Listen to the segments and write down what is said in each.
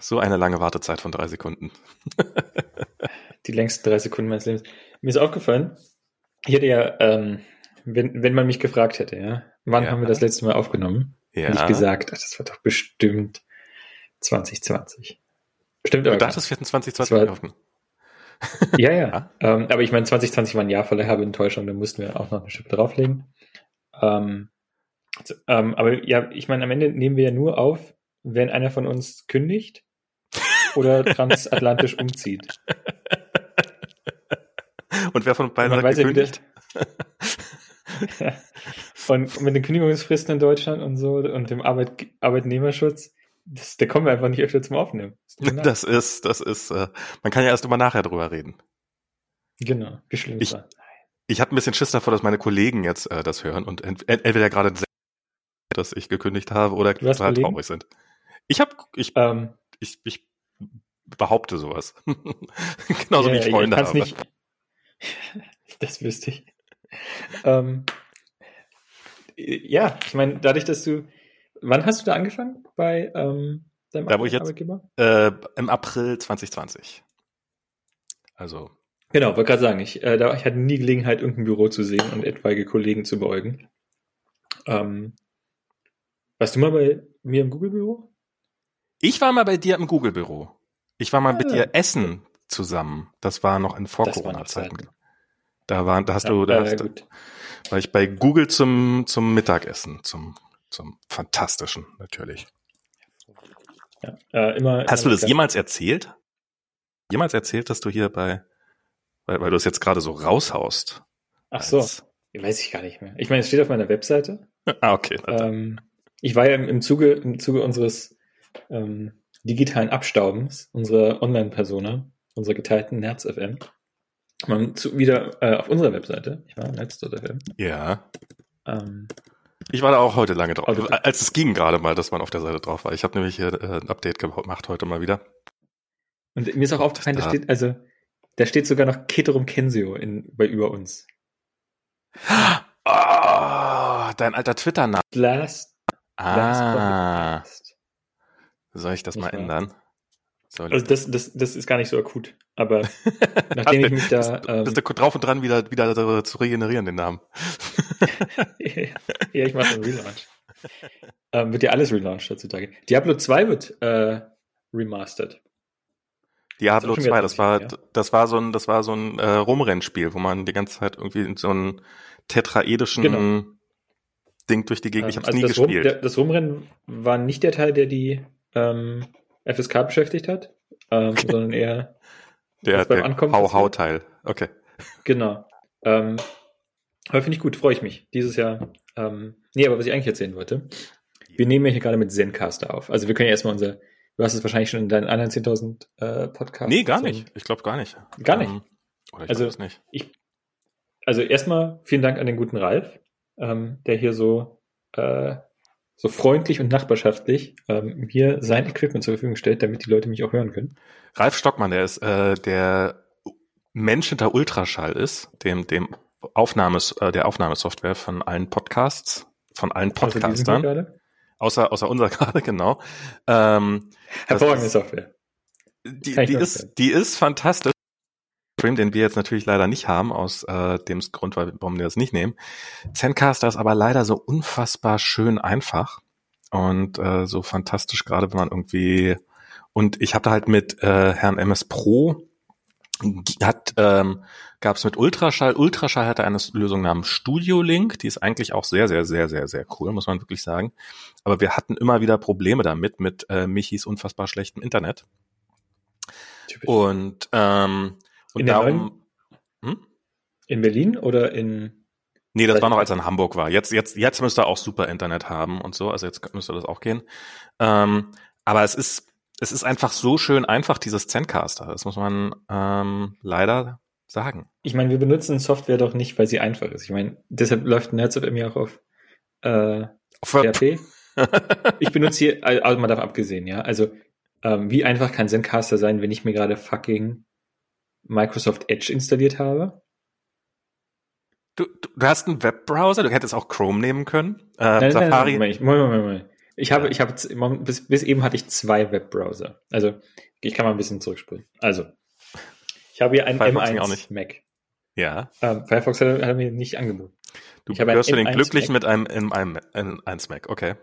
So eine lange Wartezeit von drei Sekunden. Die längsten drei Sekunden meines Lebens. Mir ist aufgefallen, ich hätte ja, ähm, wenn, wenn man mich gefragt hätte, ja, wann Ja. haben wir das letzte Mal aufgenommen, Ja. hätte ich gesagt, ach, das war doch bestimmt 2020. Stimmt du aber. gar dachtest, wir hätten 2020 Das war- aufgenommen. nicht. Ja, ja. Ja. ähm, aber ich meine, 2020 war ein Jahr voller Herbe-Enttäuschung, da mussten wir auch noch eine Schippe drauflegen. Ähm, also, ähm, aber ja, ich meine, am Ende nehmen wir ja nur auf, wenn einer von uns kündigt oder transatlantisch umzieht. Und wer von beiden hat weiß ja, wie gekündigt? Ja. Und mit den Kündigungsfristen in Deutschland und so und dem Arbeit Arbeitnehmerschutz, das, da kommen wir einfach nicht öfter zum Aufnehmen. Das ist, das ist, äh, man kann ja erst immer nachher drüber reden. genau, wie schlimm Ich- es war. Ich habe ein bisschen Schiss davor, dass meine Kollegen jetzt äh, das hören und ent ent entweder gerade dass ich gekündigt habe oder total traurig sind. Ich habe, ich, Ähm, ich, ich behaupte sowas. Genauso ja, wie ich Freunde habe. Nicht, das wüsste ich. ähm, ja, ich meine, dadurch, dass du, wann hast du da angefangen bei ähm, deinem Da, wo ich jetzt- Arbeitgeber? Äh, Im April 2020. Also, Genau, wollte gerade sagen, ich, äh, da, ich hatte nie Gelegenheit, irgendein Büro zu sehen und etwaige Kollegen zu beäugen. Ähm, warst du mal bei mir im Google-Büro? Ich war mal bei dir im Google-Büro. Ich war mal mit Ah. dir essen zusammen. Das war noch in Vor-Corona-Zeiten. Zeiten. Da war, da hast Ja, du, da hast, war ich bei Google zum, zum Mittagessen, zum, zum fantastischen, natürlich. Ja, äh, immer, Hast du das jemals erzählt? Jemals erzählt, dass du hier bei, weil, weil du es jetzt gerade so raushaust? Ach so, weiß ich gar nicht mehr. Ich meine, es steht auf meiner Webseite. Ah, okay. Ähm, ich war ja im, im Zuge, im Zuge unseres ähm, digitalen Abstaubens, unserer Online-Persona, unserer geteilten Nerz-FM, mal zu, wieder äh, auf unserer Webseite, ich war Nerz.fm, ja. ähm, Ich war da auch heute lange drauf. Also- Als es ging gerade mal, dass man auf der Seite drauf war. Ich habe nämlich hier äh, ein Update gemacht heute mal wieder. und mir ist auch aufgefallen, da Da- steht, also, da steht sogar noch Keterum Kensio in, bei über uns. Oh, dein alter Twitter-Name. Blast, Blast Ah, Podcast. Soll ich das mal wahr? ändern? Soll Also das, das, das ist gar nicht so akut, aber nachdem ich mich da, bist, ähm, bist du drauf und dran, wieder, wieder zu regenerieren, den Namen. ja, ich mache einen Relaunch. ähm, wird ja alles relaunched heutzutage. Diablo 2 wird äh, remastered. Diablo schon wieder 2, das 20 war, das war so ein, das war so ein äh, Rumrennspiel, wo man die ganze Zeit irgendwie in so einen tetraedischen Genau. Ding durch die Gegend. Ich Ähm, habe es nie das, Rum, gespielt. der, das Rumrennen war nicht der Teil, der die ähm, FSK beschäftigt hat, ähm, sondern eher, der beim der Ankommen. Hau-Hau-Teil. Okay. genau. Ähm, aber finde ich gut, freue ich mich. Dieses Jahr. Ähm, nee, aber was ich eigentlich erzählen wollte, wir nehmen ja hier gerade mit Zencaster auf. Also wir können ja erstmal unser, du hast es wahrscheinlich schon in deinen anderen 10.000 äh, Podcasts. Nee, gar nicht. Ich glaube gar nicht. Gar nicht? Ähm, oder ich Also- nicht. ich, also erstmal vielen Dank an den guten Ralf, ähm, der hier so, äh, so freundlich und nachbarschaftlich ähm, mir sein Equipment zur Verfügung stellt, damit die Leute mich auch hören können. Ralf Stockmann, der ist äh, der Mensch hinter Ultraschall ist, dem dem Aufnahmes äh, der Aufnahmesoftware von allen Podcasts, von allen Podcastern, gerade. außer außer unser gerade genau. Ähm, Hervorragende Software. die, die ist die ist fantastisch. Stream, den wir jetzt natürlich leider nicht haben, aus äh, dem Grund, weil- warum wir das nicht nehmen. Zencaster ist aber leider so unfassbar schön einfach und äh, so fantastisch, gerade wenn man irgendwie und ich habe da halt mit äh, Herrn MS Pro hat ähm, gab es mit Ultraschall. Ultraschall hatte eine Lösung namens Studio Link, die ist eigentlich auch sehr, sehr, sehr, sehr, sehr cool, muss man wirklich sagen. Aber wir hatten immer wieder Probleme damit, mit äh, Michis unfassbar schlechtem Internet. Typisch. Und, ähm, und In darum. Hm? in Berlin oder in Nee, das war noch, als er in Hamburg war. Jetzt, jetzt, jetzt müsste er auch super Internet haben und so. Also jetzt müsste das auch gehen. Ähm, aber es ist, es ist einfach so schön einfach, dieses Zencaster. Das muss man ähm, leider sagen. Ich meine, wir benutzen Software doch nicht, weil sie einfach ist. Ich meine, deshalb läuft NerdSFM ja auch auf äh, PHP. Ich benutze hier, also mal davon abgesehen, ja. Also, ähm, wie einfach kann Zencaster sein, wenn ich mir gerade fucking Microsoft Edge installiert habe? Du, du, du hast einen Webbrowser, du hättest auch Chrome nehmen können. Äh, Nein, nein, nein, Safari. Moment, Moment, Moment. Ich habe, ich habe, bis, bis eben hatte ich zwei Webbrowser. Also, ich kann mal ein bisschen zurückspulen. Also, ich habe hier einen Firefox M1 Mac. Ja. Ähm, Firefox hat, hat mir nicht angeboten. Du gehörst zu den Glücklichen mit einem M1 Mac, okay.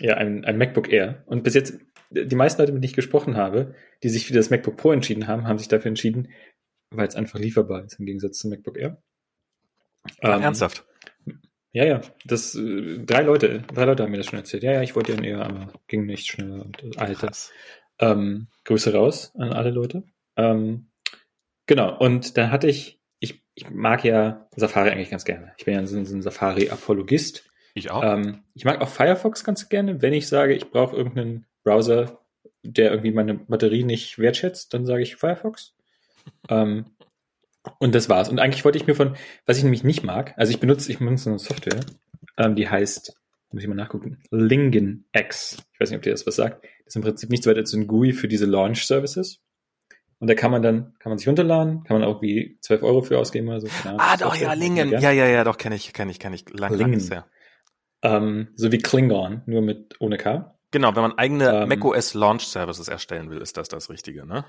Ja, ein, ein MacBook Air. Und bis jetzt, die meisten Leute, mit denen ich gesprochen habe, die sich für das MacBook Pro entschieden haben, haben sich dafür entschieden, weil es einfach lieferbar ist im Gegensatz zum MacBook Air. Ähm, ernsthaft? Ja, ja. Das äh, drei Leute, drei Leute haben mir das schon erzählt. Ja, ja, ich wollte ja eher, aber ging nicht schneller und äh, Alter. Ähm, Grüße raus an alle Leute. Ähm, genau, und dann hatte ich, ich, ich mag ja Safari eigentlich ganz gerne. Ich bin ja so, so ein Safari-Apologist. Ich auch. Ähm, ich mag auch Firefox ganz gerne. Wenn ich sage, ich brauche irgendeinen Browser, der irgendwie meine Batterie nicht wertschätzt, dann sage ich Firefox. ähm, und das war's. Und eigentlich wollte ich mir von, was ich nämlich nicht mag, also ich benutze, ich benutze eine Software, ähm, die heißt, muss ich mal nachgucken, Lingen X. Ich weiß nicht, ob dir das was sagt. Das ist im Prinzip nichts weiter als ein GUI für diese Launch Services. Und da kann man dann, kann man sich runterladen, kann man auch wie 12 Euro für ausgeben oder so. ah, doch, ja, Lingen. Ja, ja, ja, doch, kenne ich, kenne ich, kenne ich. Lang, Lingen. Lang ähm, so wie Klingon, nur mit ohne K. Genau, wenn man eigene ähm, macOS Launch Services erstellen will, ist das das Richtige, ne?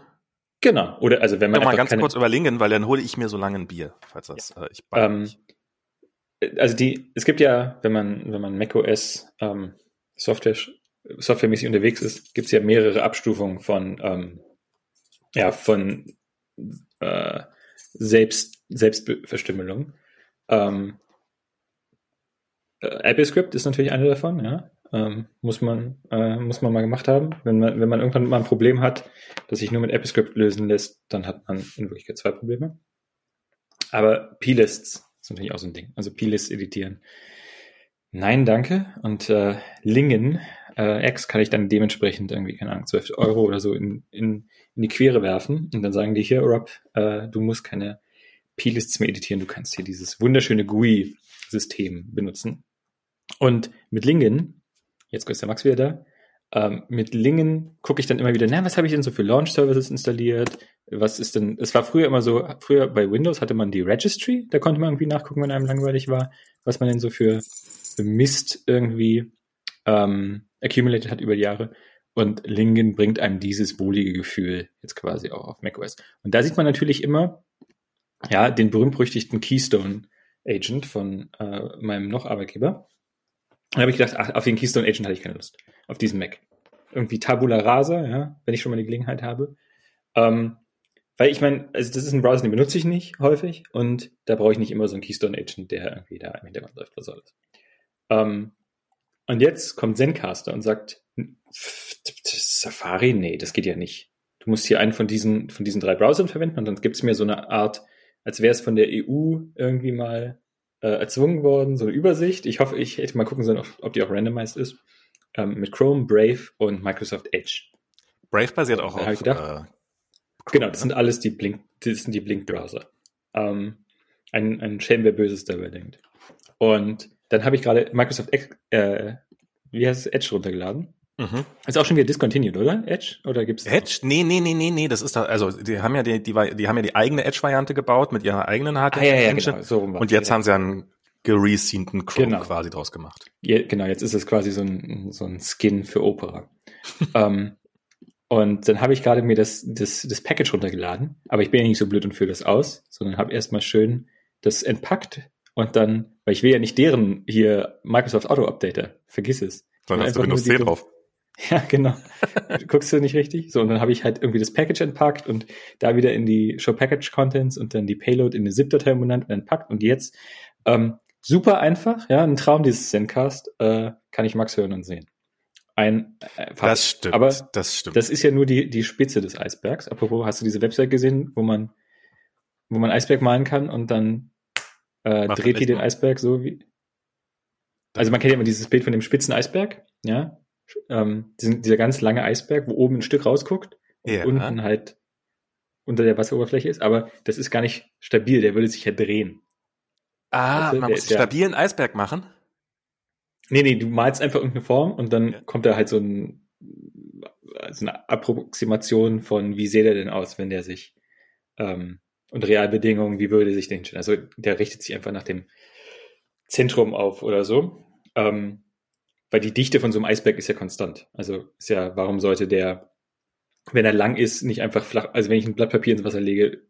Genau. Oder also wenn man mal ganz kurz überlegen, weil dann hole ich mir so lange ein Bier, falls das ja. äh, ich ähm, Also die, es gibt ja, wenn man wenn man macOS ähm, Software softwaremäßig unterwegs ist, gibt es ja mehrere Abstufungen von ähm, ja von äh, Selbst Selbstverstümmelung. Ähm, äh, AppleScript ist natürlich eine davon, ja. Ähm, muss man äh, muss man mal gemacht haben. Wenn man wenn man irgendwann mal ein Problem hat, das sich nur mit AppleScript lösen lässt, dann hat man in Wirklichkeit zwei Probleme. Aber P-Lists ist natürlich auch so ein Ding. Also P-Lists editieren. Nein, danke. Und äh, Lingen äh, X kann ich dann dementsprechend irgendwie, keine Ahnung, 12 Euro oder so in, in, in die Quere werfen. Und dann sagen die hier, Rob, äh, du musst keine P-Lists mehr editieren, du kannst hier dieses wunderschöne GUI-System benutzen. Und mit Lingen, jetzt ist der Max wieder da, ähm, mit Lingen gucke ich dann immer wieder, na, was habe ich denn so für Launch Services installiert? Was ist denn, es war früher immer so, früher bei Windows hatte man die Registry, da konnte man irgendwie nachgucken, wenn einem langweilig war, was man denn so für Mist irgendwie ähm, accumulated hat über die Jahre. Und Lingen bringt einem dieses wohlige Gefühl jetzt quasi auch auf macOS. Und da sieht man natürlich immer, ja, den berühmt-berüchtigten Keystone Agent von äh, meinem noch Arbeitgeber. Dann habe ich gedacht, ach, auf den Keystone Agent hatte ich keine Lust. Auf diesen Mac. Irgendwie Tabula Rasa, ja, wenn ich schon mal die Gelegenheit habe. Ähm, weil ich meine, also das ist ein Browser, den benutze ich nicht häufig und da brauche ich nicht immer so einen Keystone Agent, der irgendwie da im Hintergrund läuft, was soll das. Ähm, und jetzt kommt Zencaster und sagt, Safari, nee, das geht ja nicht. Du musst hier einen von diesen, von diesen drei Browsern verwenden und dann gibt es mir so eine Art, als wäre es von der EU irgendwie mal äh, erzwungen worden, so eine Übersicht. Ich hoffe, ich hätte mal gucken sollen, ob, die auch randomized ist. Ähm, mit Chrome, Brave und Microsoft Edge. Brave basiert auch auf. Gedacht, äh, Chrome, genau, das ne? sind alles die Blink, das sind die Blink-Browser. Ähm, ein, ein Shame, wer Böses dabei denkt. Und dann habe ich gerade Microsoft äh, wie heißt es, Edge runtergeladen. Mhm. Ist auch schon wieder discontinued, oder? Edge? Oder gibt's Edge? Nee, nee, nee, nee, nee, das ist da, also die haben ja die, die, die haben ja die eigene Edge-Variante gebaut mit ihrer eigenen HTML. Ah, ja, ja, genau. so rum Und jetzt ja. haben sie einen gereseenten Chrome genau. quasi draus gemacht. Ja, genau, jetzt ist es quasi so ein, so ein Skin für Opera. um, ähm, und dann habe ich gerade mir das, das, das Package runtergeladen, aber ich bin ja nicht so blöd und fülle das aus, sondern habe erstmal schön das entpackt und dann, weil ich will ja nicht deren hier Microsoft Auto Updater, vergiss es. Dann hast du Windows 10 drauf. Ja, genau. Guckst du nicht richtig? So, und dann habe ich halt irgendwie das Package entpackt und da wieder in die Show Package Contents und dann die Payload in eine ZIP-Datei umbenannt und entpackt. Und jetzt ähm, super einfach, ja, ein Traum dieses Zencast, äh, kann ich Max hören und sehen. Ein, äh, das stimmt. Aber das stimmt. Das ist ja nur die, die Spitze des Eisbergs. Apropos, hast du diese Website gesehen, wo man, wo man Eisberg malen kann und dann äh, dreht die den Eisberg so wie. Also man kennt ja immer dieses Bild von dem spitzen Eisberg, ja, ähm, diesen, dieser ganz lange Eisberg, wo oben ein Stück rausguckt und ja. unten halt unter der Wasseroberfläche ist, aber das ist gar nicht stabil, der würde sich ja drehen. Ah, du, man muss einen stabilen ja, Eisberg machen? Nee, nee, du malst einfach irgendeine Form und dann ja. kommt da halt so, ein, so eine Approximation von, wie sähe der denn aus, wenn der sich ähm, und Realbedingungen, wie würde sich den Also der richtet sich einfach nach dem Zentrum auf oder so. Ähm, weil die Dichte von so einem Eisberg ist ja konstant. Also ist ja, warum sollte der, wenn er lang ist, nicht einfach flach, also wenn ich ein Blatt Papier ins Wasser lege,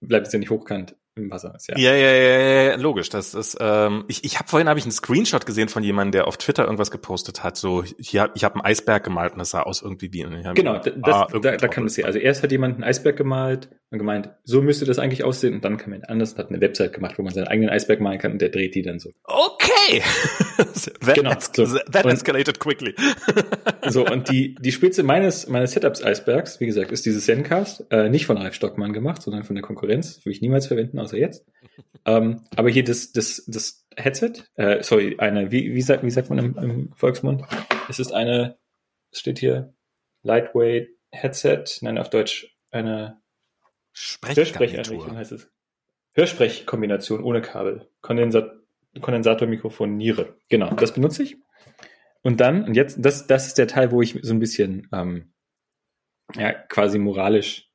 bleibt es ja nicht hochkant im Wasser ist. Ja, ja, ja, ja, ja logisch. Das ist, ähm, ich, ich habe vorhin habe ich einen Screenshot gesehen von jemandem, der auf Twitter irgendwas gepostet hat. So, hier, ich habe einen Eisberg gemalt und das sah aus irgendwie wie. Genau, das, ah, da, da kann man sehen. Also erst hat jemand einen Eisberg gemalt und gemeint, so müsste das eigentlich aussehen und dann kam jemand anders und hat eine Website gemacht, wo man seinen eigenen Eisberg malen kann und der dreht die dann so. Okay. that, genau. So. that escalated quickly. so und die die Spitze meines meines Setups Eisbergs, wie gesagt, ist dieses Zencast, äh, nicht von Ralf Stockmann gemacht, sondern von der Konkurrenz. Würde ich niemals verwenden, außer jetzt. ähm, aber hier das, das, das Headset, äh, sorry, eine, wie, wie, sagt, wie sagt man im, im Volksmund? Es ist eine, es steht hier, Lightweight Headset, nein, auf Deutsch eine Hörsprecheinrichtung heißt es. Hörsprechkombination ohne Kabel. Kondensat Kondensatormikrofon Niere. Genau, das benutze ich. Und dann, und jetzt, das, das ist der Teil, wo ich so ein bisschen ähm, ja, quasi moralisch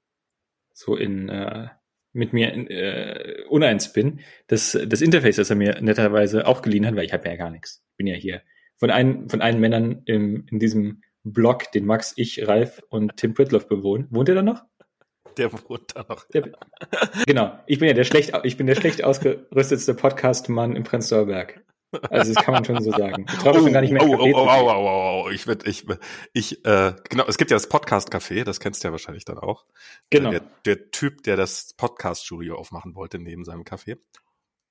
so in äh, mit mir äh, uneins bin, das, das Interface, das er mir netterweise auch geliehen hat, weil ich habe ja gar nichts. Bin ja hier von einem von allen Männern im, in diesem Blog, den Max, ich, Ralf und Tim Pritloff bewohnen. Wohnt er da noch? Der wohnt da noch. Der, genau. Ich bin ja der schlecht, ich bin der schlecht ausgerüstetste Podcast-Mann im Prenzlauer Berg. Also das kann man schon so sagen. Ich traue mich oh, schon gar nicht mehr. Oh, oh, oh, oh, oh, oh, oh, ich würde, ich, ich, äh, genau, es gibt ja das Podcast-Café, das kennst du ja wahrscheinlich dann auch. Genau. Der, der Typ, der das Podcast-Studio aufmachen wollte neben seinem Café.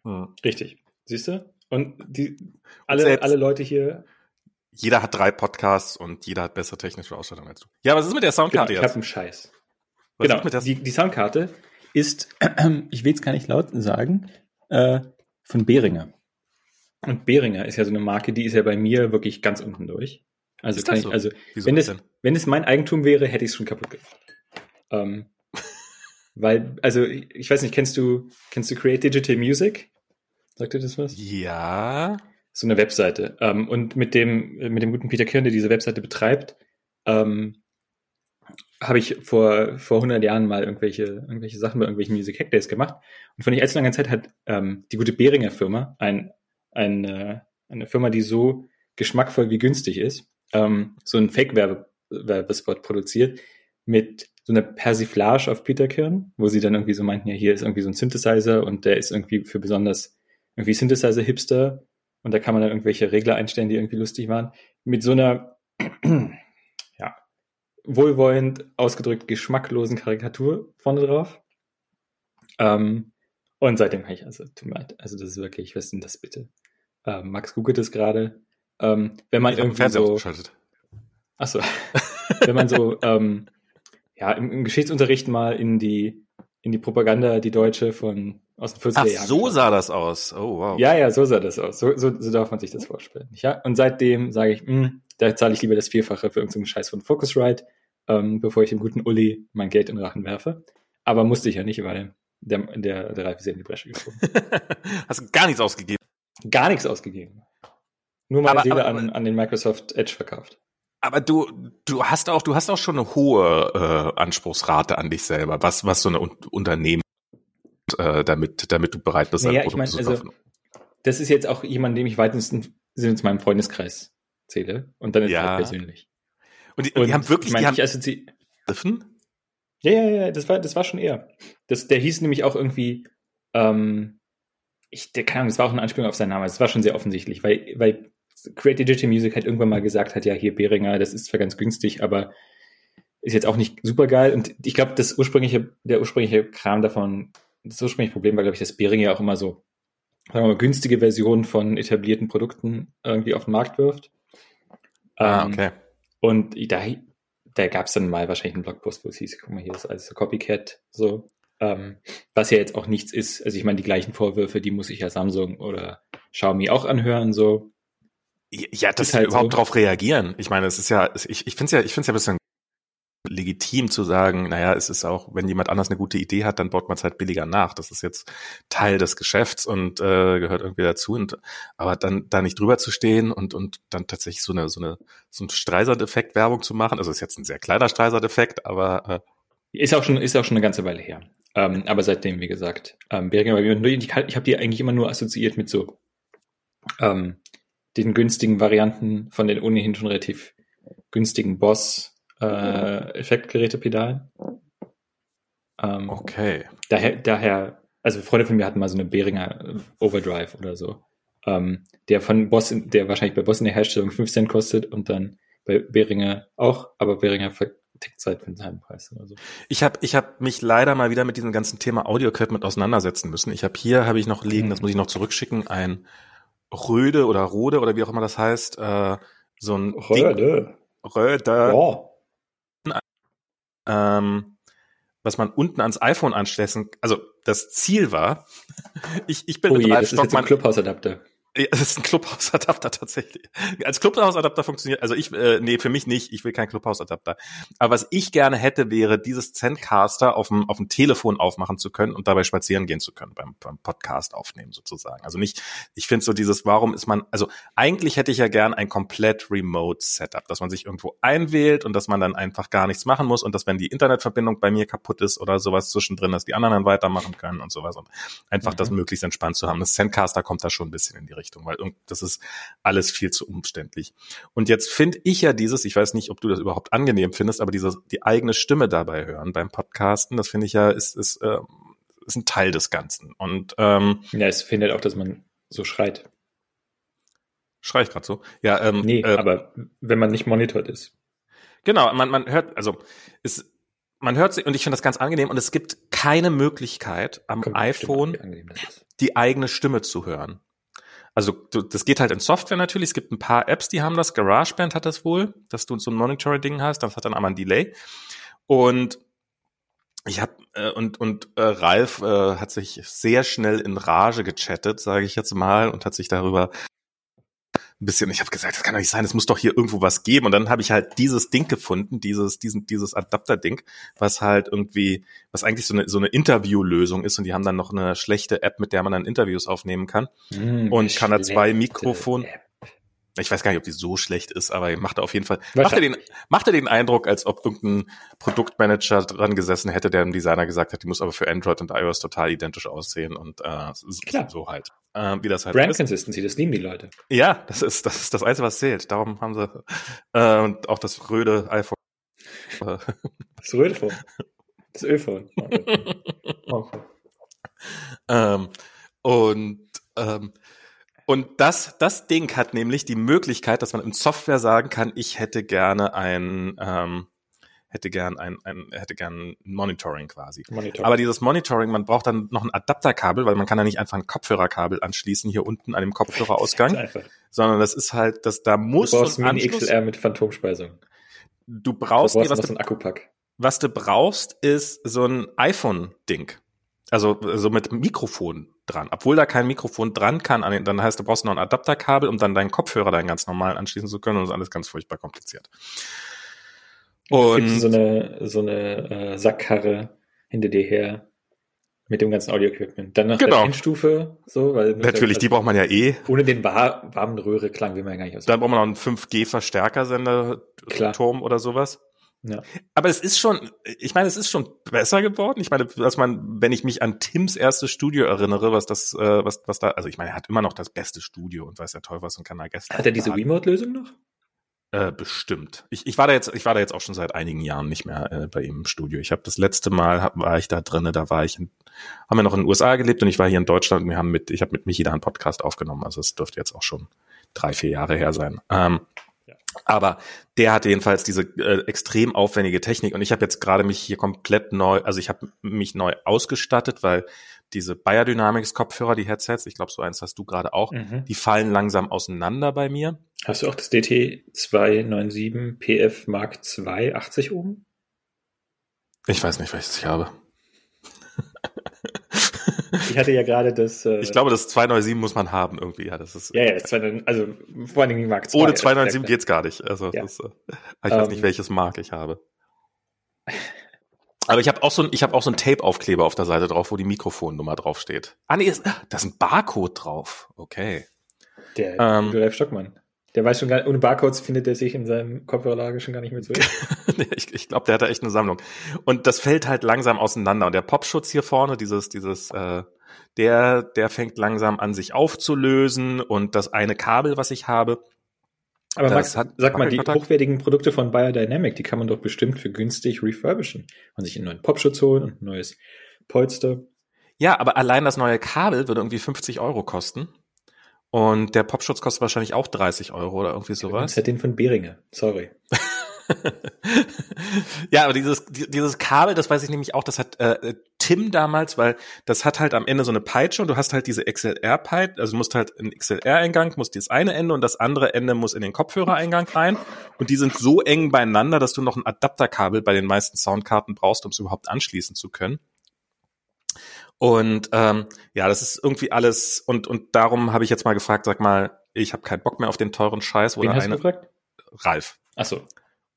Hm. Richtig. Siehst du? Und die, alle, Selbst, alle Leute hier. Jeder hat drei Podcasts und jeder hat bessere technische Ausstattung als du. Ja, was ist mit der Soundkarte genau, jetzt? Ich hab einen Scheiß. Was genau. Die, die Soundkarte ist, ich will es gar nicht laut sagen, äh, von Behringer. Und Behringer ist ja so eine Marke, die ist ja bei mir wirklich ganz unten durch. Also kann ich, so? also Wieso wenn es, wenn es mein Eigentum wäre, hätte ich es schon kaputt gemacht. Ähm, weil, also ich weiß nicht, kennst du, kennst du Create Digital Music? Sagt dir das was? Ja. So eine Webseite. Ähm, und mit dem, mit dem guten Peter Kirn, der diese Webseite betreibt, ähm, habe ich vor, vor 100 Jahren mal irgendwelche, irgendwelche Sachen bei irgendwelchen Music Hack Days gemacht. Und vor nicht allzu langer Zeit hat ähm, die gute Behringer Firma ein eine, eine Firma, die so geschmackvoll wie günstig ist, ähm, so ein Fake-Werbespot produziert mit so einer Persiflage auf Peter Kirn, wo sie dann irgendwie so meinten, ja, hier ist irgendwie so ein Synthesizer und der ist irgendwie für besonders irgendwie Synthesizer-Hipster und da kann man dann irgendwelche Regler einstellen, die irgendwie lustig waren, mit so einer ja, wohlwollend ausgedrückt geschmacklosen Karikatur vorne drauf. Ähm, und seitdem kann ich, also, tut mir leid, also das ist wirklich, was ist denn das bitte? Ähm, Max googelt es gerade. Ähm, wenn man ich irgendwie so. Achso. wenn man so, ähm, ja, im, im, Geschichtsunterricht mal in die, in die Propaganda, die deutsche von aus den 40er Jahren. so sah das aus. Oh, wow. Ja, ja, so sah das aus. So, so, so darf man sich das vorstellen. Ja? Und seitdem sage ich, mh, hm, da zahle ich lieber das Vierfache für irgendeinen Scheiß von Focusrite, ähm, bevor ich dem guten Uli mein Geld in den Rachen werfe. Aber musste ich ja nicht, weil der, der, der Ralf ist ja in die Bresche gesprungen. Hast gar nichts ausgegeben? Gar nichts ausgegeben. Nur meine aber, Seele aber, an, an den Microsoft Edge verkauft. Aber du, du hast auch, du hast auch schon eine hohe äh, Anspruchsrate an dich selber, was, was so eine Un Unternehmen, äh, damit, damit du bereit bist, naja, ich mein, zu kaufen. Also, das ist jetzt auch jemand, dem ich weitesten Sinne zu meinem Freundeskreis zähle. Und dann ist ja. es persönlich. Und die, und die haben wirklich, ich mein, die haben, ich ja, ja, ja, das war, das war schon eher. Das, der hieß nämlich auch irgendwie, ähm, ich, der, keine Ahnung, das war auch eine Anspielung auf seinen Namen. Das war schon sehr offensichtlich, weil, weil Create Digital Music halt irgendwann mal gesagt hat, ja, hier Behringer, das ist zwar ganz günstig, aber ist jetzt auch nicht super geil. Und ich glaube, das ursprüngliche, der ursprüngliche Kram davon, das ursprüngliche Problem war, glaube ich, dass Behringer ja auch immer so, sagen wir mal, günstige Versionen von etablierten Produkten irgendwie auf den Markt wirft. Ah, ähm, okay. Und da, da gab es dann mal wahrscheinlich einen Blogpost, wo es hieß, guck mal, hier ist alles so Copycat, so. Ähm, was ja jetzt auch nichts ist. Also ich meine, die gleichen Vorwürfe, die muss ich ja Samsung oder Xiaomi auch anhören, so. Ja, das halt überhaupt so. drauf reagieren. Ich meine, es ist ja, ich, ich finde es ja, ich finde es ja ein bisschen legitim zu sagen, naja, es ist auch, wenn jemand anders eine gute Idee hat, dann baut man es halt billiger nach. Das ist jetzt Teil des Geschäfts und äh, gehört irgendwie dazu. Und aber dann da nicht drüber zu stehen und und dann tatsächlich so eine so eine so ein Streisand-Effekt Werbung zu machen. Also ist jetzt ein sehr kleiner Streisand-Effekt, aber äh, ist auch schon ist auch schon eine ganze Weile her. Ähm, aber seitdem, wie gesagt, ähm, Beringer, ich, ich habe die eigentlich immer nur assoziiert mit so ähm, den günstigen Varianten von den ohnehin schon relativ günstigen Boss äh, Effektgerätepedalen. Ähm, okay. Daher, daher, also Freunde von mir hatten mal so eine Behringer Overdrive oder so, ähm, der von Boss, der wahrscheinlich bei Boss in der Herstellung 5 Cent kostet und dann bei Behringer auch, aber Behringer vertickt seit für den halben Preis oder so. Ich habe ich hab mich leider mal wieder mit diesem ganzen Thema Audio-Equipment auseinandersetzen müssen. Ich habe hier, habe ich noch liegen, mhm. das muss ich noch zurückschicken, ein Röde oder Rode oder wie auch immer das heißt, äh, so ein Röde. Ding, Röde. Ja. Ähm, was man unten ans iPhone anschließen, also das Ziel war, ich, ich bin oh je, das ist jetzt ein Clubhouse-Adapter. Ja, das ist ein Clubhouse-Adapter tatsächlich. Als Clubhouse-Adapter funktioniert, also ich, äh, nee, für mich nicht, ich will keinen Clubhouse-Adapter. Aber was ich gerne hätte, wäre, dieses Zencaster auf dem, auf dem Telefon aufmachen zu können und dabei spazieren gehen zu können, beim, beim Podcast aufnehmen sozusagen. Also nicht, ich finde so dieses, warum ist man, also eigentlich hätte ich ja gern ein komplett Remote-Setup, dass man sich irgendwo einwählt und dass man dann einfach gar nichts machen muss und dass wenn die Internetverbindung bei mir kaputt ist oder sowas zwischendrin, dass die anderen dann weitermachen können und sowas und einfach mhm. das möglichst entspannt zu haben. Das Zencaster kommt da schon ein bisschen in die Richtung, weil das ist alles viel zu umständlich. Und jetzt finde ich ja dieses, ich weiß nicht, ob du das überhaupt angenehm findest, aber diese, die eigene Stimme dabei hören beim Podcasten, das finde ich ja, ist, ist, äh, ist ein Teil des Ganzen. Und ähm, ja, es findet auch, dass man so schreit. Schrei ich gerade so? Ja, ähm, nee, äh, aber wenn man nicht monitort ist. Genau, man, man hört, also es, man hört sie und ich finde das ganz angenehm und es gibt keine Möglichkeit am Kommt iPhone die eigene Stimme zu hören. Also das geht halt in Software natürlich. Es gibt ein paar Apps, die haben das. GarageBand hat das wohl, dass du so ein Monitoring-Ding hast. Das hat dann einmal ein Delay. Und ich habe äh, und und äh, Ralf äh, hat sich sehr schnell in Rage gechattet, sage ich jetzt mal, und hat sich darüber ein bisschen, ich habe gesagt, das kann doch nicht sein, es muss doch hier irgendwo was geben. Und dann habe ich halt dieses Ding gefunden, dieses, diesen, dieses Adapter-Ding, was halt irgendwie, was eigentlich so eine, so eine Interview-Lösung ist. Und die haben dann noch eine schlechte App, mit der man dann Interviews aufnehmen kann. Mm, und kann da zwei Mikrofon. App. Ich weiß gar nicht, ob die so schlecht ist, aber macht auf jeden Fall, macht er den, macht er den Eindruck, als ob irgendein Produktmanager dran gesessen hätte, der dem Designer gesagt hat, die muss aber für Android und iOS total identisch aussehen und äh, so, so halt. Äh, wie das halt Brand ist. Consistency, das lieben die Leute. Ja, das ist, das ist das Einzige, was zählt. Darum haben sie äh, und auch das röde iPhone. das röde Phone. Das Ölphone. Okay. ähm, und ähm, und das, das Ding hat nämlich die Möglichkeit, dass man in Software sagen kann, ich hätte gerne ein, ähm, hätte gern ein, ein hätte gern Monitoring quasi. Monitoring. Aber dieses Monitoring, man braucht dann noch ein Adapterkabel, weil man kann ja nicht einfach ein Kopfhörerkabel anschließen hier unten an dem Kopfhörerausgang, sondern das ist halt, dass da muss du brauchst ein Mini XLR mit Phantomspeisung. Du brauchst, du brauchst nee, was, du, Akkupack. was du brauchst, ist so ein iPhone-Ding. Also so mit Mikrofon dran. Obwohl da kein Mikrofon dran kann, dann heißt, du brauchst noch ein Adapterkabel, um dann deinen Kopfhörer dann ganz normal anschließen zu können und das ist alles ganz furchtbar kompliziert. Und Gibt so eine, so eine äh, Sackkarre hinter dir her mit dem ganzen Audio-Equipment. Dann noch genau. der Endstufe, so, weil natürlich, die braucht man ja eh. Ohne den warmen Röhre-Klang will man ja gar nicht aus. Dann braucht man noch einen 5G-Verstärkersender-Turm oder sowas. Ja. Aber es ist schon, ich meine, es ist schon besser geworden. Ich meine, dass man, wenn ich mich an Tims erstes Studio erinnere, was das, äh, was, was da, also ich meine, er hat immer noch das beste Studio und weiß ja toll was und kann da gestern. Hat er diese Remote-Lösung noch? Äh, bestimmt. Ich, ich war da jetzt, ich war da jetzt auch schon seit einigen Jahren nicht mehr äh, bei ihm im Studio. Ich habe das letzte Mal hab, war ich da drinne, da war ich, in, haben wir noch in den USA gelebt und ich war hier in Deutschland und wir haben mit, ich habe mit Michi da einen Podcast aufgenommen. Also es dürfte jetzt auch schon drei, vier Jahre her sein. Ähm, aber der hatte jedenfalls diese äh, extrem aufwendige Technik und ich habe jetzt gerade mich hier komplett neu, also ich habe mich neu ausgestattet, weil diese Biodynamics Kopfhörer, die Headsets, ich glaube so eins hast du gerade auch, mhm. die fallen langsam auseinander bei mir. Hast du auch das DT297 PF Mark II 80 oben? Ich weiß nicht, welches ich habe. Ich hatte ja gerade das. Äh, ich glaube, das 297 muss man haben irgendwie. Ja, das ist. Ja, ja, das 297, also vor allen Dingen Mark II. Ohne 297 geht's gar nicht. Also ja. ist, äh, ich weiß um, nicht, ähm. welches Mark ich habe. Aber ich habe auch so ein, ich habe auch so ein Tape-Aufkleber auf der Seite drauf, wo die Mikrofonnummer draufsteht. Ah nee, ist, da ist ein Barcode drauf. Okay. Der ähm, Ralf Stockmann. Der weiß schon gar nicht, ohne Barcodes findet er sich in seinem Kopfhörerlager schon gar nicht mehr zu. ich ich glaube, der hat da echt eine Sammlung. Und das fällt halt langsam auseinander. Und der Popschutz hier vorne, dieses, dieses, äh, der, der fängt langsam an, sich aufzulösen und das eine Kabel, was ich habe, aber Max, hat, sag mal, die hochwertigen Produkte von Biodynamic, die kann man doch bestimmt für günstig refurbischen und sich einen neuen Popschutz holen und ein neues Polster. Ja, aber allein das neue Kabel würde irgendwie 50 Euro kosten. Und der Popschutz kostet wahrscheinlich auch 30 Euro oder irgendwie sowas. Das hat den von Behringer. Sorry. ja, aber dieses, dieses Kabel, das weiß ich nämlich auch, das hat äh, Tim damals, weil das hat halt am Ende so eine Peitsche und du hast halt diese XLR-Peitsche, also du musst halt einen XLR-Eingang, musst das eine Ende und das andere Ende muss in den Kopfhörereingang rein und die sind so eng beieinander, dass du noch ein Adapterkabel bei den meisten Soundkarten brauchst, um es überhaupt anschließen zu können. Und ähm, ja, das ist irgendwie alles und und darum habe ich jetzt mal gefragt, sag mal, ich habe keinen Bock mehr auf den teuren Scheiß oder Wen hast eine. Du gefragt? Ralf. Ach so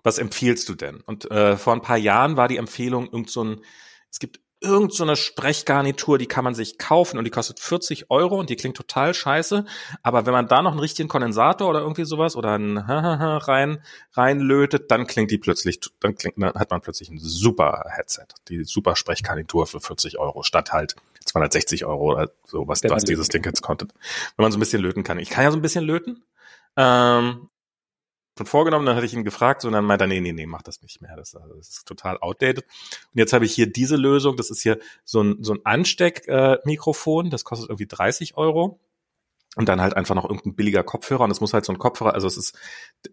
was empfiehlst du denn? Und äh, vor ein paar Jahren war die Empfehlung irgend so ein, es gibt irgend so eine Sprechgarnitur, die kann man sich kaufen und die kostet 40 Euro und die klingt total scheiße. Aber wenn man da noch einen richtigen Kondensator oder irgendwie sowas oder einen rein reinlötet, dann klingt die plötzlich, dann klingt, dann hat man plötzlich ein super Headset, die super Sprechgarnitur für 40 Euro statt halt 260 Euro oder so, was, was dieses Ding jetzt konnte. Wenn man so ein bisschen löten kann. Ich kann ja so ein bisschen löten. Ähm, schon vorgenommen, dann hatte ich ihn gefragt und dann meinte er, nee, nee, nee, mach das nicht mehr. Das, das ist total outdated. Und jetzt habe ich hier diese Lösung, das ist hier so ein, so ein Ansteckmikrofon, äh, das kostet irgendwie 30 Euro. Und dann halt einfach noch irgendein billiger Kopfhörer. Und es muss halt so ein Kopfhörer, also es ist,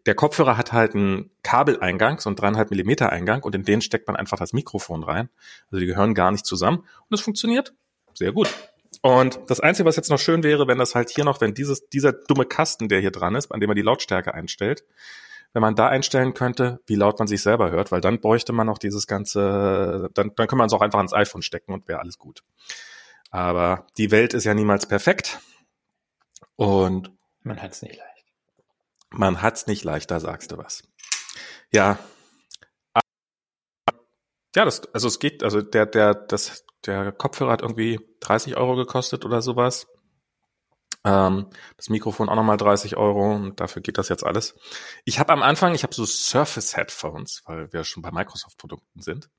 der Kopfhörer hat halt einen Kabeleingang, so einen dreieinhalb Millimeter Eingang und in den steckt man einfach das Mikrofon rein. Also die gehören gar nicht zusammen. Und es funktioniert sehr gut. Und das Einzige, was jetzt noch schön wäre, wenn das halt hier noch, wenn dieses, dieser dumme Kasten, der hier dran ist, an dem man die Lautstärke einstellt, wenn man da einstellen könnte, wie laut man sich selber hört, weil dann bräuchte man noch dieses ganze, dann, dann kann man es auch einfach ans iPhone stecken und wäre alles gut. Aber die Welt ist ja niemals perfekt. Und man hat's nicht leicht. Man hat's nicht leicht, da sagst du was. Ja. Ja, das, also es geht, also der, der, das, der Kopfhörer hat irgendwie 30 Euro gekostet oder sowas. Ähm, das Mikrofon auch nochmal 30 Euro und dafür geht das jetzt alles. Ich habe am Anfang, ich habe so Surface Headphones, weil wir schon bei Microsoft-Produkten sind.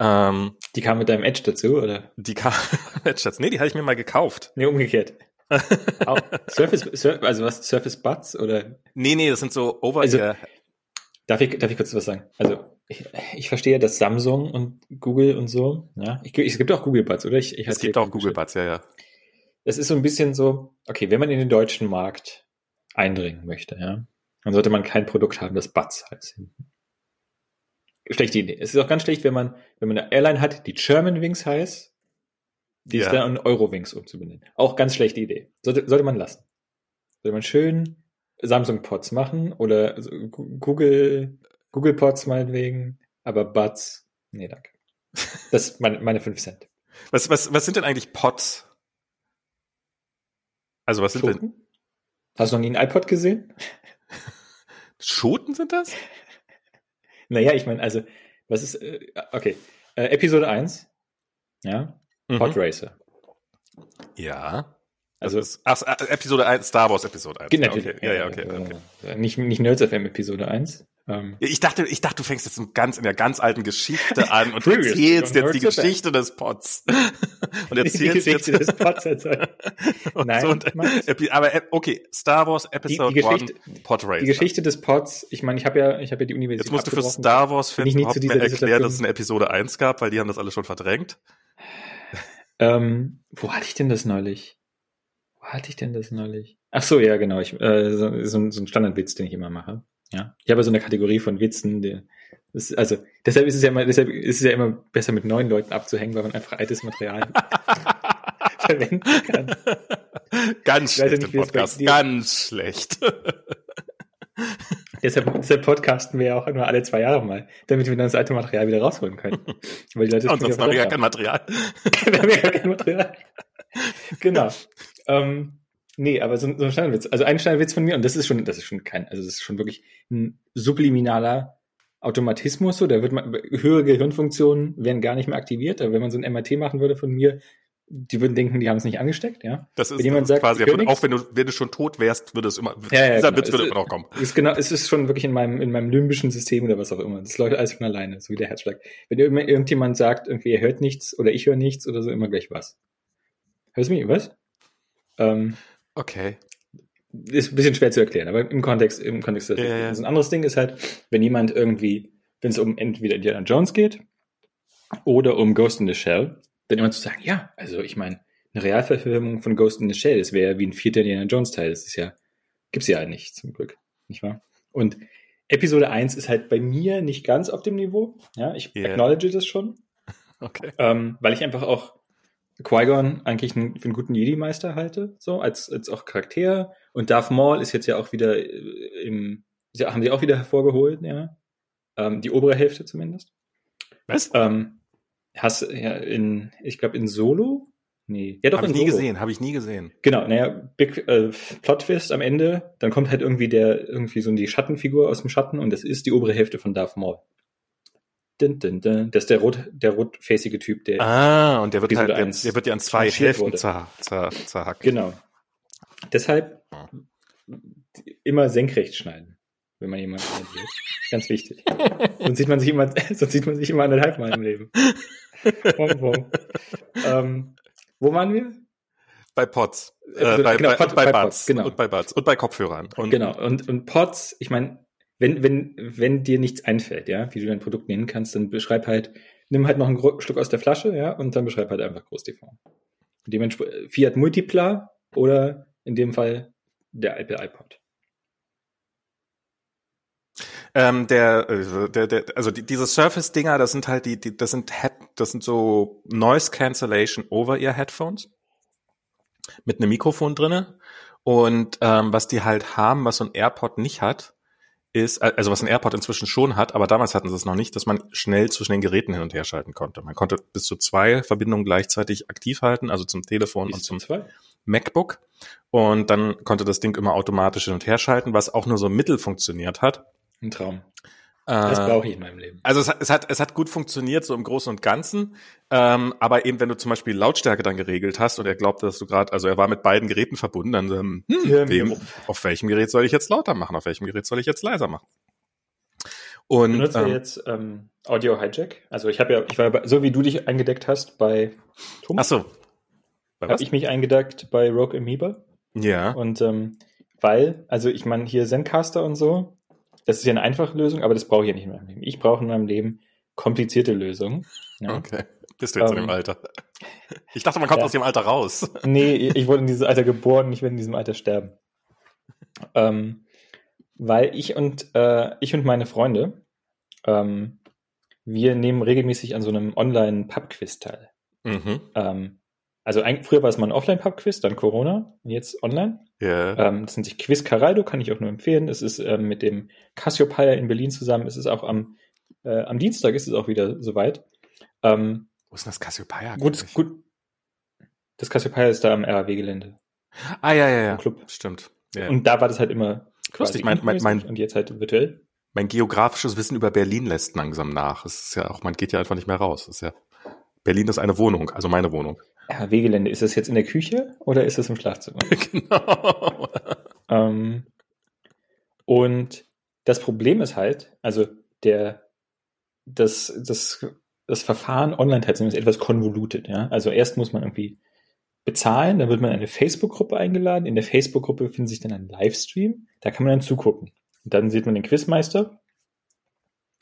Ähm, die kamen mit deinem Edge dazu, oder? Die kamen mit Edge dazu. Nee, die hatte ich mir mal gekauft. Nee, umgekehrt. Surface, Sur also was, Surface Buds oder? Nee, nee, das sind so over also, Darf ich, darf ich kurz was sagen? Also ich, ich verstehe, dass Samsung und Google und so, ja, ich, es gibt auch Google Buds, oder? Ich, ich es gibt auch Google Buds, ja, ja. Es ist so ein bisschen so, okay, wenn man in den deutschen Markt eindringen möchte, ja, dann sollte man kein Produkt haben, das Buds heißt. Schlechte Idee. Es ist auch ganz schlecht, wenn man, wenn man eine Airline hat, die German Wings heißt, die ja. ist dann in Eurowings umzubenennen. Auch ganz schlechte Idee. Sollte, sollte man lassen. Sollte man schön Samsung Pods machen oder Google Google Pods meinetwegen, aber Buds, nee, danke. Das ist meine, meine 5 Cent. Was, was, was sind denn eigentlich Pods? Also was sind Schoten? denn? Hast du noch nie ein iPod gesehen? Schoten sind das? Naja, ich meine, also, was ist, äh, okay, äh, Episode 1, ja, mhm. Pod Racer. Ja. Also, ist, ach, äh, Episode 1, Star Wars Episode 1. Geht natürlich. Okay. Ja, ja, okay. okay. Nicht, nicht Nerds FM Episode 1. Ähm, ich dachte, ich dachte, du fängst jetzt in, ganz, in der ganz alten Geschichte an und erzählst jetzt die Geschichte des Pots. und erzählst die Geschichte jetzt. des Pots. Nein, so und, aber äh, okay, Star Wars Episode die, die 1 Pod Racer. Die Geschichte des Pots, ich meine, ich habe ja, ich habe ja die Universität Jetzt musst du für Star Wars Fans überhaupt mehr erklären, dass es eine Episode 1 gab, weil die haben das alle schon verdrängt. Ähm, wo hatte ich denn das neulich? Wo hatte ich denn das neulich? Ach so, ja, genau. Ich, äh, so, so ein Standardwitz, den ich immer mache. Ja, ich habe so eine Kategorie von Witzen, die, das, also deshalb ist es ja immer, deshalb ist es ja immer besser mit neuen Leuten abzuhängen, weil man einfach altes Material verwenden kann. Ganz schlecht nicht, Podcast, ganz schlecht. deshalb, deshalb podcasten wir ja auch nur alle zwei Jahre mal, damit wir dann das alte Material wieder rausholen können. Weil die Leute Und sonst haben wir ja kein Material. wir haben ja kein Material. Genau. Ähm, Nee, aber so, so ein Steinwitz. Also ein Steinwitz von mir, und das ist schon, das ist schon kein, also das ist schon wirklich ein subliminaler Automatismus, so, da wird man, höhere Gehirnfunktionen werden gar nicht mehr aktiviert, aber wenn man so ein MRT machen würde von mir, die würden denken, die haben es nicht angesteckt, ja. Das ist wenn jemand sagt, quasi, auch wenn du, wenn du schon tot wärst, würde es immer, ja, ja, dieser genau. Witz würde immer noch kommen. Ist genau, es ist schon wirklich in meinem, in meinem limbischen System oder was auch immer. Das läuft alles von alleine, so wie der Herzschlag. Wenn irgendjemand sagt, irgendwie, er hört nichts oder ich höre nichts oder so, immer gleich was. Hörst du mich? Was? Ähm, okay. Ist ein bisschen schwer zu erklären, aber im Kontext, im Kontext des ja, ja. Also ein anderes Ding ist halt, wenn jemand irgendwie, wenn es um entweder Indiana Jones geht oder um Ghost in the Shell, dann immer zu sagen, ja, also ich meine, eine Realverfilmung von Ghost in the Shell, das wäre ja wie ein vierter Indiana Jones Teil, das ist ja, gibt's ja nicht, zum Glück, nicht wahr? Und Episode 1 ist halt bei mir nicht ganz auf dem Niveau, ja, ich yeah. acknowledge das schon, okay. ähm, weil ich einfach auch Qui-Gon eigentlich einen, für einen guten Jedi-Meister halte, so, als, als auch Charakter. Und Darth Maul ist jetzt ja auch wieder äh, im, haben sie auch wieder hervorgeholt, ja. Ähm, die obere Hälfte zumindest. Was? Ähm, hast ja in, ich glaube in Solo? Nee. Ja, doch, hab in ich nie Solo. gesehen, habe ich nie gesehen. Genau, naja, Big äh, Plot Twist am Ende, dann kommt halt irgendwie der, irgendwie so die Schattenfigur aus dem Schatten und das ist die obere Hälfte von Darth Maul. Dun, dun, dun. Das ist der rot, der rotfacige Typ, der. Ah, und der wird halt, der, der, wird ja an zwei Hälften zer, zer, zerhackt. Genau. Deshalb immer senkrecht schneiden, wenn man jemanden schneidet. Ganz wichtig. sonst sieht man sich immer, sonst sieht man sich immer anderthalb Mal im Leben. ähm, wo waren wir? Bei Pots. Äh, bei, genau, bei, Pod, bei, bei Buds. Genau. Und bei Buds. Und bei Kopfhörern. Und, genau. Und, und Pots, ich meine, wenn, wenn, wenn dir nichts einfällt, ja, wie du dein Produkt nennen kannst, dann beschreib halt, nimm halt noch ein Stück aus der Flasche, ja, und dann beschreib halt einfach Groß TV. Dementsprechend Fiat Multipla oder in dem Fall der Apple iPod. Ähm, der, äh, der, der, also die, diese Surface-Dinger, das sind halt die, die, das sind Head, das sind so Noise Cancellation over ear Headphones mit einem Mikrofon drinne. Und ähm, was die halt haben, was so ein AirPod nicht hat, ist, also was ein AirPod inzwischen schon hat, aber damals hatten sie es noch nicht, dass man schnell zwischen den Geräten hin und her schalten konnte. Man konnte bis zu zwei Verbindungen gleichzeitig aktiv halten, also zum Telefon bis und zum zwei? MacBook. Und dann konnte das Ding immer automatisch hin und her schalten, was auch nur so mittel funktioniert hat. Ein Traum. Das äh, brauche ich in meinem Leben. Also es, es, hat, es hat gut funktioniert, so im Großen und Ganzen. Ähm, aber eben, wenn du zum Beispiel Lautstärke dann geregelt hast und er glaubte, dass du gerade, also er war mit beiden Geräten verbunden, dann ähm, hm, wem, auf welchem Gerät soll ich jetzt lauter machen, auf welchem Gerät soll ich jetzt leiser machen? Und benutzt ähm, jetzt ähm, Audio Hijack? Also ich habe ja, ich war so wie du dich eingedeckt hast bei Thomas. Ach so. Habe ich mich eingedeckt bei Rogue Amoeba. Ja. Und ähm, weil, also ich meine hier Zencaster und so, das ist ja eine einfache Lösung, aber das brauche ich ja nicht in meinem Leben. Ich brauche in meinem Leben komplizierte Lösungen. Ja. Okay. Bist du jetzt um, in dem ähm, Alter? Ich dachte, man kommt ja. aus dem Alter raus. Nee, ich wurde in diesem Alter geboren, ich werde in diesem Alter sterben. Ähm, weil ich und äh, ich und meine Freunde, ähm, wir nehmen regelmäßig an so einem Online-Pub-Quiz teil. Mhm. Ähm, also ein, früher war es mal ein Offline-Pub-Quiz, dann Corona, und jetzt online. Yeah. Ähm, das nennt sich Quiz Caraldo, kann ich auch nur empfehlen. Es ist ähm, mit dem Cassiopeia in Berlin zusammen. Es ist auch am, äh, am Dienstag ist es auch wieder soweit. Ähm, Wo ist denn das Cassiopeia? Gut, gut. Das Cassiopeia ist da am RAW-Gelände. Ah, ja, ja, ja. Club. Stimmt. Ja. Und da war das halt immer Lustig, mein, mein, mein, und jetzt halt virtuell. Mein geografisches Wissen über Berlin lässt langsam nach. Es ist ja auch, man geht ja einfach nicht mehr raus. Es ist ja, Berlin ist eine Wohnung, also meine Wohnung. RW-Gelände, ist das jetzt in der Küche oder ist das im Schlafzimmer? genau. Ähm, und das Problem ist halt, also der, das, das, das Verfahren online teilzunehmen ist etwas konvolutet, ja. Also erst muss man irgendwie bezahlen, dann wird man in eine Facebook-Gruppe eingeladen. In der Facebook-Gruppe befindet sich dann ein Livestream, da kann man dann zugucken. Und dann sieht man den Quizmeister,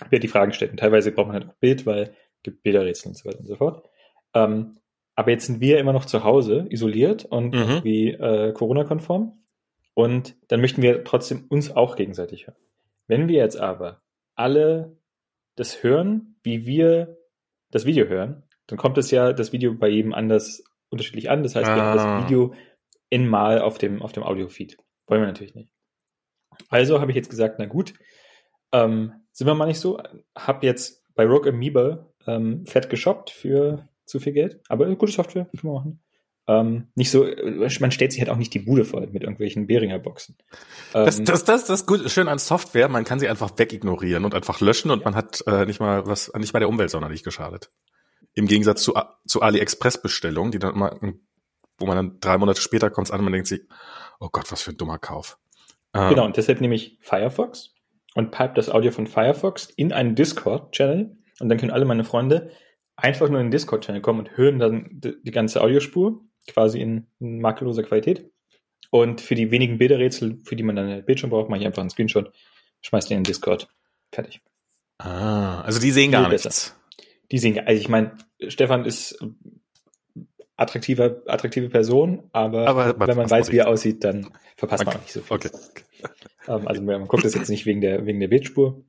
wer die Fragen stellt. Und teilweise braucht man halt auch Bild, weil gibt Bilderrätsel und so weiter und so fort. Ähm, aber jetzt sind wir immer noch zu Hause, isoliert und mhm. wie äh, Corona-konform. Und dann möchten wir trotzdem uns auch gegenseitig hören. Wenn wir jetzt aber alle das hören, wie wir das Video hören, dann kommt es ja das Video bei jedem anders unterschiedlich an. Das heißt, ah. wir haben das ah. Video in mal auf dem, auf dem Audio-Feed. Wollen wir natürlich nicht. Also habe ich jetzt gesagt, na gut, ähm, sind wir mal nicht so. Hab jetzt bei Rogue Amoeba ähm, fett geshoppt für zu viel Geld, aber gute Software, kann man machen. Ähm, nicht so, man stellt sich halt auch nicht die Bude voll mit irgendwelchen Behringer Boxen. Ähm, das, das, das, das ist gut, schön an Software, man kann sie einfach wegignorieren und einfach löschen und man hat äh, nicht mal was, nicht mal der Umwelt sonderlich geschadet. Im Gegensatz zu, zu AliExpress-Bestellungen, die dann immer, wo man dann drei Monate später kommt an und man denkt sich, oh Gott, was für ein dummer Kauf. Ähm, genau, und deshalb nehme ich Firefox und pipe das Audio von Firefox in einen Discord-Channel und dann können alle meine Freunde einfach nur in den Discord-Channel kommen und hören dann die ganze Audiospur quasi in, in makelloser Qualität. Und für die wenigen Bilderrätsel, für die man dann einen Bildschirm braucht, mache ich einfach einen Screenshot, schmeiß den in den Discord. Fertig. Ah, also die sehen gar Viel nichts. Besser. Die sehen, also ich meine, Stefan ist attraktive, attraktive Person, aber, aber wenn man weiß, wie er aussieht, dann verpasst okay. man auch nicht so viel. Okay. Ähm, also man guckt das jetzt nicht wegen der, wegen der Bildspur.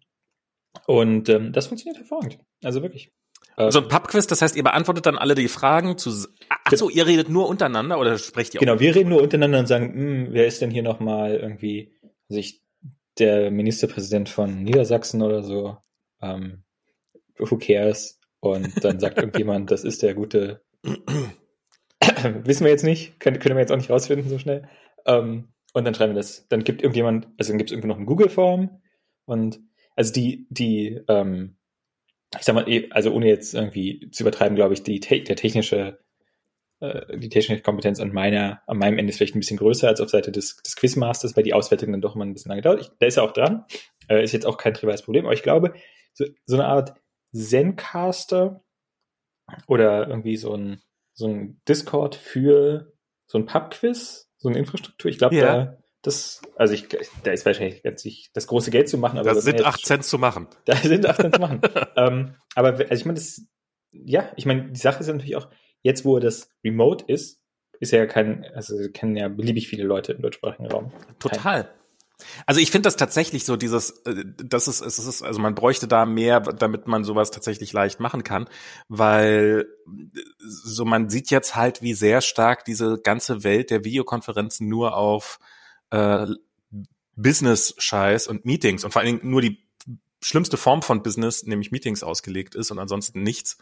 Und ähm, das funktioniert hervorragend. Also wirklich. Ähm, so ein Pubquiz, das heißt, ihr beantwortet dann alle die Fragen zu. Ach so, ihr redet nur untereinander oder sprecht ihr auch? Genau, wir reden nur untereinander und sagen, hm, wer ist denn hier nochmal irgendwie, also ich, der Ministerpräsident von Niedersachsen oder so, ähm, who cares? Und dann sagt irgendjemand, das ist der gute Wissen wir jetzt nicht, können, können wir jetzt auch nicht rausfinden so schnell. Ähm, und dann schreiben wir das. Dann gibt irgendjemand, also dann gibt es irgendwie noch eine Google-Form und also die, die, ähm, ich sag mal, eh, also ohne jetzt irgendwie zu übertreiben, glaube ich, die der technische, äh, die technische Kompetenz an meiner, an meinem Ende ist vielleicht ein bisschen größer als auf Seite des, des Quizmasters, weil die Auswertung dann doch immer ein bisschen lange dauert. Ich, da ist er auch dran. Äh, ist jetzt auch kein triviales Problem, aber ich glaube, so, so eine Art Zencaster oder irgendwie so ein so ein Discord für so ein Pub-Quiz, so eine Infrastruktur. Ich glaube, ja. da das, also ich, da ist wahrscheinlich ganz sich das große Geld zu machen. Aber da sind acht Cent zu machen. Da sind acht Cent zu machen. ähm, aber also ich meine, das, ja, ich meine, die Sache ist natürlich auch, jetzt wo das remote ist, ist ja kein, also kennen ja beliebig viele Leute im deutschsprachigen Raum. Total. Kein. Also ich finde das tatsächlich so, dieses, äh, das ist, es ist, also man bräuchte da mehr, damit man sowas tatsächlich leicht machen kann, weil so man sieht jetzt halt, wie sehr stark diese ganze Welt der Videokonferenzen nur auf äh, Business-Scheiß und Meetings und vor allen Dingen nur die schlimmste Form von Business, nämlich Meetings ausgelegt ist und ansonsten nichts.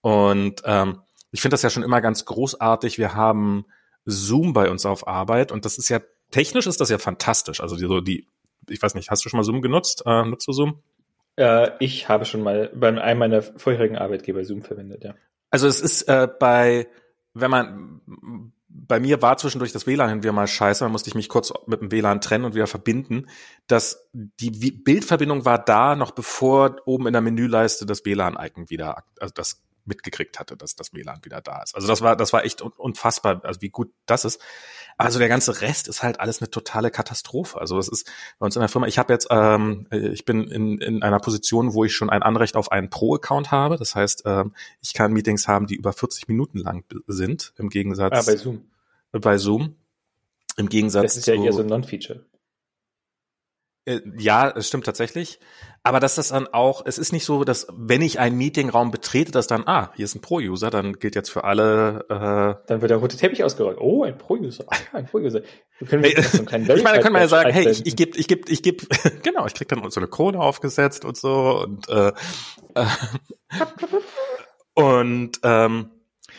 Und ähm, ich finde das ja schon immer ganz großartig. Wir haben Zoom bei uns auf Arbeit und das ist ja technisch ist das ja fantastisch. Also die, so die, ich weiß nicht, hast du schon mal Zoom genutzt? Äh, nutzt du Zoom? Äh, ich habe schon mal bei einem meiner vorherigen Arbeitgeber Zoom verwendet, ja. Also es ist äh, bei, wenn man, bei mir war zwischendurch das WLAN hin wieder mal scheiße, dann musste ich mich kurz mit dem WLAN trennen und wieder verbinden. dass die Bildverbindung war da, noch bevor oben in der Menüleiste das WLAN-Icon wieder, also das mitgekriegt hatte, dass das WLAN wieder da ist. Also das war, das war echt unfassbar, also wie gut das ist. Also der ganze Rest ist halt alles eine totale Katastrophe. Also das ist bei uns in der Firma, ich habe jetzt, ähm, ich bin in, in einer Position, wo ich schon ein Anrecht auf einen Pro-Account habe. Das heißt, ähm, ich kann Meetings haben, die über 40 Minuten lang sind, im Gegensatz. Ah, bei Zoom. Bei Zoom. Im Gegensatz. Das ist ja eher so ein Non-Feature. Äh, ja, es stimmt tatsächlich. Aber dass das dann auch, es ist nicht so, dass wenn ich einen Meetingraum betrete, dass dann, ah, hier ist ein Pro-User, dann gilt jetzt für alle. Äh, dann wird der rote Teppich ausgerollt. Oh, ein Pro-User. Ah, ja, ein Pro-User. ich meine, da könnte man ja sagen, hey, ich, ich gebe, ich gebe, ich gebe, genau, ich krieg dann so eine Krone aufgesetzt und so und äh, äh, und ähm,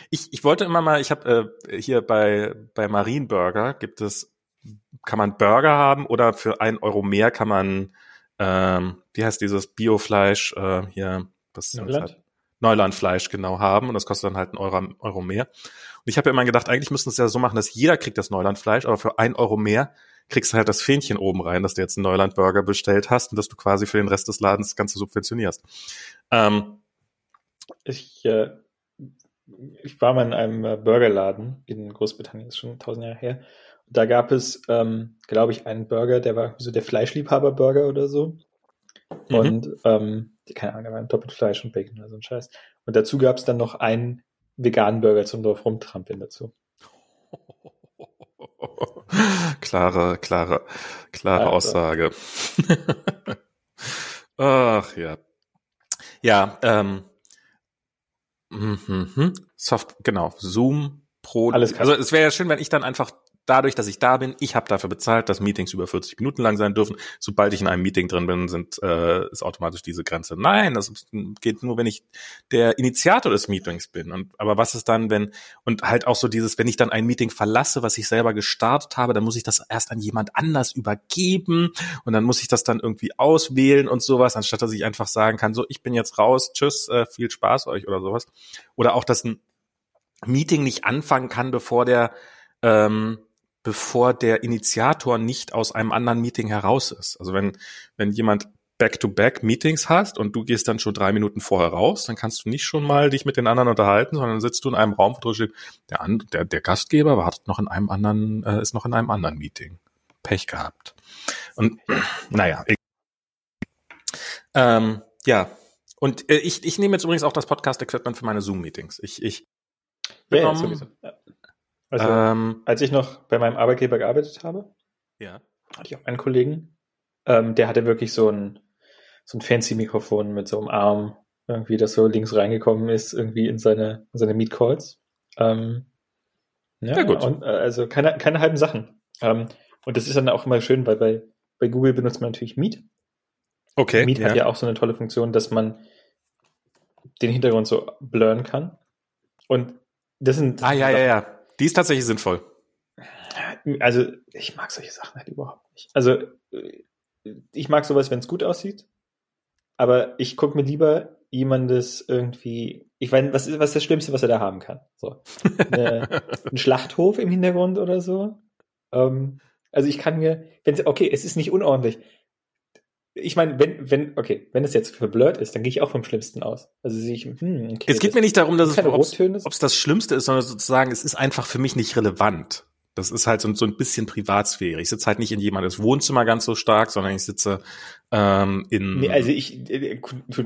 ich, ich wollte immer mal, ich habe äh, hier bei bei Marienburger gibt es kann man Burger haben oder für ein Euro mehr kann man, ähm, wie heißt dieses Biofleisch äh, hier, was Neuland? Halt, Neulandfleisch genau haben und das kostet dann halt ein Euro, Euro mehr. Und ich habe ja immer gedacht, eigentlich müssten es ja so machen, dass jeder kriegt das Neulandfleisch, aber für ein Euro mehr kriegst du halt das Fähnchen oben rein, dass du jetzt einen Neuland-Burger bestellt hast und dass du quasi für den Rest des Ladens das Ganze subventionierst. Ähm, ich, äh, ich war mal in einem äh, Burgerladen in Großbritannien, das ist schon tausend Jahre her. Da gab es, ähm, glaube ich, einen Burger, der war so der Fleischliebhaber-Burger oder so. Mhm. Und ähm, keine Ahnung, da war ein doppelt Fleisch und Bacon oder so ein Scheiß. Und dazu gab es dann noch einen veganen Burger zum Dorf rumtrampeln dazu. klare, klare, klare also. Aussage. Ach ja. Ja, ähm, mm, Soft, genau, Zoom Pro. Alles also es wäre ja schön, wenn ich dann einfach dadurch, dass ich da bin, ich habe dafür bezahlt, dass Meetings über 40 Minuten lang sein dürfen. Sobald ich in einem Meeting drin bin, sind äh, ist automatisch diese Grenze. Nein, das geht nur, wenn ich der Initiator des Meetings bin. Und aber was ist dann, wenn und halt auch so dieses, wenn ich dann ein Meeting verlasse, was ich selber gestartet habe, dann muss ich das erst an jemand anders übergeben und dann muss ich das dann irgendwie auswählen und sowas, anstatt dass ich einfach sagen kann, so ich bin jetzt raus, tschüss, äh, viel Spaß euch oder sowas. Oder auch, dass ein Meeting nicht anfangen kann, bevor der ähm, bevor der Initiator nicht aus einem anderen Meeting heraus ist. Also wenn, wenn jemand Back-to-Back-Meetings hast und du gehst dann schon drei Minuten vorher raus, dann kannst du nicht schon mal dich mit den anderen unterhalten, sondern sitzt du in einem Raum, wo drin steht, der, der, der Gastgeber wartet noch in einem anderen, äh, ist noch in einem anderen Meeting. Pech gehabt. Und naja, ähm, ja. Und äh, ich, ich nehme jetzt übrigens auch das Podcast-Equipment für meine Zoom-Meetings. Ich, ich ja. Ja. Also, ähm, als ich noch bei meinem Arbeitgeber gearbeitet habe, ja. hatte ich auch einen Kollegen, ähm, der hatte wirklich so ein, so ein fancy Mikrofon mit so einem Arm, irgendwie, das so links reingekommen ist, irgendwie in seine, in seine Meet Calls. Ähm, ja, ja, gut. Und, äh, also keine, keine halben Sachen. Ähm, und das ist dann auch immer schön, weil bei, bei Google benutzt man natürlich Meet. Okay. Meet ja. hat ja auch so eine tolle Funktion, dass man den Hintergrund so blurren kann. Und das sind. Ah, ja, ja, ja. Die ist tatsächlich sinnvoll. Also, ich mag solche Sachen halt überhaupt nicht. Also, ich mag sowas, wenn es gut aussieht. Aber ich gucke mir lieber jemandes irgendwie, ich meine, was ist, was ist das Schlimmste, was er da haben kann? So. Eine, ein Schlachthof im Hintergrund oder so. Ähm, also ich kann mir, wenn okay, es ist nicht unordentlich. Ich meine, wenn, wenn, okay, wenn es jetzt für Blurred ist, dann gehe ich auch vom Schlimmsten aus. Also sehe ich, hm, okay. Es geht mir nicht darum, dass es, ob es das Schlimmste ist, sondern sozusagen, es ist einfach für mich nicht relevant. Das ist halt so, so ein bisschen Privatsphäre. Ich sitze halt nicht in jemandes Wohnzimmer ganz so stark, sondern ich sitze ähm, in. Nee, also ich, äh,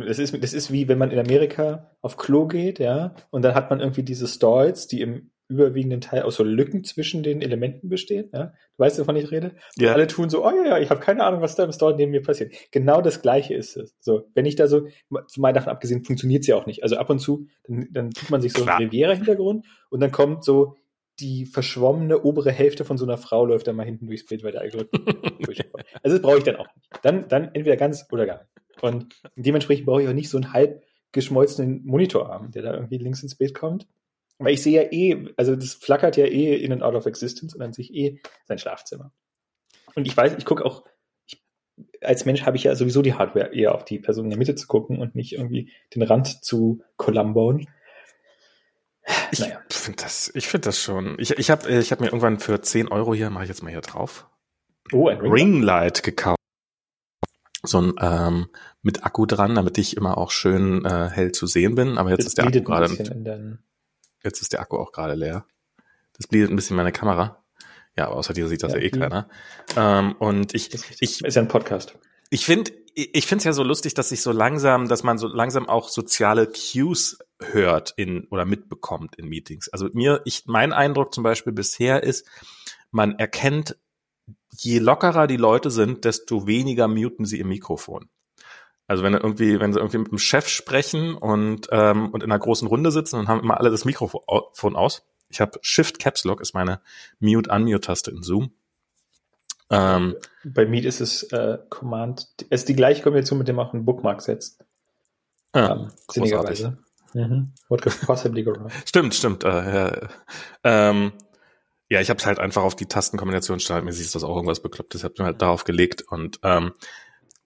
das ist, das ist wie wenn man in Amerika auf Klo geht, ja, und dann hat man irgendwie diese Stalls, die im überwiegenden Teil aus so Lücken zwischen den Elementen bestehen. Ja? Du weißt, wovon ich rede? Ja. Alle tun so, oh ja, ja, ich habe keine Ahnung, was da im Store neben mir passiert. Genau das Gleiche ist es. So, wenn ich da so, mal davon abgesehen, funktioniert es ja auch nicht. Also ab und zu, dann, dann tut man sich so Klar. einen Riviera-Hintergrund und dann kommt so die verschwommene obere Hälfte von so einer Frau läuft dann mal hinten durchs Bild, weil der Algorithmus Also das brauche ich dann auch nicht. Dann, dann entweder ganz oder gar nicht. Und dementsprechend brauche ich auch nicht so einen halb geschmolzenen Monitorarm, der da irgendwie links ins Bild kommt. Weil ich sehe ja eh, also das flackert ja eh in and out of existence und dann sehe ich eh sein Schlafzimmer. Und ich weiß, ich gucke auch, ich, als Mensch habe ich ja sowieso die Hardware eher auf die Person in der Mitte zu gucken und nicht irgendwie den Rand zu columbonen. Ich naja. finde das, ich finde das schon. Ich, ich habe ich hab mir irgendwann für 10 Euro hier, mache ich jetzt mal hier drauf, oh, ein Ringlight, gekauft. So ein ähm, mit Akku dran, damit ich immer auch schön äh, hell zu sehen bin. Aber jetzt, jetzt ist der Akku gerade. Jetzt ist der Akku auch gerade leer. Das blendet ein bisschen meine Kamera. Ja, aber außer dir sieht das ja, ja eh keiner. Ähm, und ich, ich ist ja ein Podcast. Ich finde, ich finde es ja so lustig, dass sich so langsam, dass man so langsam auch soziale Cues hört in oder mitbekommt in Meetings. Also mir, ich, mein Eindruck zum Beispiel bisher ist, man erkennt, je lockerer die Leute sind, desto weniger muten sie im Mikrofon. Also wenn irgendwie, wenn sie irgendwie mit dem Chef sprechen und und in einer großen Runde sitzen und haben immer alle das Mikrofon aus. Ich habe Shift Caps Lock ist meine Mute Unmute Taste in Zoom. Ähm, Bei Meet ist es äh, Command, es ist die gleiche Kombination, mit dem man auch einen Bookmark setzt. Ah, ähm, sinnigerweise. Mhm. What could possibly go wrong? stimmt, stimmt. Äh, ja, ähm, ja, ich habe es halt einfach auf die Tastenkombination standardmäßig ist das auch irgendwas beklopptes. Ich habe halt darauf gelegt und ähm,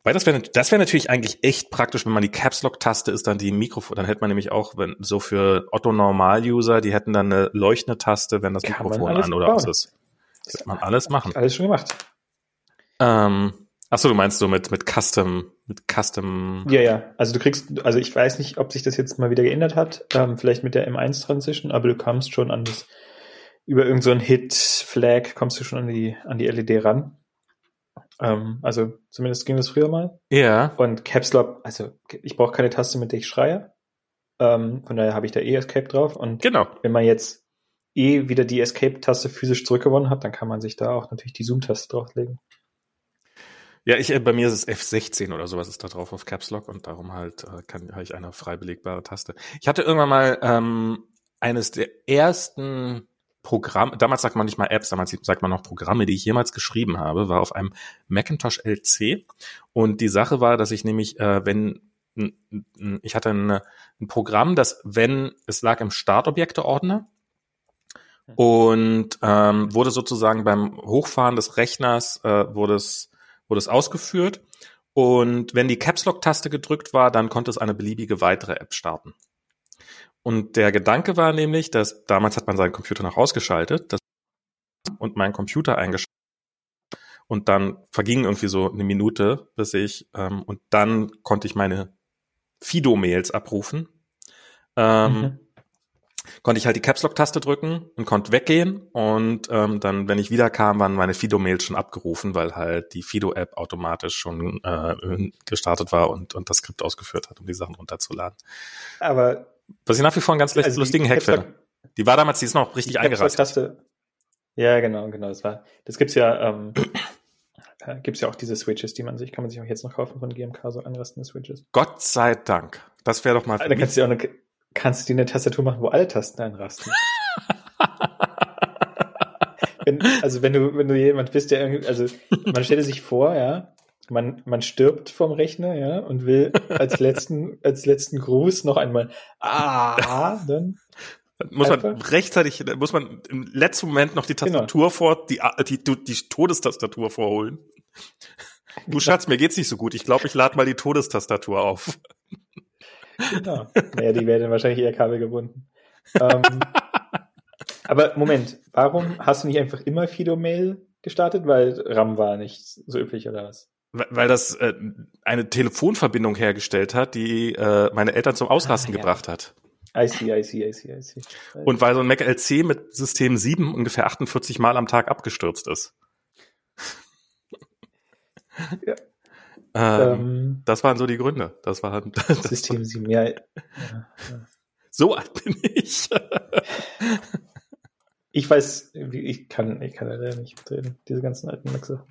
weil das wäre das wäre natürlich eigentlich echt praktisch, wenn man die Caps Lock Taste ist, dann die Mikrofon, dann hätte man nämlich auch, wenn so für Otto Normal User, die hätten dann eine leuchtende Taste, wenn das Kann Mikrofon an oder aus ist. Das kann man alles machen. Alles schon gemacht. Ähm, ach so, du meinst so mit mit Custom mit Custom. Ja, ja. Also du kriegst, also ich weiß nicht, ob sich das jetzt mal wieder geändert hat, ähm, vielleicht mit der M1 Transition, aber du kommst schon an das über irgendeinen so Hit Flag kommst du schon an die an die LED ran. Ähm, also zumindest ging das früher mal. Ja. Und Caps Lock, also ich brauche keine Taste, mit der ich schreie. Ähm, von daher habe ich da eh Escape drauf. Und genau. wenn man jetzt eh wieder die Escape-Taste physisch zurückgewonnen hat, dann kann man sich da auch natürlich die Zoom-Taste drauflegen. Ja, ich, äh, bei mir ist es F16 oder sowas ist da drauf auf Caps Lock und darum halt äh, kann habe ich eine frei belegbare Taste. Ich hatte irgendwann mal ähm, eines der ersten Programm, damals sagt man nicht mal Apps, damals sagt man noch Programme, die ich jemals geschrieben habe, war auf einem Macintosh LC. Und die Sache war, dass ich nämlich, äh, wenn ich hatte ein, ein Programm, das, wenn es lag im Startobjekteordner und ähm, wurde sozusagen beim Hochfahren des Rechners äh, wurde es wurde es ausgeführt und wenn die Caps Lock Taste gedrückt war, dann konnte es eine beliebige weitere App starten. Und der Gedanke war nämlich, dass damals hat man seinen Computer noch ausgeschaltet dass, und meinen Computer eingeschaltet Und dann verging irgendwie so eine Minute, bis ich, ähm, und dann konnte ich meine Fido-Mails abrufen. Ähm, mhm. Konnte ich halt die Caps Lock-Taste drücken und konnte weggehen. Und ähm, dann, wenn ich wiederkam, waren meine Fido-Mails schon abgerufen, weil halt die Fido-App automatisch schon äh, gestartet war und, und das Skript ausgeführt hat, um die Sachen runterzuladen. Aber was ich nach wie vor einen ganz also lustigen Hack finde. Die war damals, die ist noch richtig eingerastet. Ja, genau, genau. Das war, das gibt's ja, ähm, äh, gibt's ja auch diese Switches, die man sich, kann man sich auch jetzt noch kaufen von GMK, so anrastende Switches. Gott sei Dank. Das wäre doch mal. Dann kannst du auch eine, kannst du dir eine Tastatur machen, wo alle Tasten einrasten. wenn, also wenn du, wenn du jemand bist, der irgendwie, also man stelle sich vor, ja, man, man stirbt vom Rechner, ja, und will als letzten, als letzten Gruß noch einmal, ah, dann muss man rechtzeitig, muss man im letzten Moment noch die genau. Tastatur genau. vor, die, die, die, die Todestastatur vorholen. Du Schatz, mir geht's nicht so gut. Ich glaube, ich lade mal die Todestastatur auf. Genau. Naja, die werden wahrscheinlich eher Kabel gebunden. ähm, aber Moment, warum hast du nicht einfach immer Fido-Mail gestartet? Weil RAM war nicht so üblich oder was? Weil das äh, eine Telefonverbindung hergestellt hat, die äh, meine Eltern zum Ausrasten ah, ja. gebracht hat. I see, I see, I see, I see. Und weil so ein Mac LC mit System 7 ungefähr 48 Mal am Tag abgestürzt ist. Ja. Ähm, ähm, das waren so die Gründe. Das war das System 7, ja. ja, ja. So alt bin ich. ich weiß, ich kann, ich kann leider nicht mitreden. Diese ganzen alten Maxe.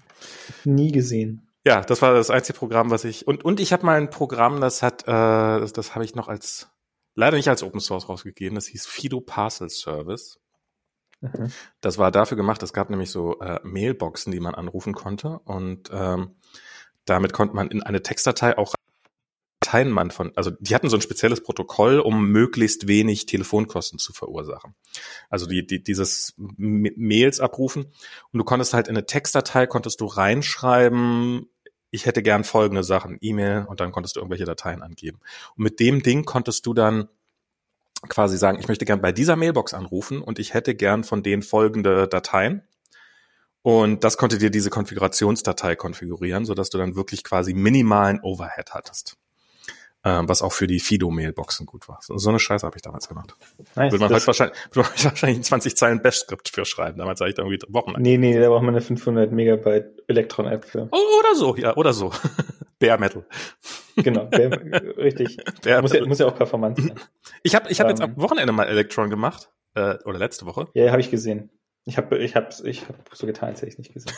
Nie gesehen. Ja, das war das einzige Programm, was ich und und ich habe mal ein Programm, das hat, äh, das, das habe ich noch als leider nicht als Open Source rausgegeben. Das hieß Fido Parcel Service. Mhm. Das war dafür gemacht. Es gab nämlich so äh, Mailboxen, die man anrufen konnte und ähm, damit konnte man in eine Textdatei auch Dateien man von, also die hatten so ein spezielles Protokoll, um möglichst wenig Telefonkosten zu verursachen. Also die, die dieses Mails abrufen und du konntest halt in eine Textdatei konntest du reinschreiben, ich hätte gern folgende Sachen, E-Mail und dann konntest du irgendwelche Dateien angeben. Und mit dem Ding konntest du dann quasi sagen, ich möchte gern bei dieser Mailbox anrufen und ich hätte gern von denen folgende Dateien. Und das konnte dir diese Konfigurationsdatei konfigurieren, sodass du dann wirklich quasi minimalen Overhead hattest ähm, was auch für die Fido-Mailboxen gut war. So, so eine Scheiße habe ich damals gemacht. Nice, würde man heute wahrscheinlich, würde man wahrscheinlich 20 Zeilen Bash-Skript für schreiben. Damals habe ich da irgendwie Wochen. Nee, nee, da braucht man eine 500 Megabyte Elektron-App für. Oh, oder so, ja, oder so. Bare Metal. Genau, bare, richtig. Bare muss, ja, muss ja auch performant sein. Ich habe ich hab um, jetzt am ähm. Wochenende mal Electron gemacht. Äh, oder letzte Woche. Ja, habe ich gesehen. Ich habe ich hab, ich hab so getan, als hätte ich nicht gesehen.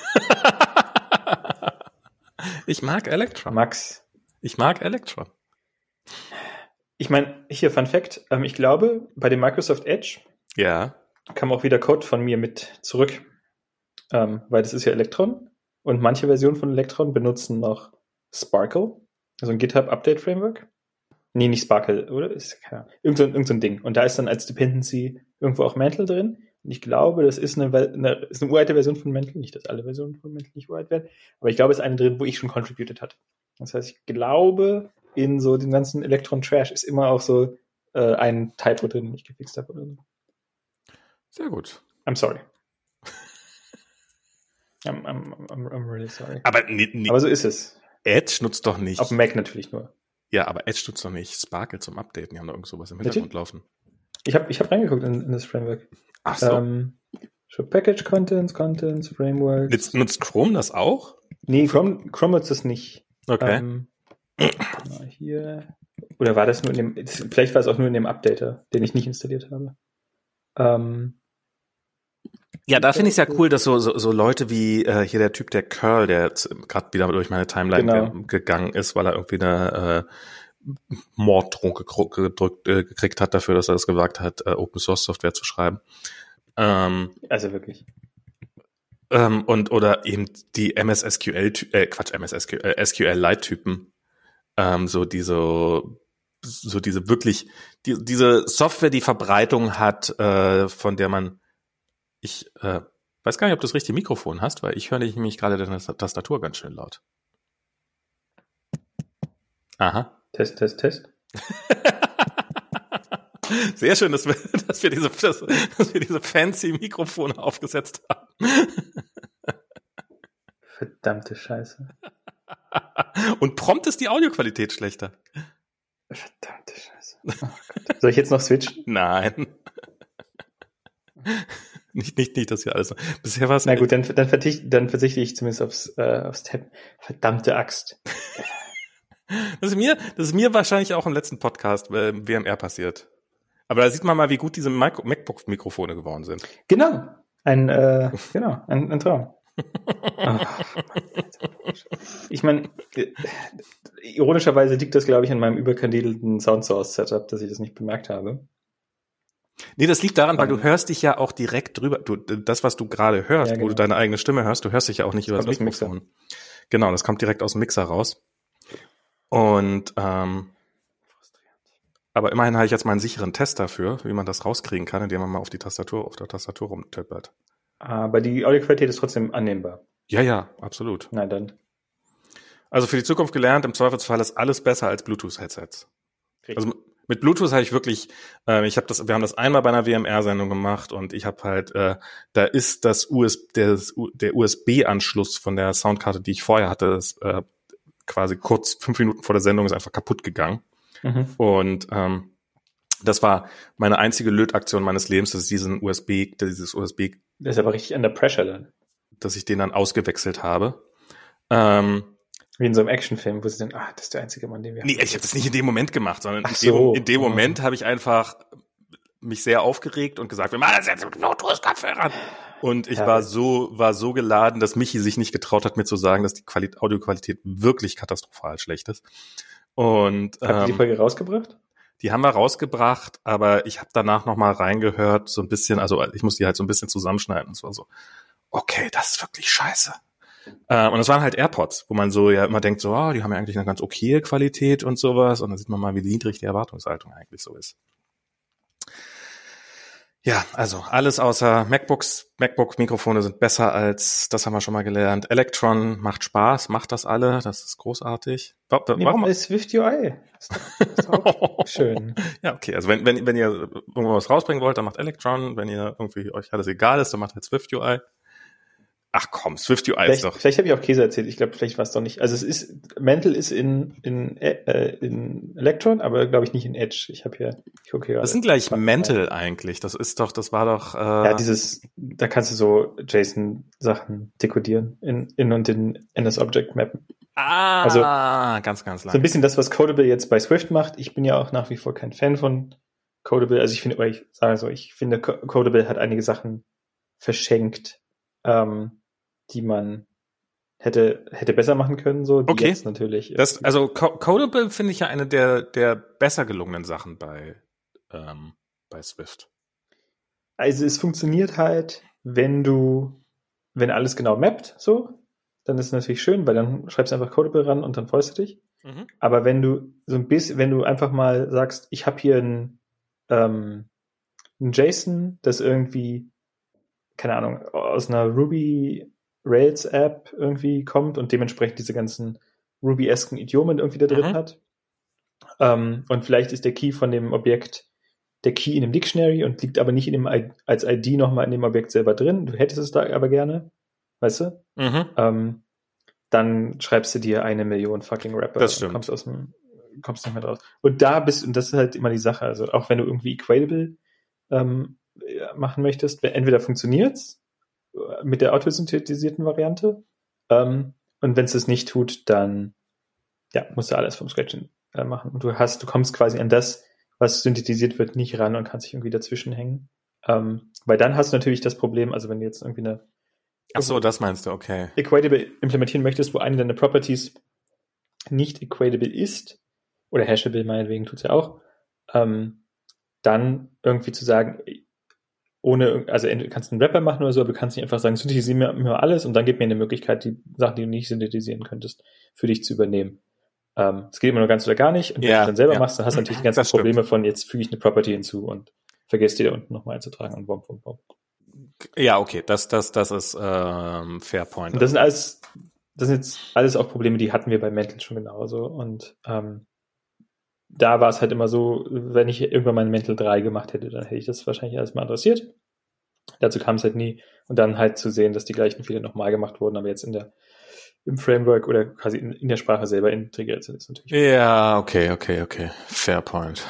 ich mag Electron. Max. Ich mag Electron. Ich meine, hier Fun Fact, ähm, ich glaube, bei dem Microsoft Edge ja. kam auch wieder Code von mir mit zurück, ähm, weil das ist ja Electron und manche Versionen von Electron benutzen noch Sparkle, also ein GitHub Update Framework. Nee, nicht Sparkle, oder? Ist, keine irgend, so, irgend so ein Ding. Und da ist dann als Dependency irgendwo auch Mantle drin. Und ich glaube, das ist eine, eine, ist eine uralte Version von Mantle. Nicht, dass alle Versionen von Mantle nicht uralt werden. Aber ich glaube, es ist eine drin, wo ich schon contributed hat. Das heißt, ich glaube, in so dem ganzen Elektron-Trash ist immer auch so äh, ein Typo drin, den ich gefixt habe oder so. Sehr gut. I'm sorry. I'm, I'm, I'm, I'm really sorry. Aber, nee, nee. aber so ist es. Edge nutzt doch nicht. Auf Mac natürlich nur. Ja, aber Edge nutzt doch nicht Sparkle zum Updaten. Die haben da irgend sowas im Hintergrund laufen. Ich habe ich hab reingeguckt in, in, das Framework. Ach so. Ähm, Package Contents, Contents, Frameworks. Nutzt, nutzt Chrome das auch? Nee, Chrome, Chrome nutzt das nicht. Okay. Ähm, hier. Oder war das nur in dem, vielleicht war es auch nur in dem Updater, den ich nicht installiert habe. Ähm, ja, da finde ich es ja cool, dass so, so, so Leute wie äh, hier der Typ, der Curl, der gerade wieder durch meine Timeline genau. ge gegangen ist, weil er irgendwie eine äh, Morddrohung gedrückt, äh, gekriegt hat dafür, dass er das gewagt hat, äh, Open Source Software zu schreiben. Ähm, also wirklich. Ähm, und oder eben die MS-SQL, äh, Quatsch, MS-SQL, äh, SQL-Lite-Typen, ähm, so diese so diese wirklich die, diese Software, die Verbreitung hat, äh, von der man ich äh, weiß gar nicht, ob du das richtige Mikrofon hast, weil ich höre nämlich gerade deine Tastatur ganz schön laut. Aha. Test, Test, Test. Sehr schön, dass wir, dass wir diese, dass, dass wir diese fancy Mikrofone aufgesetzt haben. Verdammte Scheiße. Und prompt ist die Audioqualität schlechter. Verdammte Scheiße. Oh Soll ich jetzt noch switchen? Nein. nicht, nicht, nicht, dass wir alles. Bisher war es. Na gut, dann, dann, verzichte, dann verzichte ich zumindest aufs, äh, aufs Tab. Verdammte Axt. das ist mir, das ist mir wahrscheinlich auch im letzten Podcast äh, WMR passiert. Aber da sieht man mal, wie gut diese MacBook-Mikrofone geworden sind. Genau. Ein, äh, genau, ein, ein Traum. ich meine, ironischerweise liegt das, glaube ich, an meinem überkandidelten Soundsource-Setup, dass ich das nicht bemerkt habe. Nee, das liegt daran, weil du ähm. hörst dich ja auch direkt drüber. Du, das, was du gerade hörst, ja, genau. wo du deine eigene Stimme hörst, du hörst dich ja auch nicht über das Mikrofon. Genau, das kommt direkt aus dem Mixer raus. Und ähm, aber immerhin habe ich jetzt mal einen sicheren Test dafür, wie man das rauskriegen kann, indem man mal auf die Tastatur, auf der Tastatur rumtippert. Aber die Audioqualität ist trotzdem annehmbar. Ja, ja, absolut. Na dann. Also für die Zukunft gelernt, im Zweifelsfall ist alles besser als Bluetooth-Headsets. Also mit Bluetooth habe ich wirklich, äh, ich habe das, wir haben das einmal bei einer WMR-Sendung gemacht und ich habe halt, äh, da ist das US, der, der USB-Anschluss von der Soundkarte, die ich vorher hatte, das, äh, quasi kurz fünf Minuten vor der Sendung ist einfach kaputt gegangen. Mhm. Und ähm, das war meine einzige Lötaktion meines Lebens, dass ich diesen USB, dieses USB. Das ist aber richtig under pressure dann. Dass ich den dann ausgewechselt habe. Ähm, Wie in so einem Actionfilm, wo sie dann, ah, das ist der einzige Mann, den wir Nee, ich habe das nicht in dem Moment gemacht, sondern in, so. dem, in dem Moment habe ich einfach mich sehr aufgeregt und gesagt, wir machen das jetzt mit Bluetooth-Kopfhörern. Und ich ja. war so, war so geladen, dass Michi sich nicht getraut hat, mir zu sagen, dass die Quali Audioqualität wirklich katastrophal schlecht ist. Und Habt ihr die ähm, Folge rausgebracht? Die haben wir rausgebracht, aber ich habe danach noch mal reingehört, so ein bisschen, also ich muss die halt so ein bisschen zusammenschneiden. Es war so, okay, das ist wirklich scheiße. Äh, und es waren halt AirPods, wo man so ja immer denkt, so, oh, die haben ja eigentlich eine ganz okaye Qualität und sowas. Und dann sieht man mal, wie niedrig die Erwartungshaltung eigentlich so ist. Ja, also alles außer MacBooks, MacBook-Mikrofone sind besser als, das haben wir schon mal gelernt. Electron macht Spaß, macht das alle, das ist großartig. Warum, warum ist Swift UI? Ist doch, ist doch schön. ja, okay, also wenn, wenn, wenn ihr irgendwas rausbringen wollt, dann macht Electron. Wenn ihr irgendwie euch alles egal ist, dann macht halt Swift UI. Ach komm, Swift UI vielleicht, ist doch. Vielleicht habe ich auch Käse erzählt. Ich glaube, vielleicht war es doch nicht. Also es ist, Mantle ist in, in, äh, in Electron, aber glaube ich nicht in Edge. Ich habe hier, ich gucke hier. Das sind gleich Mantle eigentlich. Das ist doch, das war doch. Äh ja, dieses, da kannst du so JSON-Sachen dekodieren in, in und in NS Object mappen. Ah, also, ganz, ganz lang. So ein bisschen das, was Codable jetzt bei Swift macht. Ich bin ja auch nach wie vor kein Fan von Codable. Also ich finde, oder ich sage so, ich finde, Codable hat einige Sachen verschenkt. Ähm, die man hätte hätte besser machen können so die okay. jetzt natürlich das also Codable finde ich ja eine der der besser gelungenen Sachen bei ähm, bei Swift also es funktioniert halt wenn du wenn alles genau mappt so dann ist es natürlich schön weil dann schreibst du einfach Codable ran und dann freust du dich mhm. aber wenn du so ein bisschen wenn du einfach mal sagst ich habe hier ein ähm, ein JSON das irgendwie keine Ahnung aus einer Ruby Rails-App irgendwie kommt und dementsprechend diese ganzen Ruby-esken Idiomen irgendwie da drin mhm. hat. Ähm, und vielleicht ist der Key von dem Objekt der Key in dem Dictionary und liegt aber nicht in dem als ID nochmal in dem Objekt selber drin. Du hättest es da aber gerne, weißt du? Mhm. Ähm, dann schreibst du dir eine Million fucking Rapper das stimmt. und kommst aus dem, kommst nicht mehr draus. Und da bist, und das ist halt immer die Sache, also auch wenn du irgendwie Equatable ähm, machen möchtest, entweder funktioniert's mit der autosynthetisierten Variante. Ähm, und wenn es das nicht tut, dann ja, musst du alles vom Scratch äh, machen. Und du hast, du kommst quasi an das, was synthetisiert wird, nicht ran und kannst dich irgendwie dazwischen hängen. Ähm, weil dann hast du natürlich das Problem, also wenn du jetzt irgendwie eine Ach so, das meinst du, okay. Equatable implementieren möchtest, wo eine deiner Properties nicht equatable ist, oder hashable meinetwegen tut's ja auch, ähm, dann irgendwie zu sagen, ohne, also kannst du einen Rapper machen oder so, aber du kannst nicht einfach sagen, synthetisiere mir, mir alles und dann gib mir eine Möglichkeit, die Sachen, die du nicht synthetisieren könntest, für dich zu übernehmen. Ähm, es geht immer nur ganz oder gar nicht. Und wenn ja, du es dann selber ja. machst, dann hast du natürlich die ganzen Probleme von, jetzt füge ich eine Property hinzu und vergesst die da unten nochmal einzutragen und bom, bom, bom. Ja, okay, das, das, das ist ähm, Fair Point. Und das sind alles, das sind jetzt alles auch Probleme, die hatten wir bei Mental schon genauso. Und ähm, da war es halt immer so, wenn ich irgendwann mein Mental 3 gemacht hätte, dann hätte ich das wahrscheinlich erstmal adressiert. Dazu kam es halt nie. Und dann halt zu sehen, dass die gleichen Fehler nochmal gemacht wurden, aber jetzt in der im Framework oder quasi in, in der Sprache selber integriert sind. Ist natürlich ja, okay, okay, okay. Fair point.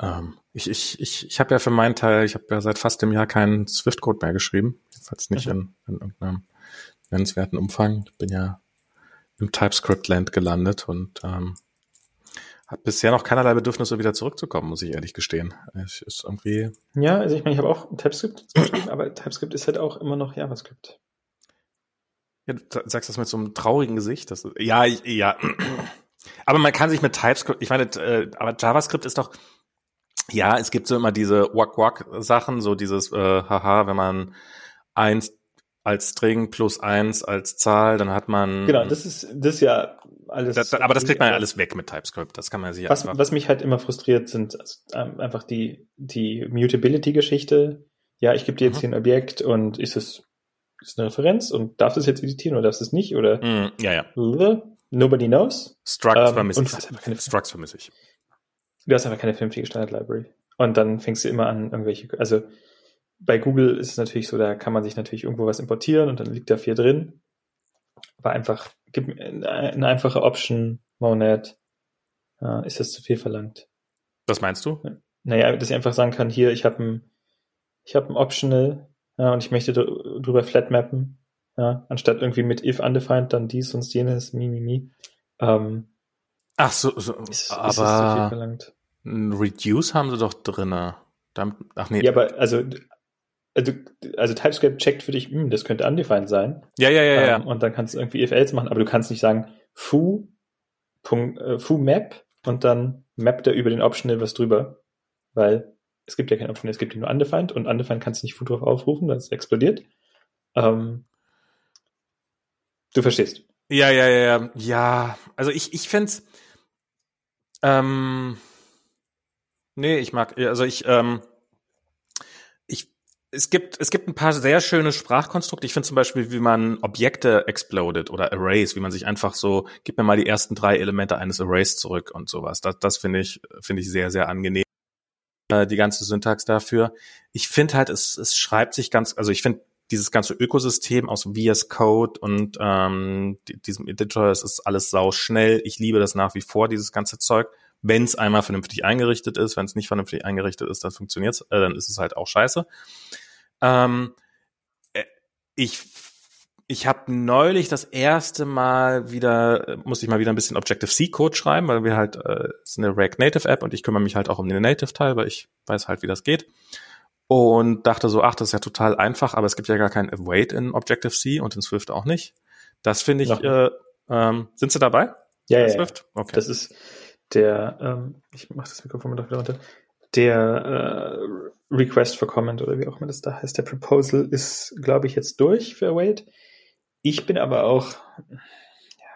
Ähm, ich ich, ich, ich habe ja für meinen Teil, ich habe ja seit fast einem Jahr keinen Swift-Code mehr geschrieben. Falls nicht mhm. in, in irgendeinem nennenswerten Umfang. Ich bin ja im TypeScript-Land gelandet und ähm, hat bisher noch keinerlei Bedürfnis, so wieder zurückzukommen, muss ich ehrlich gestehen. Es ist irgendwie. Ja, also ich meine, ich habe auch TypeScript geschrieben, aber TypeScript ist halt auch immer noch JavaScript. Ja, du sagst das mit so einem traurigen Gesicht. Das, ja, ja. Aber man kann sich mit TypeScript, ich meine, äh, aber JavaScript ist doch, ja, es gibt so immer diese Wack-Wack-Sachen, so dieses, äh, haha, wenn man eins als String plus eins als Zahl, dann hat man. Genau, das ist, das ist ja alles. Das, aber das kriegt man ja alles weg mit TypeScript. Das kann man sich was, einfach. Was mich halt immer frustriert, sind also, einfach die, die Mutability-Geschichte. Ja, ich gebe dir jetzt mhm. hier ein Objekt und ist es ist eine Referenz und darfst du es jetzt editieren oder darfst du es nicht? Oder mm, ja, ja. Nobody knows. Structs ähm, vermisse ich. Structs vermisse ich. Du hast einfach keine vernünftige Standard-Library. Und dann fängst du immer an, irgendwelche, also bei Google ist es natürlich so, da kann man sich natürlich irgendwo was importieren und dann liegt da viel drin. Aber einfach, gib mir eine einfache Option, Monad, äh, ist das zu viel verlangt. Was meinst du? Naja, dass ich einfach sagen kann, hier, ich habe ein, ich habe ein Optional, ja, und ich möchte drüber flat mappen, ja, anstatt irgendwie mit if undefined dann dies und jenes, mi, mi, mi. Ähm, Ach so, so ist, aber ist ein Reduce haben sie doch drinne. Ach nee. Ja, aber also also, also TypeScript checkt für dich, hm, das könnte undefined sein. Ja, ja, ja, ähm, ja. Und dann kannst du irgendwie if-else machen, aber du kannst nicht sagen foo, Punkt, äh, foo map und dann mappt er über den Optional was drüber, weil es gibt ja kein Optional, es gibt nur undefined und undefined kannst du nicht foo drauf aufrufen, das explodiert. Ähm, du verstehst. Ja, ja, ja, ja. Ja, also ich, ich fände ähm, nee, ich mag, also ich, ähm, es gibt, es gibt ein paar sehr schöne Sprachkonstrukte. Ich finde zum Beispiel, wie man Objekte exploded oder Arrays, wie man sich einfach so, gib mir mal die ersten drei Elemente eines Arrays zurück und sowas. Das, das finde ich, finde ich sehr, sehr angenehm. Äh, die ganze Syntax dafür. Ich finde halt, es, es schreibt sich ganz, also ich finde dieses ganze Ökosystem aus VS Code und ähm, diesem Editor, es ist alles sau schnell. Ich liebe das nach wie vor, dieses ganze Zeug. Wenn es einmal vernünftig eingerichtet ist, wenn es nicht vernünftig eingerichtet ist, dann funktioniert's, äh, dann ist es halt auch scheiße. Ähm, äh, ich ich habe neulich das erste Mal wieder, äh, muss ich mal wieder ein bisschen Objective-C-Code schreiben, weil wir halt, äh, es ist eine React Native App und ich kümmere mich halt auch um den Native-Teil, weil ich weiß halt, wie das geht. Und dachte so, ach, das ist ja total einfach, aber es gibt ja gar kein Await in Objective-C und in Swift auch nicht. Das finde ich, äh, ähm, sind Sie dabei? Ja, ja, Swift? Okay. Das ist der, ähm, ich mache das Mikrofon mal doch wieder runter, der äh, Request for Comment oder wie auch immer das da heißt, der Proposal ist, glaube ich, jetzt durch für Await. Ich bin aber auch, ja,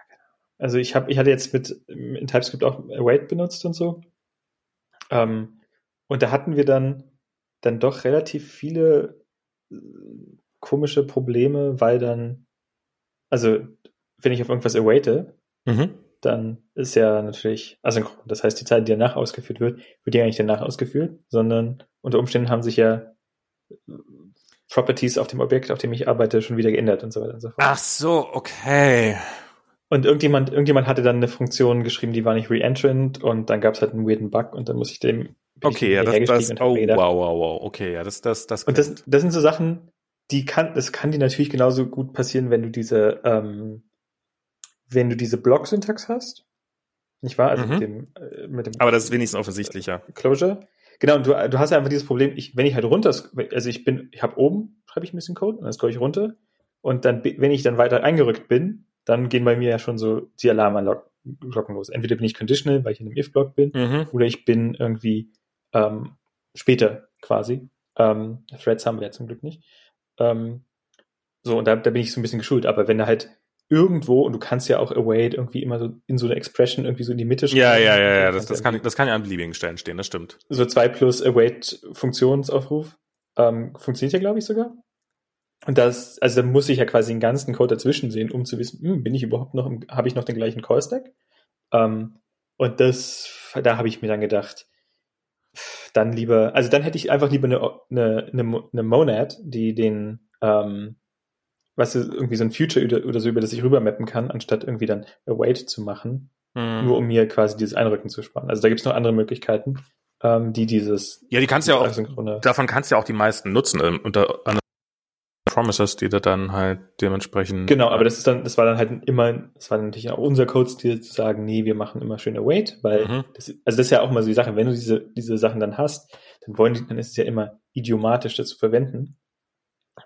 genau. Also ich habe, ich hatte jetzt mit in TypeScript auch Await benutzt und so. Ähm, und da hatten wir dann dann doch relativ viele äh, komische Probleme, weil dann, also wenn ich auf irgendwas awaite, mhm dann ist ja natürlich asynchron. Das heißt, die Zeit, die danach ausgeführt wird, wird ja nicht danach ausgeführt, sondern unter Umständen haben sich ja Properties auf dem Objekt, auf dem ich arbeite, schon wieder geändert und so weiter und so fort. Ach so, okay. Und irgendjemand, irgendjemand hatte dann eine Funktion geschrieben, die war nicht reentrant und dann gab es halt einen weirden Bug und dann muss ich dem Okay, ja, das, das oh, wow, wow, wow, okay, ja, das, das, das. Und das, das sind so Sachen, die kann, das kann dir natürlich genauso gut passieren, wenn du diese ähm, wenn du diese Block-Syntax hast, nicht wahr? Also mhm. mit, dem, äh, mit dem. Aber das ist wenigstens offensichtlicher. Closure. Genau, und du, du hast ja einfach dieses Problem, ich, wenn ich halt runter, also ich bin, ich habe oben, schreibe ich ein bisschen Code und dann scroll ich runter und dann, wenn ich dann weiter eingerückt bin, dann gehen bei mir ja schon so die Alarmglocken los. Entweder bin ich conditional, weil ich in einem if-Block bin, mhm. oder ich bin irgendwie ähm, später quasi. Ähm, Threads haben wir ja zum Glück nicht. Ähm, so, und da, da bin ich so ein bisschen geschult. Aber wenn da halt irgendwo, und du kannst ja auch await irgendwie immer so in so eine Expression irgendwie so in die Mitte schreiben. Ja, ja, ja, ja, das, das, kann, das kann ja an beliebigen Stellen stehen, das stimmt. So zwei plus await Funktionsaufruf ähm, funktioniert ja, glaube ich, sogar. Und das, also da muss ich ja quasi den ganzen Code dazwischen sehen, um zu wissen, hm, bin ich überhaupt noch, habe ich noch den gleichen Call-Stack? Ähm, und das, da habe ich mir dann gedacht, dann lieber, also dann hätte ich einfach lieber eine, eine, eine, eine Monad, die den, ähm, was irgendwie so ein Future oder, so, über das ich rübermappen kann, anstatt irgendwie dann await zu machen, mhm. nur um mir quasi dieses Einrücken zu sparen. Also da gibt es noch andere Möglichkeiten, ähm, die dieses. Ja, die kannst du ja auch, davon kannst du ja auch die meisten nutzen, ähm, unter Promises, die da dann halt dementsprechend. Genau, aber das ist dann, das war dann halt immer, das war natürlich auch unser Code-Stil zu sagen, nee, wir machen immer schön await, weil mhm. das, also das ist ja auch mal so die Sache, wenn du diese, diese Sachen dann hast, dann wollen die, dann ist es ja immer idiomatisch, das zu verwenden.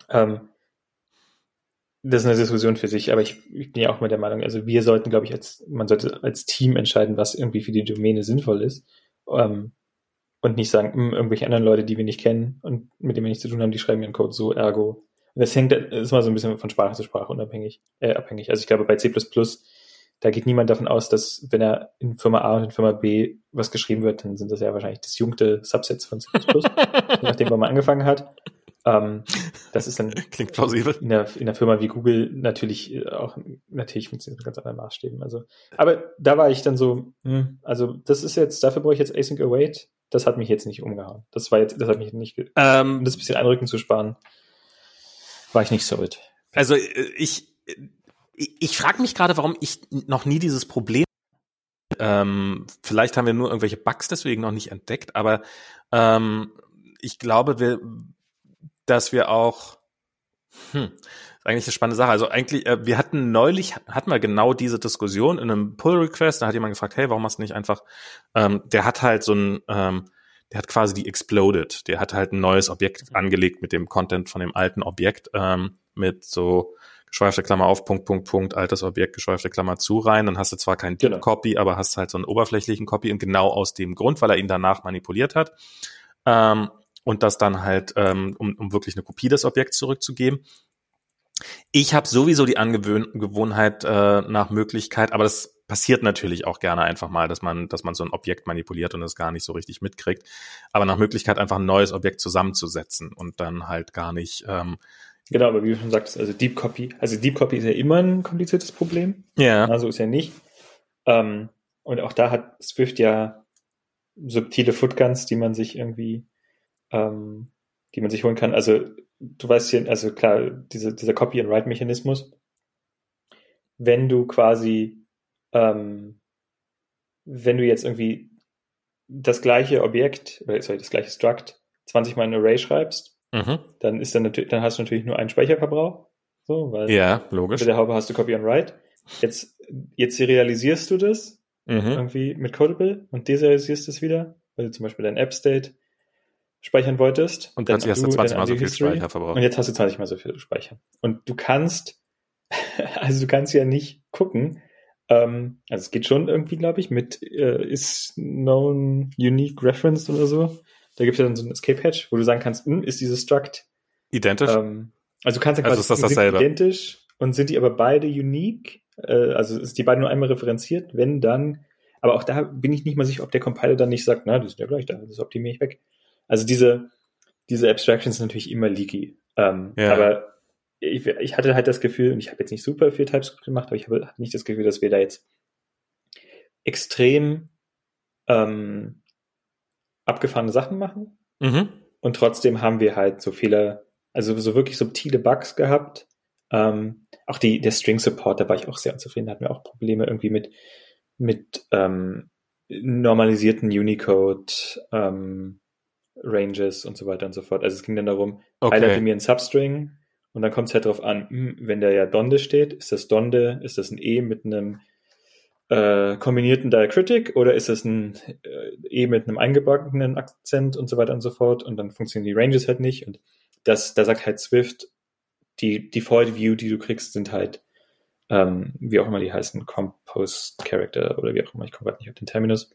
Ähm, das ist eine Diskussion für sich, aber ich, ich bin ja auch mal der Meinung, also wir sollten, glaube ich, als, man sollte als Team entscheiden, was irgendwie für die Domäne sinnvoll ist. Ähm, und nicht sagen, mh, hm, irgendwelche anderen Leute, die wir nicht kennen und mit denen wir nichts zu tun haben, die schreiben ihren Code so, ergo. Und das hängt, das ist mal so ein bisschen von Sprache zu Sprache unabhängig, äh, abhängig. Also ich glaube, bei C++, da geht niemand davon aus, dass wenn er in Firma A und in Firma B was geschrieben wird, dann sind das ja wahrscheinlich disjunkte Subsets von C++, je nachdem, man angefangen hat. Ähm, das ist dann klingt plausibel in der, in der Firma wie Google natürlich äh, auch natürlich funktioniert mit ganz anderen Maßstäben. Also, aber da war ich dann so, hm, also das ist jetzt dafür brauche ich jetzt Async Await. Das hat mich jetzt nicht umgehauen. Das war jetzt, das hat mich nicht, ähm, um das bisschen Einrücken zu sparen, war ich nicht so mit. Also äh, ich ich, ich frage mich gerade, warum ich noch nie dieses Problem ähm, vielleicht haben wir nur irgendwelche Bugs deswegen noch nicht entdeckt, aber ähm, ich glaube, wir, dass wir auch, hm, ist eigentlich eine spannende Sache. Also eigentlich, äh, wir hatten neulich, hatten wir genau diese Diskussion in einem Pull-Request, da hat jemand gefragt, hey, warum hast du nicht einfach, ähm, der hat halt so ein, ähm, der hat quasi die exploded, der hat halt ein neues Objekt angelegt mit dem Content von dem alten Objekt, ähm, mit so geschweifte Klammer auf, Punkt, Punkt, Punkt, altes Objekt, geschweifte Klammer zu rein, dann hast du zwar keinen genau. Copy, aber hast halt so einen oberflächlichen Copy und genau aus dem Grund, weil er ihn danach manipuliert hat. Ähm, und das dann halt, ähm, um, um wirklich eine Kopie des Objekts zurückzugeben. Ich habe sowieso die Angewohnheit äh, nach Möglichkeit, aber das passiert natürlich auch gerne einfach mal, dass man, dass man so ein Objekt manipuliert und es gar nicht so richtig mitkriegt. Aber nach Möglichkeit einfach ein neues Objekt zusammenzusetzen und dann halt gar nicht. Ähm, genau, aber wie du schon sagst, also Deep Copy, also Deep Copy ist ja immer ein kompliziertes Problem. Ja. Also ist ja nicht. Ähm, und auch da hat Swift ja subtile Footguns, die man sich irgendwie ähm, die man sich holen kann. Also du weißt hier, also klar, diese, dieser Copy-and-Write-Mechanismus, wenn du quasi, ähm, wenn du jetzt irgendwie das gleiche Objekt, oder sorry, das gleiche Struct 20 mal in Array schreibst, mhm. dann ist dann natürlich, dann hast du natürlich nur einen Speicherverbrauch. So, weil ja, logisch. Mit der Haube hast du Copy and Write. Jetzt, jetzt serialisierst du das mhm. irgendwie mit Codable und deserialisierst es wieder, du zum Beispiel dein App-State speichern wolltest. Und plötzlich hast du 20 mal so viel Speicher verbraucht. Und jetzt hast du 20 mal so viel Speicher. Und du kannst, also du kannst ja nicht gucken, ähm, also es geht schon irgendwie, glaube ich, mit äh, is known unique reference oder so. Da gibt es ja dann so ein Escape-Hatch, wo du sagen kannst, hm, ist dieses Struct identisch? Ähm, also du kannst ja quasi also ist das dasselbe. identisch und sind die aber beide unique? Äh, also ist die beiden nur einmal referenziert? Wenn dann, aber auch da bin ich nicht mal sicher, ob der Compiler dann nicht sagt, na, die sind ja gleich da, das optimiere ich weg. Also diese, diese Abstractions sind natürlich immer leaky. Ähm, ja. Aber ich, ich, hatte halt das Gefühl, und ich habe jetzt nicht super viel TypeScript gemacht, aber ich habe nicht das Gefühl, dass wir da jetzt extrem ähm, abgefahrene Sachen machen. Mhm. Und trotzdem haben wir halt so viele, also so wirklich subtile Bugs gehabt. Ähm, auch die, der String Support, da war ich auch sehr unzufrieden, da hatten wir auch Probleme irgendwie mit, mit ähm, normalisierten Unicode, ähm, Ranges und so weiter und so fort. Also es ging dann darum, okay. highlighte mir einen Substring und dann kommt es halt darauf an, hm, wenn der ja Donde steht, ist das Donde, ist das ein E mit einem äh, kombinierten Diacritic oder ist das ein äh, E mit einem eingebackenen Akzent und so weiter und so fort und dann funktionieren die Ranges halt nicht und das, da sagt halt Swift, die Default View, die du kriegst, sind halt, ähm, wie auch immer die heißen, Compost Character oder wie auch immer, ich komme gerade nicht auf den Terminus.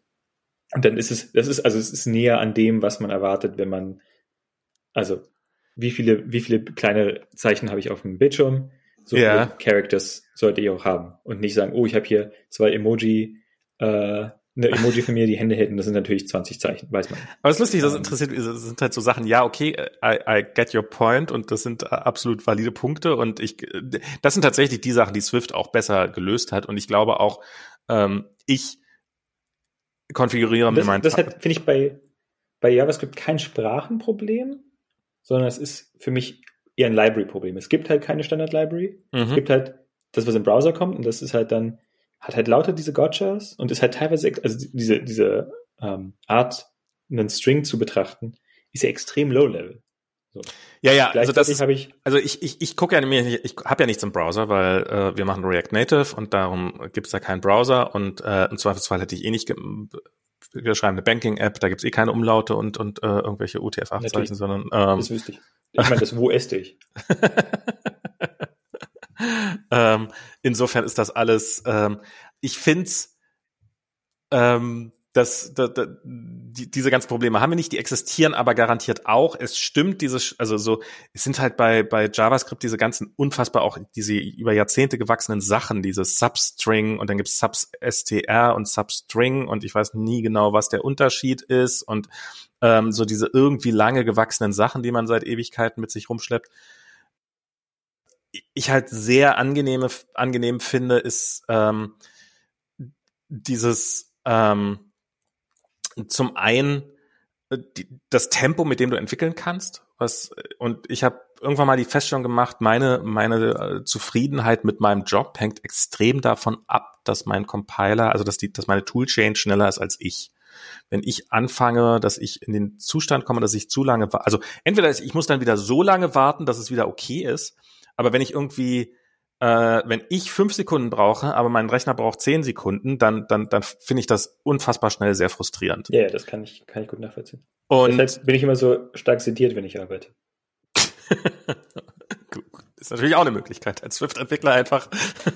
Und dann ist es, das ist, also es ist näher an dem, was man erwartet, wenn man, also wie viele, wie viele kleine Zeichen habe ich auf dem Bildschirm? So ja. viele Characters sollte ich auch haben. Und nicht sagen, oh, ich habe hier zwei Emoji, äh, eine Emoji von mir, die Hände hält, und das sind natürlich 20 Zeichen, weiß man. Aber es ist lustig, das ähm, interessiert, das sind halt so Sachen, ja, okay, I, I get your point und das sind absolut valide Punkte und ich, das sind tatsächlich die Sachen, die Swift auch besser gelöst hat und ich glaube auch, ähm, ich konfigurieren das, Das finde ich bei, bei JavaScript kein Sprachenproblem, sondern es ist für mich eher ein Library-Problem. Es gibt halt keine Standard-Library. Mhm. Es gibt halt das, was im Browser kommt, und das ist halt dann, hat halt lauter diese Gotchas und ist halt teilweise, also diese, diese ähm, Art, einen String zu betrachten, ist ja extrem low-level. So. Ja, ja, also das ist, ich, also ich, ich, ich gucke ja nicht, ich habe ja nichts im Browser, weil äh, wir machen React Native und darum gibt es da keinen Browser und äh, im Zweifelsfall hätte ich eh nicht wir schreiben eine Banking-App, da gibt's eh keine Umlaute und, und äh, irgendwelche UTF-8-Zeichen, sondern ähm, das wüsste ich. Ich meine, das wo esste ich? ähm, insofern ist das alles, ähm, ich find's ähm, das, das, das, die, diese ganzen Probleme haben wir nicht, die existieren aber garantiert auch. Es stimmt, diese, also so, es sind halt bei, bei JavaScript diese ganzen unfassbar auch diese über Jahrzehnte gewachsenen Sachen, dieses Substring und dann gibt's Substr und Substring und ich weiß nie genau, was der Unterschied ist und ähm, so diese irgendwie lange gewachsenen Sachen, die man seit Ewigkeiten mit sich rumschleppt. Ich halt sehr angenehme, angenehm finde, ist ähm, dieses ähm, zum einen äh, das Tempo, mit dem du entwickeln kannst. Was, und ich habe irgendwann mal die Feststellung gemacht, meine, meine äh, Zufriedenheit mit meinem Job hängt extrem davon ab, dass mein Compiler, also dass, die, dass meine Toolchain schneller ist als ich. Wenn ich anfange, dass ich in den Zustand komme, dass ich zu lange, also entweder ich muss dann wieder so lange warten, dass es wieder okay ist, aber wenn ich irgendwie äh, wenn ich fünf Sekunden brauche, aber mein Rechner braucht zehn Sekunden, dann, dann, dann finde ich das unfassbar schnell sehr frustrierend. Ja, ja, das kann ich, kann ich gut nachvollziehen. Und Deshalb bin ich immer so stark sediert, wenn ich arbeite. ist natürlich auch eine Möglichkeit, als Swift-Entwickler einfach,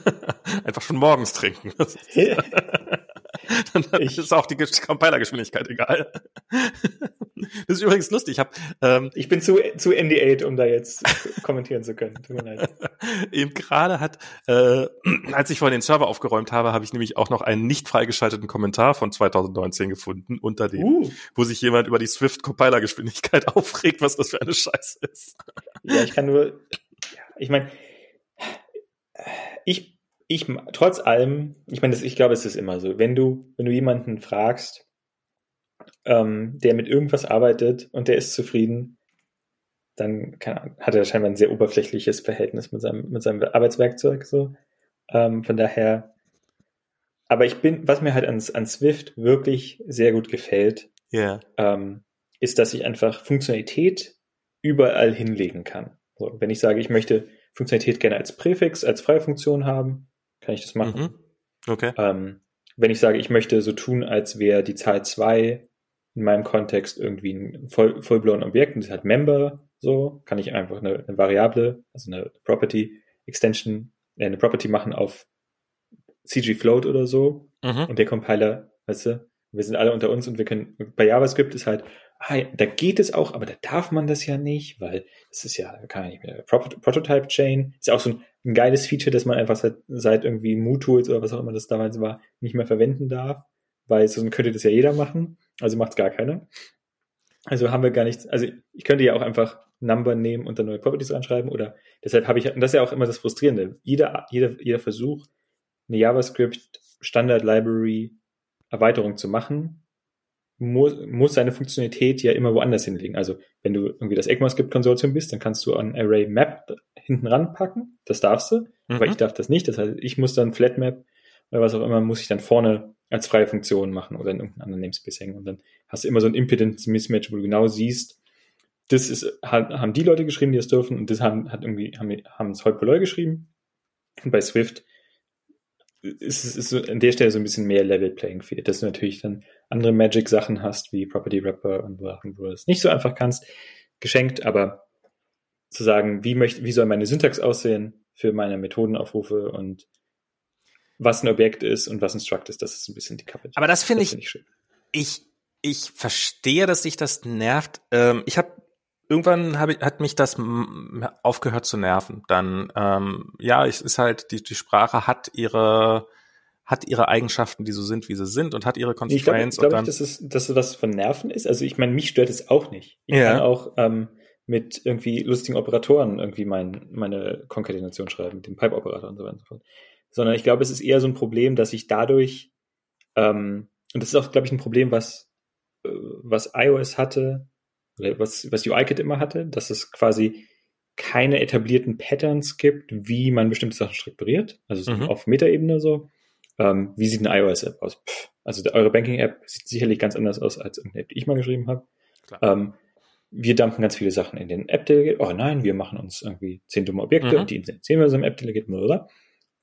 einfach schon morgens trinken. dann ich, ist auch die Compiler-Geschwindigkeit egal. das ist übrigens lustig. Ich, hab, ähm, ich bin zu, zu ND8, um da jetzt kommentieren zu können. Tut mir leid. Eben gerade hat, äh, als ich vorhin den Server aufgeräumt habe, habe ich nämlich auch noch einen nicht freigeschalteten Kommentar von 2019 gefunden, unter dem, uh. wo sich jemand über die Swift-Compiler-Geschwindigkeit aufregt, was das für eine Scheiße ist. ja, ich kann nur, ich meine, ich ich, trotz allem, ich meine, ich glaube, es ist immer so, wenn du, wenn du jemanden fragst, ähm, der mit irgendwas arbeitet und der ist zufrieden, dann kann, hat er scheinbar ein sehr oberflächliches Verhältnis mit seinem, mit seinem Arbeitswerkzeug, so. Ähm, von daher, aber ich bin, was mir halt an, an Swift wirklich sehr gut gefällt, yeah. ähm, ist, dass ich einfach Funktionalität überall hinlegen kann. So, wenn ich sage, ich möchte Funktionalität gerne als Präfix, als freie Funktion haben, kann ich das machen. Mhm. Okay. Ähm, wenn ich sage, ich möchte so tun, als wäre die Zahl 2 in meinem Kontext irgendwie ein voll, vollblown Objekt und das hat Member, so, kann ich einfach eine, eine Variable, also eine Property Extension, äh, eine Property machen auf CG Float oder so. Mhm. Und der Compiler, weißt du, wir sind alle unter uns und wir können, bei JavaScript ist halt, ah, da geht es auch, aber da darf man das ja nicht, weil das ist ja, kann ja nicht mehr, Prototype Chain, ist ja auch so ein, ein, geiles Feature, das man einfach seit, seit irgendwie MooTools oder was auch immer das damals war, nicht mehr verwenden darf, weil so könnte das ja jeder machen, also macht es gar keiner. Also haben wir gar nichts, also ich könnte ja auch einfach Number nehmen und dann neue Properties reinschreiben oder deshalb habe ich, und das ist ja auch immer das Frustrierende, jeder, jeder, jeder Versuch, eine JavaScript Standard Library Erweiterung zu machen, muss, muss seine Funktionalität ja immer woanders hinlegen. Also wenn du irgendwie das ECMAScript-Konsortium bist, dann kannst du ein Array Map hinten ranpacken. Das darfst du, mhm. aber ich darf das nicht. Das heißt, ich muss dann Flat Map oder was auch immer, muss ich dann vorne als freie Funktion machen oder in irgendeinem anderen Namespace hängen. Und dann hast du immer so ein Impedance-Mismatch, wo du genau siehst, das ist, haben die Leute geschrieben, die es dürfen, und das haben, hat irgendwie, haben, haben es Hoi geschrieben. Und bei Swift ist es ist so an der Stelle so ein bisschen mehr Level Playing Field, dass du natürlich dann andere Magic Sachen hast, wie Property Wrapper und Sachen, wo du es nicht so einfach kannst, geschenkt, aber zu sagen, wie möchte, wie soll meine Syntax aussehen für meine Methodenaufrufe und was ein Objekt ist und was ein Struct ist, das ist ein bisschen die Kappe. Aber das finde ich, find ich, schön. ich, ich verstehe, dass sich das nervt. Ähm, ich habe irgendwann hab ich, hat mich das aufgehört zu nerven. Dann, ähm, ja, es ist halt, die, die Sprache hat ihre, hat ihre Eigenschaften, die so sind, wie sie sind und hat ihre Constraints. Ich glaube, glaub, dass, es, dass es was von Nerven ist. Also ich meine, mich stört es auch nicht. Ich ja. kann auch ähm, mit irgendwie lustigen Operatoren irgendwie mein, meine Konkatenation schreiben, mit dem Pipe-Operator und so weiter und so fort. Sondern ich glaube, es ist eher so ein Problem, dass ich dadurch, ähm, und das ist auch, glaube ich, ein Problem, was, äh, was iOS hatte, oder was, was UIKit immer hatte, dass es quasi keine etablierten Patterns gibt, wie man bestimmte Sachen strukturiert, also mhm. auf Metaebene so. Ähm, wie sieht eine iOS-App aus? Pff, also eure Banking-App sieht sicherlich ganz anders aus als eine App, die ich mal geschrieben habe. Ähm, wir dumpen ganz viele Sachen in den App-Delegate. Oh nein, wir machen uns irgendwie zehn dumme Objekte mhm. und die initiieren wir so im App-Delegate, oder?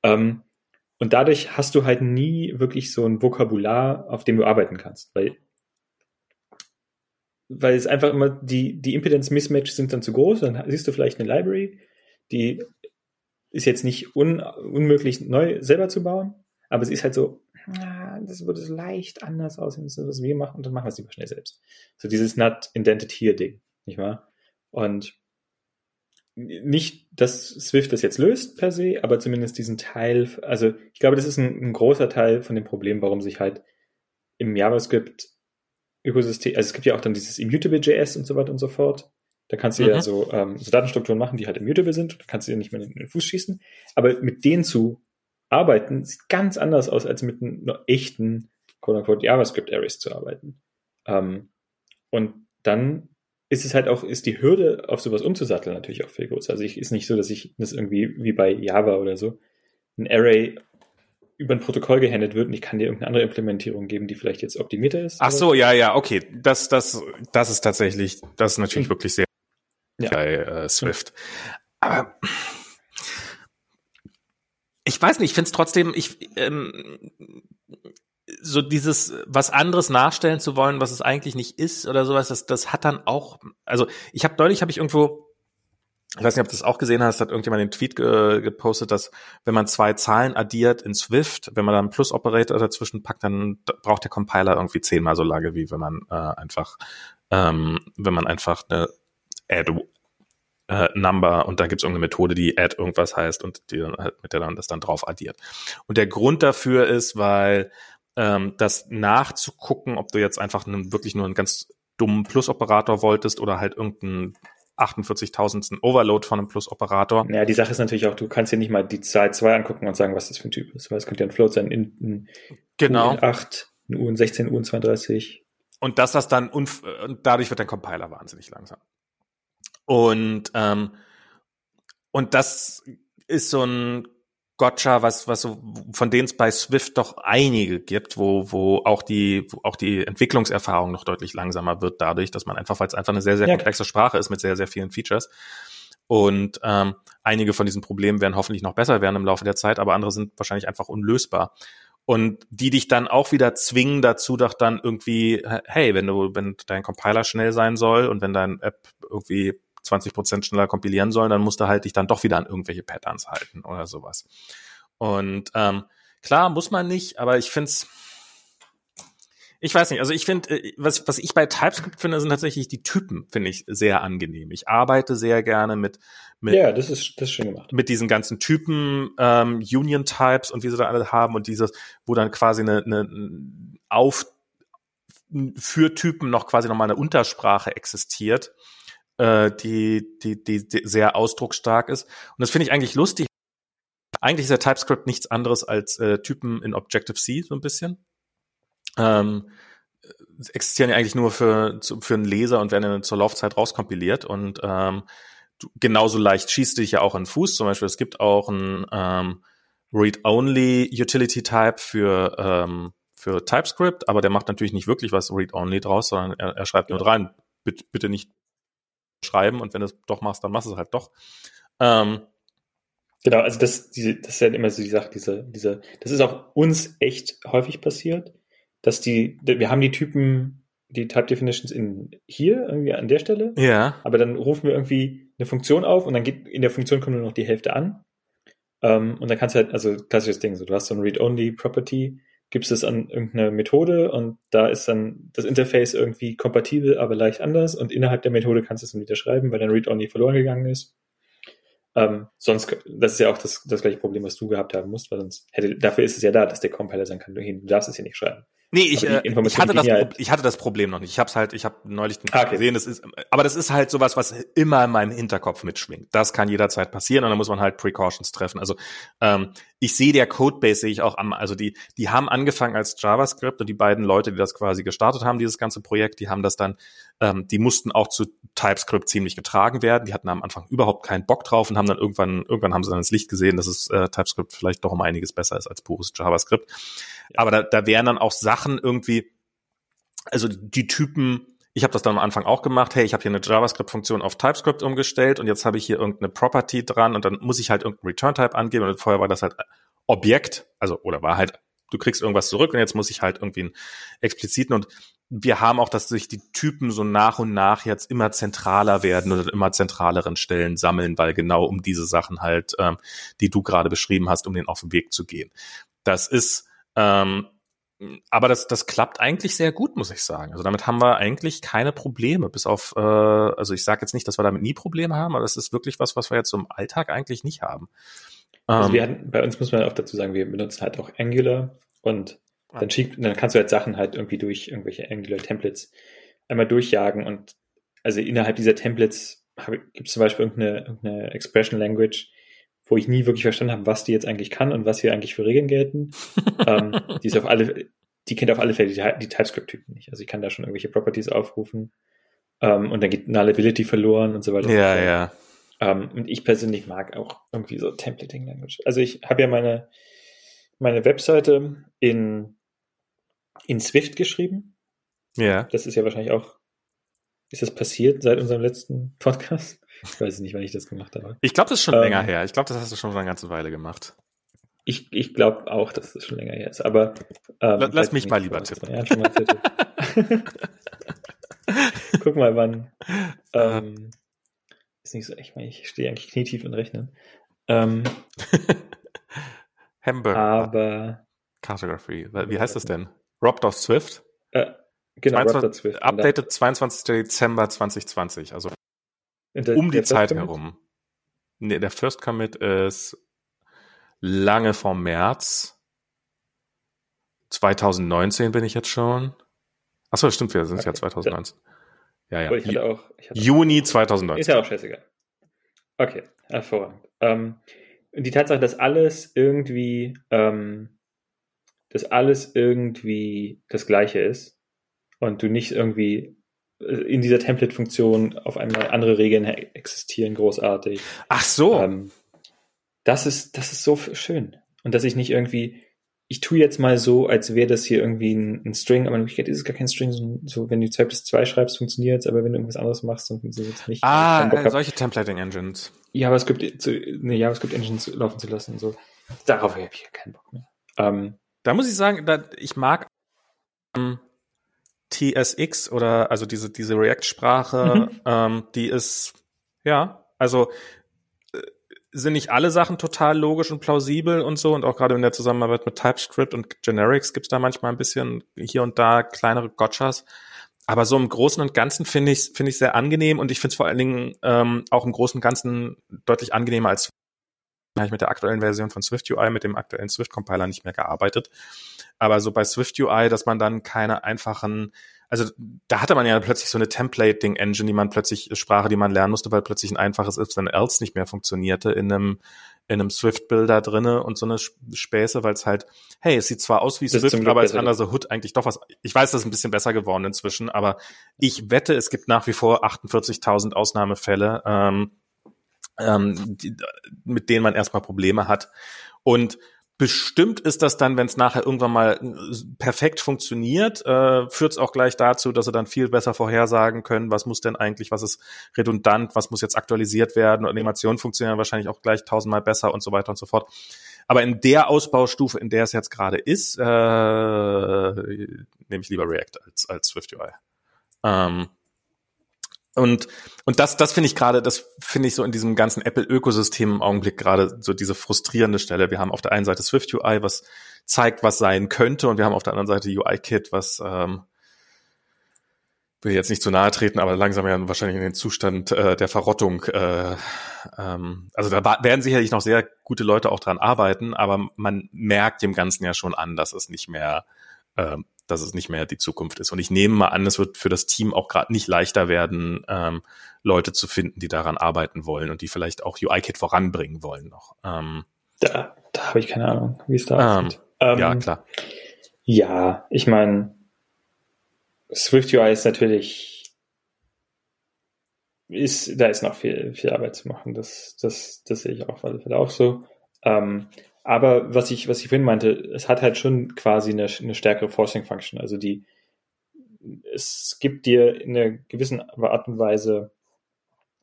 Ähm, und dadurch hast du halt nie wirklich so ein Vokabular, auf dem du arbeiten kannst, weil weil es einfach immer die, die Impedance-Mismatch sind dann zu groß, dann siehst du vielleicht eine Library, die ist jetzt nicht un, unmöglich neu selber zu bauen, aber sie ist halt so, ah, das würde leicht anders aussehen, als was wir machen, und dann machen wir es lieber schnell selbst. So dieses Not Indented Here Ding, nicht wahr? Und nicht, dass Swift das jetzt löst per se, aber zumindest diesen Teil, also ich glaube, das ist ein, ein großer Teil von dem Problem, warum sich halt im JavaScript Ökosystem, also es gibt ja auch dann dieses Immutable.js und so weiter und so fort. Da kannst du mhm. ja so, ähm, so Datenstrukturen machen, die halt immutable sind. Da kannst du ja nicht mehr in den Fuß schießen. Aber mit denen zu arbeiten, sieht ganz anders aus, als mit einem echten, quote-unquote, JavaScript-Arrays zu arbeiten. Ähm, und dann ist es halt auch, ist die Hürde, auf sowas umzusatteln, natürlich auch viel größer. Also ich ist nicht so, dass ich das irgendwie wie bei Java oder so ein Array über ein Protokoll gehandelt wird und ich kann dir irgendeine andere Implementierung geben, die vielleicht jetzt optimierter ist. Ach so, ja, ja, okay. Das, das, das ist tatsächlich, das ist natürlich mhm. wirklich sehr ja. bei äh, Swift. Aber ich weiß nicht, ich finde es trotzdem, ich ähm, so dieses was anderes nachstellen zu wollen, was es eigentlich nicht ist oder sowas, das, das hat dann auch, also ich habe neulich habe ich irgendwo ich weiß nicht, ob du das auch gesehen hast, hat irgendjemand den Tweet ge gepostet, dass wenn man zwei Zahlen addiert in Swift, wenn man da einen Plus-Operator dazwischen packt, dann braucht der Compiler irgendwie zehnmal so lange, wie wenn man äh, einfach, ähm, wenn man einfach eine Add äh, Number und dann gibt es irgendeine Methode, die add irgendwas heißt und die dann halt mit der dann das dann drauf addiert. Und der Grund dafür ist, weil ähm, das nachzugucken, ob du jetzt einfach einen, wirklich nur einen ganz dummen Plus-Operator wolltest oder halt irgendeinen 48.000. Overload von einem Plus-Operator. Ja, die Sache ist natürlich auch, du kannst dir nicht mal die Zahl 2 angucken und sagen, was das für ein Typ ist, weil es könnte ja ein Float sein, in, in genau. UN8, ein UN16, UN32. Und dass das dann, und dadurch wird der Compiler wahnsinnig langsam. Und, ähm, und das ist so ein Gotcha, was, was so, von denen es bei Swift doch einige gibt, wo, wo auch die, wo auch die Entwicklungserfahrung noch deutlich langsamer wird dadurch, dass man einfach, weil es einfach eine sehr, sehr ja. komplexe Sprache ist mit sehr, sehr vielen Features. Und ähm, einige von diesen Problemen werden hoffentlich noch besser werden im Laufe der Zeit, aber andere sind wahrscheinlich einfach unlösbar. Und die dich dann auch wieder zwingen dazu, doch dann irgendwie, hey, wenn du, wenn dein Compiler schnell sein soll und wenn dein App irgendwie 20 Prozent schneller kompilieren sollen, dann musst du halt dich dann doch wieder an irgendwelche Patterns halten oder sowas. Und ähm, klar, muss man nicht, aber ich finde es, ich weiß nicht, also ich finde, äh, was, was ich bei TypeScript finde, sind tatsächlich die Typen, finde ich sehr angenehm. Ich arbeite sehr gerne mit, mit, ja, das ist, das ist schön gemacht. mit diesen ganzen Typen, ähm, Union Types und wie sie da alle haben und dieses, wo dann quasi eine, eine auf für Typen noch quasi nochmal eine Untersprache existiert, äh, die, die, die, die sehr ausdrucksstark ist. Und das finde ich eigentlich lustig. Eigentlich ist der TypeScript nichts anderes als äh, Typen in Objective-C so ein bisschen. Ähm, existieren ja eigentlich nur für, für einen Leser und werden dann zur Laufzeit rauskompiliert und ähm, du, genauso leicht schießt du dich ja auch in Fuß. Zum Beispiel, es gibt auch ein ähm, Read-Only Utility Type für, ähm, für TypeScript, aber der macht natürlich nicht wirklich was Read-Only draus, sondern er, er schreibt nur rein, bitte, bitte nicht schreiben und wenn du es doch machst, dann machst du es halt doch. Ähm, genau, also das, diese, das ist ja immer so die Sache, diese, diese, das ist auch uns echt häufig passiert, dass die, wir haben die Typen, die Type Definitions in hier irgendwie an der Stelle. Ja. Aber dann rufen wir irgendwie eine Funktion auf und dann geht in der Funktion kommt nur noch die Hälfte an. Ähm, und dann kannst du halt, also klassisches Ding, so du hast so ein Read-Only-Property, gibst es an irgendeine Methode und da ist dann das Interface irgendwie kompatibel, aber leicht anders und innerhalb der Methode kannst du es dann wieder schreiben, weil dein Read-Only verloren gegangen ist. Ähm, sonst, das ist ja auch das, das gleiche Problem, was du gehabt haben musst, weil sonst hätte, dafür ist es ja da, dass der Compiler sagen kann, du darfst es hier nicht schreiben. Nee, ich, äh, ich, hatte das, halt ich hatte das Problem noch nicht. Ich habe halt, ich habe neulich ah, okay. gesehen, das ist, aber das ist halt sowas, was immer in meinem Hinterkopf mitschwingt. Das kann jederzeit passieren und da muss man halt Precautions treffen. Also ähm, ich sehe der Codebase sehe ich auch am, also die, die haben angefangen als JavaScript und die beiden Leute, die das quasi gestartet haben, dieses ganze Projekt, die haben das dann, ähm, die mussten auch zu TypeScript ziemlich getragen werden. Die hatten am Anfang überhaupt keinen Bock drauf und haben dann irgendwann, irgendwann haben sie dann ins Licht gesehen, dass es äh, TypeScript vielleicht doch um einiges besser ist als pures JavaScript. Aber da, da wären dann auch Sachen irgendwie, also die Typen, ich habe das dann am Anfang auch gemacht, hey, ich habe hier eine JavaScript-Funktion auf TypeScript umgestellt und jetzt habe ich hier irgendeine Property dran und dann muss ich halt irgendeinen Return-Type angeben und vorher war das halt Objekt, also oder war halt, du kriegst irgendwas zurück und jetzt muss ich halt irgendwie einen expliziten und wir haben auch, dass sich die Typen so nach und nach jetzt immer zentraler werden oder immer zentraleren Stellen sammeln, weil genau um diese Sachen halt, ähm, die du gerade beschrieben hast, um den auf den Weg zu gehen. Das ist ähm, aber das, das klappt eigentlich sehr gut, muss ich sagen. Also damit haben wir eigentlich keine Probleme, bis auf, äh, also ich sage jetzt nicht, dass wir damit nie Probleme haben, aber das ist wirklich was, was wir jetzt im Alltag eigentlich nicht haben. Also wir ähm, hatten, bei uns muss man auch dazu sagen, wir benutzen halt auch Angular und dann, schiebt, dann kannst du halt Sachen halt irgendwie durch irgendwelche Angular-Templates einmal durchjagen und also innerhalb dieser Templates gibt es zum Beispiel irgendeine, irgendeine Expression Language, wo ich nie wirklich verstanden habe, was die jetzt eigentlich kann und was hier eigentlich für Regeln gelten. ähm, die ist auf alle, die kennt auf alle Fälle die, die TypeScript-Typen nicht. Also ich kann da schon irgendwelche Properties aufrufen ähm, und dann geht Nullability verloren und so weiter. Ja, und so. ja. Ähm, und ich persönlich mag auch irgendwie so Templating Language. Also ich habe ja meine, meine Webseite in, in Swift geschrieben. Ja. Das ist ja wahrscheinlich auch, ist das passiert seit unserem letzten Podcast? Ich weiß nicht, wann ich das gemacht habe. Ich glaube, das ist schon ähm, länger her. Ich glaube, das hast du schon eine ganze Weile gemacht. Ich, ich glaube auch, dass das schon länger her ist. Aber ähm, lass mich mal lieber tippen. Ja, schon mal Guck mal, wann. Ähm, ist nicht so, ich meine, ich stehe eigentlich knietief und rechnen. Ähm, Hamburger. Aber. Cartography. Wie heißt das denn? Robbed of Swift? Äh, genau, 22, Robbed of Swift. Updated 22. Dezember 2020. Also der, um die Zeit herum. Nee, der First Commit ist lange vom März. 2019 bin ich jetzt schon. Achso, stimmt, wir sind okay. ja 2019. Ja, ja. Ich hatte auch, ich hatte Juni 2019. Ist ja auch scheißegal. Okay, hervorragend. Ähm, die Tatsache, dass alles irgendwie, ähm, dass alles irgendwie das Gleiche ist und du nicht irgendwie in dieser Template-Funktion auf einmal andere Regeln existieren, großartig. Ach so. Ähm, das ist, das ist so schön. Und dass ich nicht irgendwie, ich tue jetzt mal so, als wäre das hier irgendwie ein, ein String, aber in Wirklichkeit ist es gar kein String, so, so wenn du 2 plus 2 schreibst, funktioniert es, aber wenn du irgendwas anderes machst, dann funktioniert es nicht. Ah, äh, solche Templating-Engines. JavaScript, zu, eine JavaScript-Engine laufen zu lassen und so. Darauf habe ich keinen Bock mehr. Ähm, da muss ich sagen, da, ich mag ähm, TSX oder also diese, diese React-Sprache, mhm. ähm, die ist, ja, also äh, sind nicht alle Sachen total logisch und plausibel und so und auch gerade in der Zusammenarbeit mit TypeScript und Generics gibt's da manchmal ein bisschen hier und da kleinere Gotchas. Aber so im Großen und Ganzen finde ich finde ich sehr angenehm und ich finde es vor allen Dingen ähm, auch im Großen und Ganzen deutlich angenehmer als habe ich mit der aktuellen Version von Swift UI, mit dem aktuellen Swift Compiler nicht mehr gearbeitet. Aber so bei Swift UI, dass man dann keine einfachen, also da hatte man ja plötzlich so eine Templating-Engine, die man plötzlich, Sprache, die man lernen musste, weil plötzlich ein einfaches If then else nicht mehr funktionierte in einem, in einem Swift-Builder drinne und so eine Späße, weil es halt, hey, es sieht zwar aus wie Swift, aber es the hood eigentlich doch was. Ich weiß, das ist ein bisschen besser geworden inzwischen, aber ich wette, es gibt nach wie vor 48.000 Ausnahmefälle, ähm, ähm, die, mit denen man erstmal Probleme hat. Und Bestimmt ist das dann, wenn es nachher irgendwann mal äh, perfekt funktioniert, äh, führt es auch gleich dazu, dass sie dann viel besser vorhersagen können, was muss denn eigentlich, was ist redundant, was muss jetzt aktualisiert werden Animationen funktionieren wahrscheinlich auch gleich tausendmal besser und so weiter und so fort. Aber in der Ausbaustufe, in der es jetzt gerade ist, äh, nehme ich lieber React als, als SwiftUI. Ähm, und, und das, das finde ich gerade, das finde ich so in diesem ganzen Apple-Ökosystem im Augenblick gerade so diese frustrierende Stelle. Wir haben auf der einen Seite Swift UI, was zeigt, was sein könnte, und wir haben auf der anderen Seite UI-Kit, was ähm, will jetzt nicht zu nahe treten, aber langsam ja wahrscheinlich in den Zustand äh, der Verrottung. Äh, ähm, also da werden sicherlich noch sehr gute Leute auch dran arbeiten, aber man merkt dem Ganzen ja schon an, dass es nicht mehr ähm, dass es nicht mehr die Zukunft ist. Und ich nehme mal an, es wird für das Team auch gerade nicht leichter werden, ähm, Leute zu finden, die daran arbeiten wollen und die vielleicht auch UI-Kit voranbringen wollen noch. Ähm, Da, da habe ich keine Ahnung, wie es da aussieht. Ähm, ja, klar. Ja, ich meine, Swift UI ist natürlich, ist, da ist noch viel, viel Arbeit zu machen. Das, das, das sehe ich auch, auch so. Ähm, aber was ich, was ich vorhin meinte, es hat halt schon quasi eine, eine stärkere Forcing Function. Also die, es gibt dir in einer gewissen Art und Weise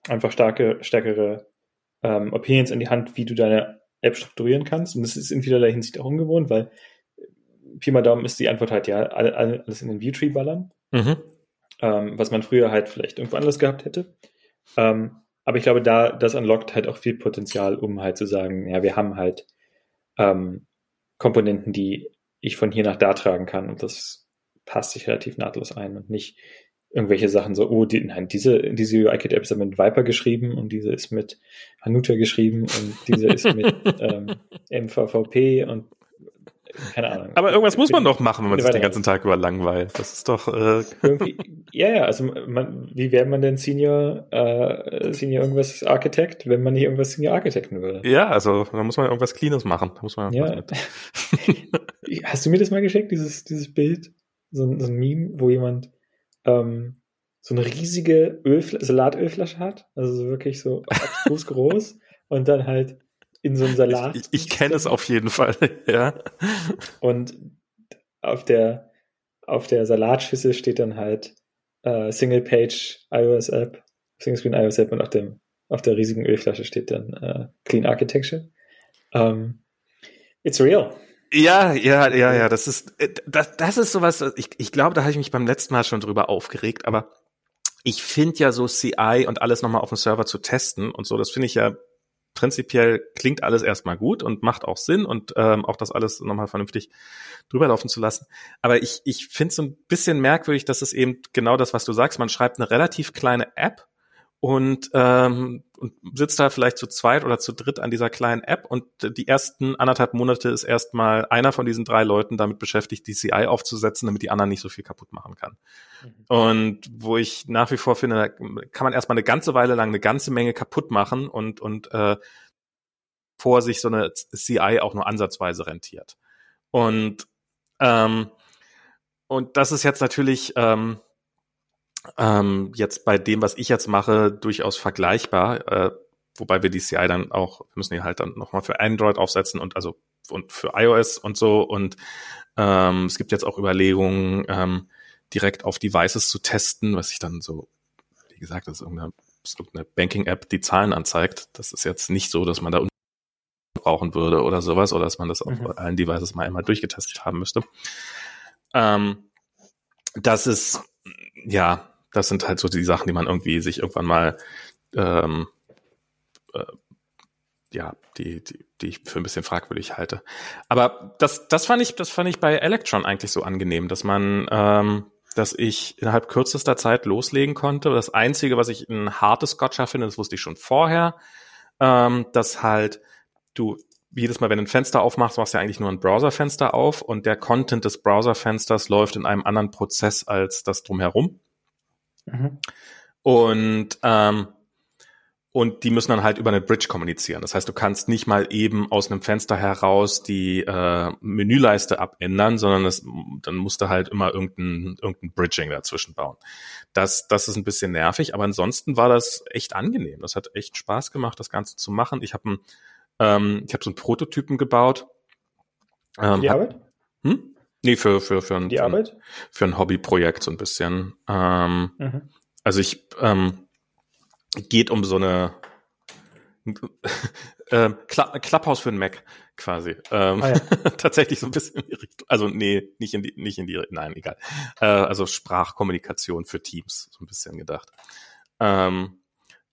einfach starke, stärkere ähm, Opinions in die Hand, wie du deine App strukturieren kannst. Und das ist in vielerlei Hinsicht auch ungewohnt, weil Pi mal Daumen ist die Antwort halt ja, alles in den Viewtree ballern. Mhm. Ähm, was man früher halt vielleicht irgendwo anders gehabt hätte. Ähm, aber ich glaube, da, das unlockt halt auch viel Potenzial, um halt zu sagen, ja, wir haben halt ähm, Komponenten, die ich von hier nach da tragen kann. Und das passt sich relativ nahtlos ein und nicht irgendwelche Sachen so, oh, die, nein, diese, diese UI-Kit-App ist mit Viper geschrieben und diese ist mit Hanuta geschrieben und diese ist mit ähm, MVVP und keine Ahnung. Aber irgendwas muss man doch machen, wenn man sich den ganzen Tag über langweilt. Das ist doch. Äh ja, ja, also man, wie wäre man denn Senior, äh, Senior irgendwas Architekt, wenn man nicht irgendwas Senior Architekten würde? Ja, also da muss man irgendwas Cleanes machen. Da muss man ja. Hast du mir das mal geschickt, dieses, dieses Bild? So, so ein Meme, wo jemand ähm, so eine riesige Ölfl Salatölflasche hat, also so wirklich so abstrus groß und dann halt in so einem Salat. Ich, ich, kenne es auf jeden Fall, ja. Und auf der, auf der Salatschüssel steht dann halt äh, Single Page iOS App, Single Screen iOS App und auf dem, auf der riesigen Ölflasche steht dann äh, Clean Architecture. Um, ähm, it's real. Ja, ja, ja, ja, das ist, äh, das, das ist sowas, ich, ich glaube, da habe ich mich beim letzten Mal schon drüber aufgeregt, aber ich finde ja so CI und alles nochmal auf dem Server zu testen und so, das finde ich ja prinzipiell klingt alles erstmal gut und macht auch Sinn und ähm, auch das alles nochmal vernünftig drüber laufen zu lassen. Aber ich, ich finde es ein bisschen merkwürdig, dass es eben genau das, was du sagst, man schreibt eine relativ kleine App und, ähm, und sitzt da vielleicht zu zweit oder zu dritt an dieser kleinen App und die ersten anderthalb Monate ist erstmal einer von diesen drei Leuten damit beschäftigt, die CI aufzusetzen, damit die anderen nicht so viel kaputt machen kann. Mhm. Und wo ich nach wie vor finde, da kann man erstmal eine ganze Weile lang eine ganze Menge kaputt machen und, und äh, vor sich so eine CI auch nur ansatzweise rentiert. Und ähm, und das ist jetzt natürlich ähm, ähm, jetzt bei dem, was ich jetzt mache, durchaus vergleichbar, äh, wobei wir die CI dann auch, wir müssen die halt dann nochmal für Android aufsetzen und also und für iOS und so und ähm, es gibt jetzt auch Überlegungen, ähm, direkt auf Devices zu testen, was ich dann so, wie gesagt, das ist irgendeine, irgendeine Banking-App, die Zahlen anzeigt. Das ist jetzt nicht so, dass man da brauchen würde oder sowas oder dass man das auf mhm. allen Devices mal einmal durchgetestet haben müsste. Ähm, das ist, ja, das sind halt so die Sachen, die man irgendwie sich irgendwann mal ähm, äh, ja, die, die, die ich für ein bisschen fragwürdig halte. Aber das, das fand ich, das fand ich bei Electron eigentlich so angenehm, dass man, ähm, dass ich innerhalb kürzester Zeit loslegen konnte. Das Einzige, was ich ein hartes Gotcha finde, das wusste ich schon vorher, ähm, dass halt du jedes Mal, wenn du ein Fenster aufmachst, machst du ja eigentlich nur ein Browserfenster auf und der Content des Browserfensters läuft in einem anderen Prozess als das drumherum. Mhm. Und, ähm, und die müssen dann halt über eine Bridge kommunizieren. Das heißt, du kannst nicht mal eben aus einem Fenster heraus die äh, Menüleiste abändern, sondern das, dann musst du halt immer irgendein, irgendein Bridging dazwischen bauen. Das, das ist ein bisschen nervig, aber ansonsten war das echt angenehm. Das hat echt Spaß gemacht, das Ganze zu machen. Ich habe ähm, ich habe so einen Prototypen gebaut. Ähm, die Arbeit? hm? Nee, für, für, für, ein, Die für, ein, für ein Hobbyprojekt so ein bisschen. Ähm, mhm. Also ich ähm, geht um so eine äh, Clubhouse für ein Mac quasi. Ähm, ah, ja. tatsächlich so ein bisschen in die Richtung. Also nee, nicht in die, nicht in die, nein, egal. Äh, also Sprachkommunikation für Teams, so ein bisschen gedacht. Ähm,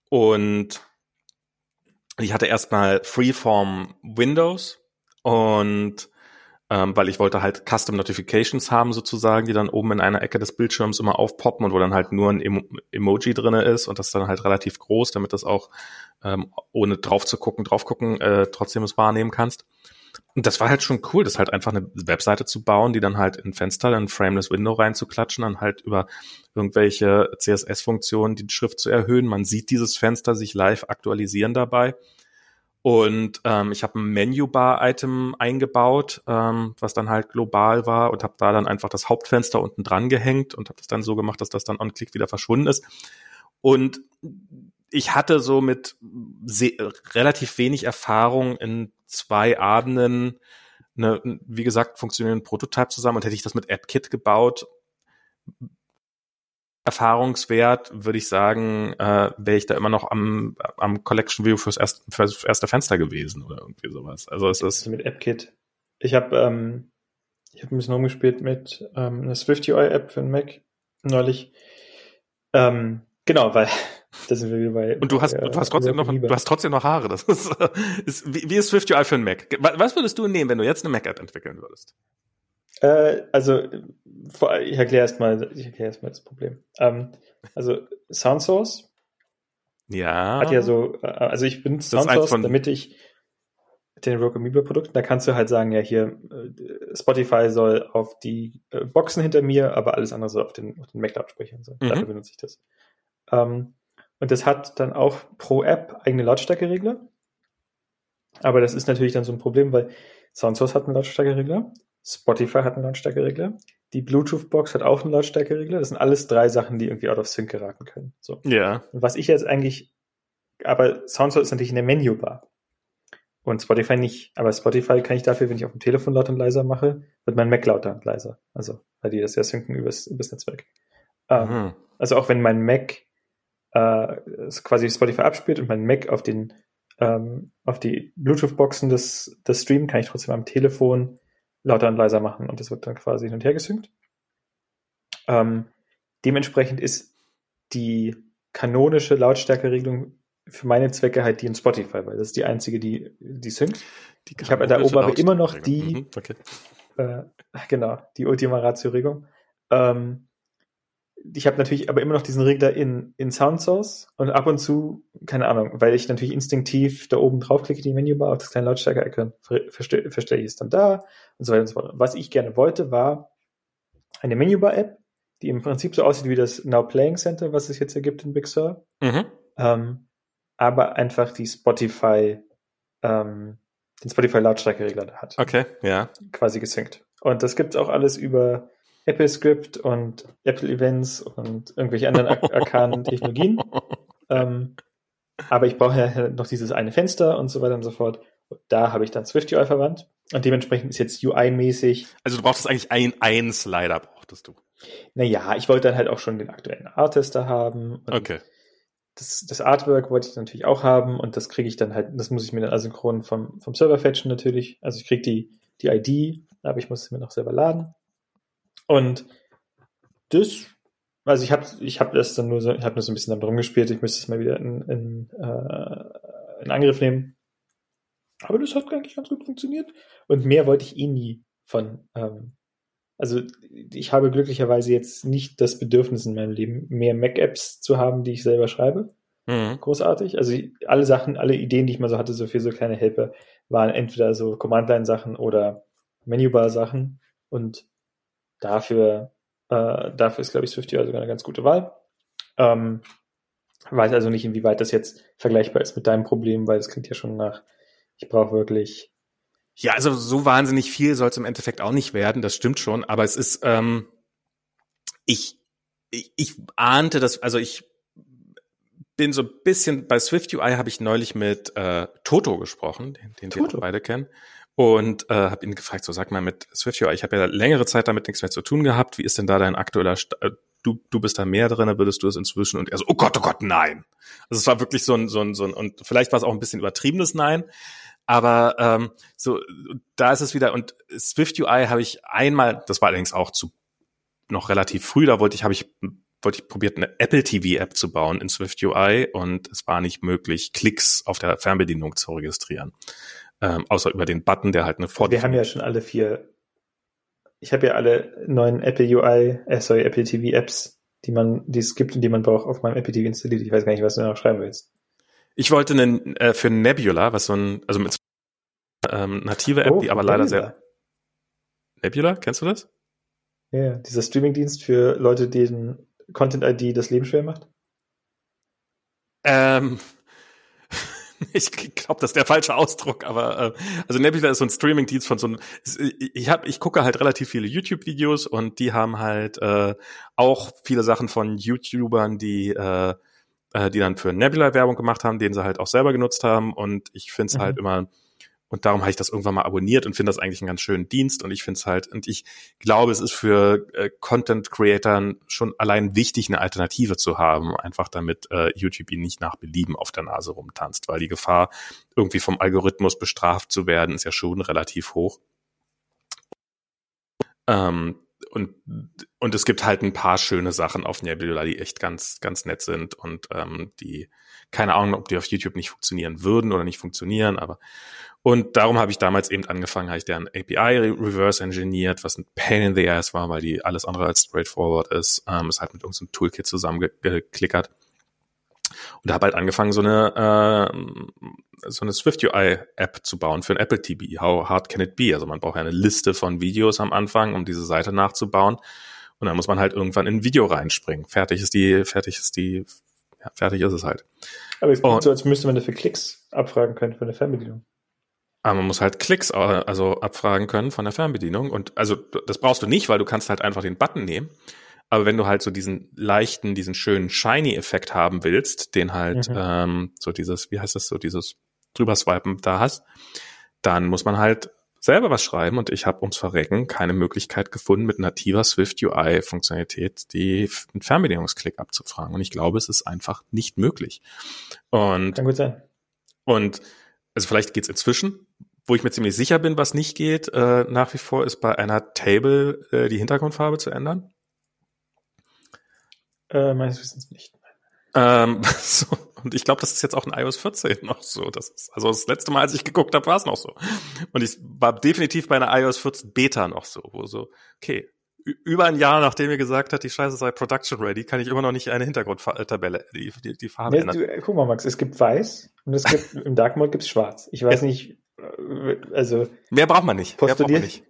und ich hatte erstmal Freeform Windows und ähm, weil ich wollte halt Custom Notifications haben sozusagen, die dann oben in einer Ecke des Bildschirms immer aufpoppen und wo dann halt nur ein Emo Emoji drinne ist und das dann halt relativ groß, damit das auch ähm, ohne drauf zu gucken, drauf gucken, äh, trotzdem es wahrnehmen kannst. Und das war halt schon cool, das halt einfach eine Webseite zu bauen, die dann halt in Fenster, ein Frameless Window reinzuklatschen, dann halt über irgendwelche CSS-Funktionen die Schrift zu erhöhen. Man sieht dieses Fenster sich live aktualisieren dabei. Und ähm, ich habe ein Menübar-Item eingebaut, ähm, was dann halt global war und habe da dann einfach das Hauptfenster unten dran gehängt und habe das dann so gemacht, dass das dann on-click wieder verschwunden ist. Und ich hatte so mit relativ wenig Erfahrung in zwei Abenden eine, wie gesagt, funktionierenden Prototype zusammen und hätte ich das mit AppKit gebaut, Erfahrungswert, würde ich sagen, äh, wäre ich da immer noch am, am Collection View fürs, erst, fürs erste Fenster gewesen oder irgendwie sowas. Also es ist. Mit AppKit. Ich habe ähm, ich habe ein bisschen rumgespielt mit ähm, einer Swift UI App für den Mac neulich. Ähm, genau, weil da sind wir wieder bei. Und du hast, äh, du hast trotzdem noch, du hast trotzdem noch Haare. Das ist, ist wie, wie ist Swift UI für einen Mac? Was würdest du nehmen, wenn du jetzt eine Mac App entwickeln würdest? Äh, also, ich erkläre erstmal, ich erkläre erstmal das Problem. Ähm, also, Soundsource. Ja. Hat ja so, äh, also ich bin Soundsource, damit ich den Rogue Amoeba Produkten, da kannst du halt sagen, ja hier, äh, Spotify soll auf die äh, Boxen hinter mir, aber alles andere soll auf den, auf den Mac-Lautsprechern sein. Mhm. Dafür benutze ich das. Ähm, und das hat dann auch pro App eigene Lautstärkeregler. Aber das ist natürlich dann so ein Problem, weil Soundsource hat einen Lautstärkeregler, Spotify hat einen Lautstärkeregler, die Bluetooth-Box hat auch einen Lautstärkeregler. Das sind alles drei Sachen, die irgendwie out of sync geraten können. So. Ja. Und was ich jetzt eigentlich, aber Soundsource ist natürlich in der Menübar. Und Spotify nicht. Aber Spotify kann ich dafür, wenn ich auf dem Telefon laut und leiser mache, wird mein Mac lauter und leiser. Also, weil die das ja synken übers, übers Netzwerk. Ähm, mhm. Also auch wenn mein Mac äh, quasi Spotify abspielt und mein Mac auf den ähm, auf die Bluetooth-Boxen des, des Stream kann ich trotzdem am Telefon lauter und leiser machen und das wird dann quasi hin und her gesynkt. Ähm, dementsprechend ist die kanonische Lautstärkeregelung für meine Zwecke halt die in Spotify, weil das ist die einzige, die die synkt. Die ich habe da oben aber immer noch die, mhm, okay. äh, genau, die Ultima Ratio-Regelung. Ähm, ich habe natürlich aber immer noch diesen Regler in, in Sound Source und ab und zu, keine Ahnung, weil ich natürlich instinktiv da oben draufklicke, die Menübar auf das kleine Lautstärke-Icon, verstelle verstell ich es dann da und so weiter und so fort. Was ich gerne wollte, war eine Menübar-App, die im Prinzip so aussieht wie das Now Playing Center, was es jetzt ergibt in Big Sur, mhm. ähm, aber einfach die Spotify, ähm, den Spotify Lautstärkeregler hat. Okay, ja. Quasi gesynkt. Und das gibt's auch alles über Apple Script und Apple Events und irgendwelche anderen arkanen Technologien. Ähm, aber ich brauche ja noch dieses eine Fenster und so weiter und so fort. Da habe ich dann SwiftUI verwandt. Und dementsprechend ist jetzt UI-mäßig. Also du brauchtest eigentlich ein, ein Slider, brauchtest du. Naja, ich wollte dann halt auch schon den aktuellen Artester haben. okay. Das, das Artwork wollte ich natürlich auch haben und das kriege ich dann halt, das muss ich mir dann asynchron vom, vom Server fetchen natürlich. Also ich kriege die, die ID, aber ich muss es mir noch selber laden. Und das, also ich habe ich hab das dann nur so, ich habe nur so ein bisschen damit rumgespielt, ich müsste es mal wieder in, in, äh, in Angriff nehmen. Aber das hat eigentlich ganz gut funktioniert. Und mehr wollte ich eh nie von. Ähm, also ich habe glücklicherweise jetzt nicht das Bedürfnis in meinem Leben, mehr Mac-Apps zu haben, die ich selber schreibe. Mhm. Großartig. Also alle Sachen, alle Ideen, die ich mal so hatte, so für so kleine Helper, waren entweder so Command-Line-Sachen oder Menübar-Sachen. Und Dafür, äh, dafür ist, glaube ich, SwiftUI sogar eine ganz gute Wahl. Ähm, weiß also nicht, inwieweit das jetzt vergleichbar ist mit deinem Problem, weil es klingt ja schon nach, ich brauche wirklich. Ja, also so wahnsinnig viel soll es im Endeffekt auch nicht werden, das stimmt schon, aber es ist, ähm, ich, ich, ich ahnte das, also ich bin so ein bisschen, bei SwiftUI habe ich neulich mit äh, Toto gesprochen, den, den Toto. wir beide kennen und äh, habe ihn gefragt, so sag mal mit SwiftUI, ich habe ja längere Zeit damit nichts mehr zu tun gehabt, wie ist denn da dein aktueller, St äh, du, du bist da mehr drin, würdest du es inzwischen und er so, oh Gott, oh Gott, nein. Also es war wirklich so ein, so ein, so ein und vielleicht war es auch ein bisschen übertriebenes Nein, aber ähm, so, da ist es wieder, und SwiftUI habe ich einmal, das war allerdings auch zu noch relativ früh, da wollte ich, habe ich wollte ich probiert, eine Apple TV App zu bauen in SwiftUI und es war nicht möglich, Klicks auf der Fernbedienung zu registrieren ähm, außer über den Button, der halt eine Vor Wir haben ja schon alle vier. Ich habe ja alle neuen Apple UI, äh, sorry, Apple TV Apps, die man, die es gibt und die man braucht, auf meinem Apple TV installiert. Ich weiß gar nicht, was du noch schreiben willst. Ich wollte einen, äh, für Nebula, was so ein, also mit ähm, native App, oh, die aber leider sehr. Nebula, kennst du das? Ja, dieser Streamingdienst für Leute, denen Content ID das Leben schwer macht. Ähm, ich glaube, das ist der falsche Ausdruck, aber äh, also Nebula ist so ein Streaming-Dienst von so einem. Ich habe, ich gucke halt relativ viele YouTube-Videos und die haben halt äh, auch viele Sachen von YouTubern, die äh, äh, die dann für Nebula Werbung gemacht haben, den sie halt auch selber genutzt haben und ich finde es mhm. halt immer und darum habe ich das irgendwann mal abonniert und finde das eigentlich einen ganz schönen Dienst. Und ich finde es halt, und ich glaube, es ist für äh, Content-Creatern schon allein wichtig, eine Alternative zu haben, einfach damit äh, YouTube ihn nicht nach Belieben auf der Nase rumtanzt, weil die Gefahr, irgendwie vom Algorithmus bestraft zu werden, ist ja schon relativ hoch. Ähm, und, und es gibt halt ein paar schöne Sachen auf Nebula, die echt ganz, ganz nett sind und ähm, die, keine Ahnung, ob die auf YouTube nicht funktionieren würden oder nicht funktionieren, aber und darum habe ich damals eben angefangen, habe ich deren API reverse engineert, was ein Pain in the Ass war, weil die alles andere als straightforward ist. Ähm, ist halt mit irgendeinem Toolkit zusammengeklickert. Und habe halt angefangen, so eine, äh, so eine Swift UI App zu bauen für ein Apple TV. How hard can it be? Also man braucht ja eine Liste von Videos am Anfang, um diese Seite nachzubauen. Und dann muss man halt irgendwann in ein Video reinspringen. Fertig ist die, fertig ist die, ja, fertig ist es halt. Aber es klingt so, als müsste man dafür Klicks abfragen können für eine Fernbedienung. Aber man muss halt Klicks äh, also abfragen können von der Fernbedienung. Und also das brauchst du nicht, weil du kannst halt einfach den Button nehmen. Aber wenn du halt so diesen leichten, diesen schönen Shiny-Effekt haben willst, den halt mhm. ähm, so dieses, wie heißt das so, dieses drüberswipen da hast, dann muss man halt selber was schreiben und ich habe ums Verrecken keine Möglichkeit gefunden, mit nativer Swift UI-Funktionalität die Fernbedienungsklick abzufragen. Und ich glaube, es ist einfach nicht möglich. Und, Kann gut sein. Und also vielleicht geht's inzwischen, wo ich mir ziemlich sicher bin, was nicht geht, äh, nach wie vor ist bei einer Table äh, die Hintergrundfarbe zu ändern. Äh, meines Wissens nicht. Ähm, so, und ich glaube, das ist jetzt auch in iOS 14 noch so. Das ist, also das letzte Mal, als ich geguckt habe, war es noch so. Und ich war definitiv bei einer iOS 14 Beta noch so, wo so, okay, über ein Jahr, nachdem ihr gesagt hat, die Scheiße sei Production Ready, kann ich immer noch nicht eine Hintergrundtabelle, die, die, die Farbe nee, ändern. Du, guck mal, Max, es gibt weiß und es gibt, im Dark Mode gibt's schwarz. Ich weiß ja. nicht, äh, also. Mehr braucht man nicht. Mehr braucht man nicht.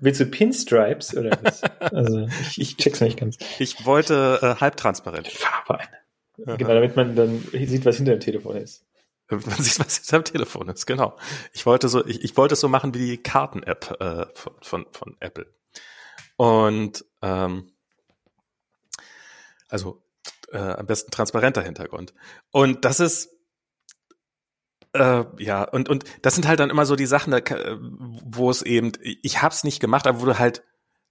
Willst du Pinstripes oder was? also, ich, ich check's nicht ganz. Ich wollte äh, halbtransparent. Farbe eine. Genau, damit man dann sieht, was hinter dem Telefon ist. Man sieht, was hinter dem Telefon ist, genau. Ich wollte so, ich, ich wollte es so machen wie die Karten-App äh, von, von, von Apple. Und ähm, also äh, am besten transparenter Hintergrund. Und das ist äh, ja und und das sind halt dann immer so die Sachen, da, wo es eben ich hab's nicht gemacht, aber wo du halt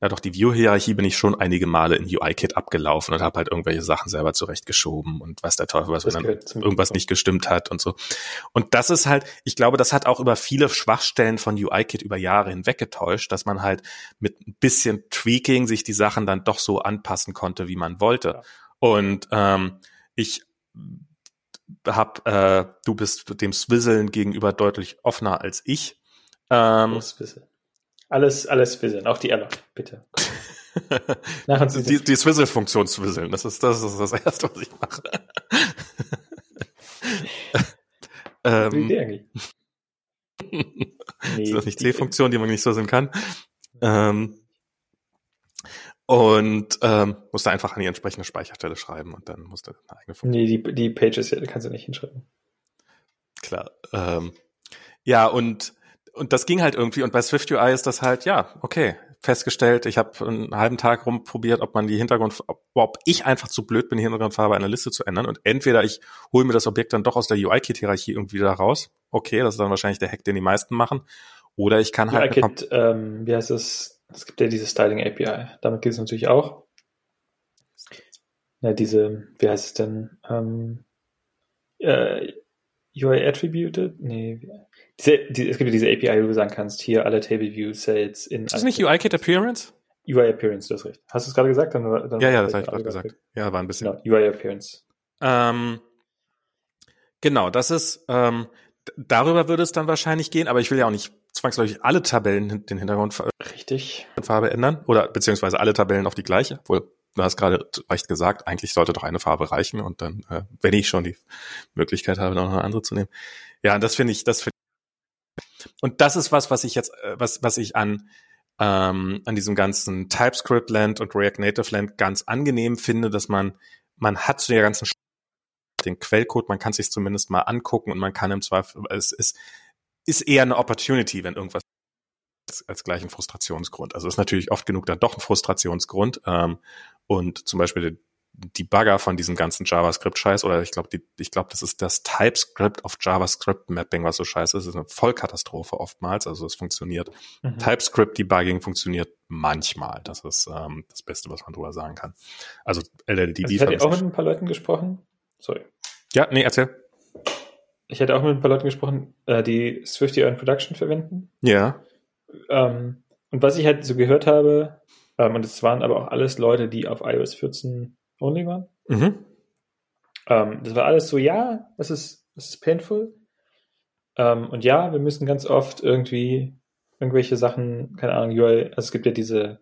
ja doch, die View-Hierarchie bin ich schon einige Male in UI-Kit abgelaufen und habe halt irgendwelche Sachen selber zurechtgeschoben und was der Teufel, was wenn dann irgendwas nicht gestimmt hat und so. Und das ist halt, ich glaube, das hat auch über viele Schwachstellen von UI-Kit über Jahre hinweg getäuscht, dass man halt mit ein bisschen Tweaking sich die Sachen dann doch so anpassen konnte, wie man wollte. Ja. Und ähm, ich hab, äh, du bist dem Swizzlen gegenüber deutlich offener als ich. Ähm, alles, alles Swizzle, auch die Ella, bitte. Nach uns die, die Swizzle-Funktion Swizzle, das ist, das ist das Erste, was ich mache. ähm, Idee eigentlich. nee, ist das nicht C-Funktion, die man nicht swizzlen kann? Ähm, und ähm, musste einfach an die entsprechende Speicherstelle schreiben und dann musste eine eigene Funktion. Nee, die, die Pages kannst du nicht hinschreiben. Klar. Ähm, ja, und und das ging halt irgendwie. Und bei Swift UI ist das halt, ja, okay, festgestellt. Ich habe einen halben Tag rumprobiert, ob man die Hintergrund, ob ich einfach zu blöd bin, die Hintergrundfarbe einer Liste zu ändern. Und entweder ich hole mir das Objekt dann doch aus der UI-Kit-Hierarchie irgendwie da raus. Okay, das ist dann wahrscheinlich der Hack, den die meisten machen. Oder ich kann halt. UI-Kit, ähm, wie heißt das? Es gibt ja diese Styling API. Damit geht es natürlich auch. Ja, diese, wie heißt es denn? Ähm, äh, UI Attributed? Nee, diese, die, es gibt ja diese API, wo du sagen kannst, hier alle Table View Sets in. Ist das nicht UI Kit Appearance? UI Appearance, du hast recht. Hast du es gerade gesagt? Dann, dann ja, ja, das habe ich gerade gesagt. Ja, war ein bisschen. Genau, UI Appearance. Ähm, genau, das ist, ähm, darüber würde es dann wahrscheinlich gehen, aber ich will ja auch nicht zwangsläufig alle Tabellen den Hintergrund Richtig. Farbe ändern oder beziehungsweise alle Tabellen auf die gleiche, obwohl du hast gerade recht gesagt, eigentlich sollte doch eine Farbe reichen und dann, äh, wenn ich schon die Möglichkeit habe, noch eine andere zu nehmen. Ja, das finde ich, das finde und das ist was, was ich jetzt, äh, was, was ich an, ähm, an diesem ganzen TypeScript-Land und React Native Land ganz angenehm finde, dass man, man hat so der ganzen den Quellcode, man kann sich zumindest mal angucken und man kann im Zweifel, es ist, ist eher eine Opportunity, wenn irgendwas als, als gleichen Frustrationsgrund. Also ist natürlich oft genug dann doch ein Frustrationsgrund. Ähm, und zum Beispiel die Bugger von diesem ganzen JavaScript-Scheiß oder ich glaube, ich glaube, das ist das TypeScript of JavaScript-Mapping, was so scheiße ist. Das ist eine Vollkatastrophe oftmals. Also es funktioniert. Mhm. TypeScript-Debugging funktioniert manchmal. Das ist ähm, das Beste, was man drüber sagen kann. Also LLDB. Also ich hatte auch mit ein paar Leuten gesprochen. Sorry. Ja, nee, erzähl. Ich hatte auch mit ein paar Leuten gesprochen, äh, die Swifty in Production verwenden. Ja. Ähm, und was ich halt so gehört habe, ähm, und es waren aber auch alles Leute, die auf iOS 14 only waren. Mhm. Ähm, das war alles so, ja, das ist, das ist painful. Ähm, und ja, wir müssen ganz oft irgendwie irgendwelche Sachen, keine Ahnung, UI, also es gibt ja diese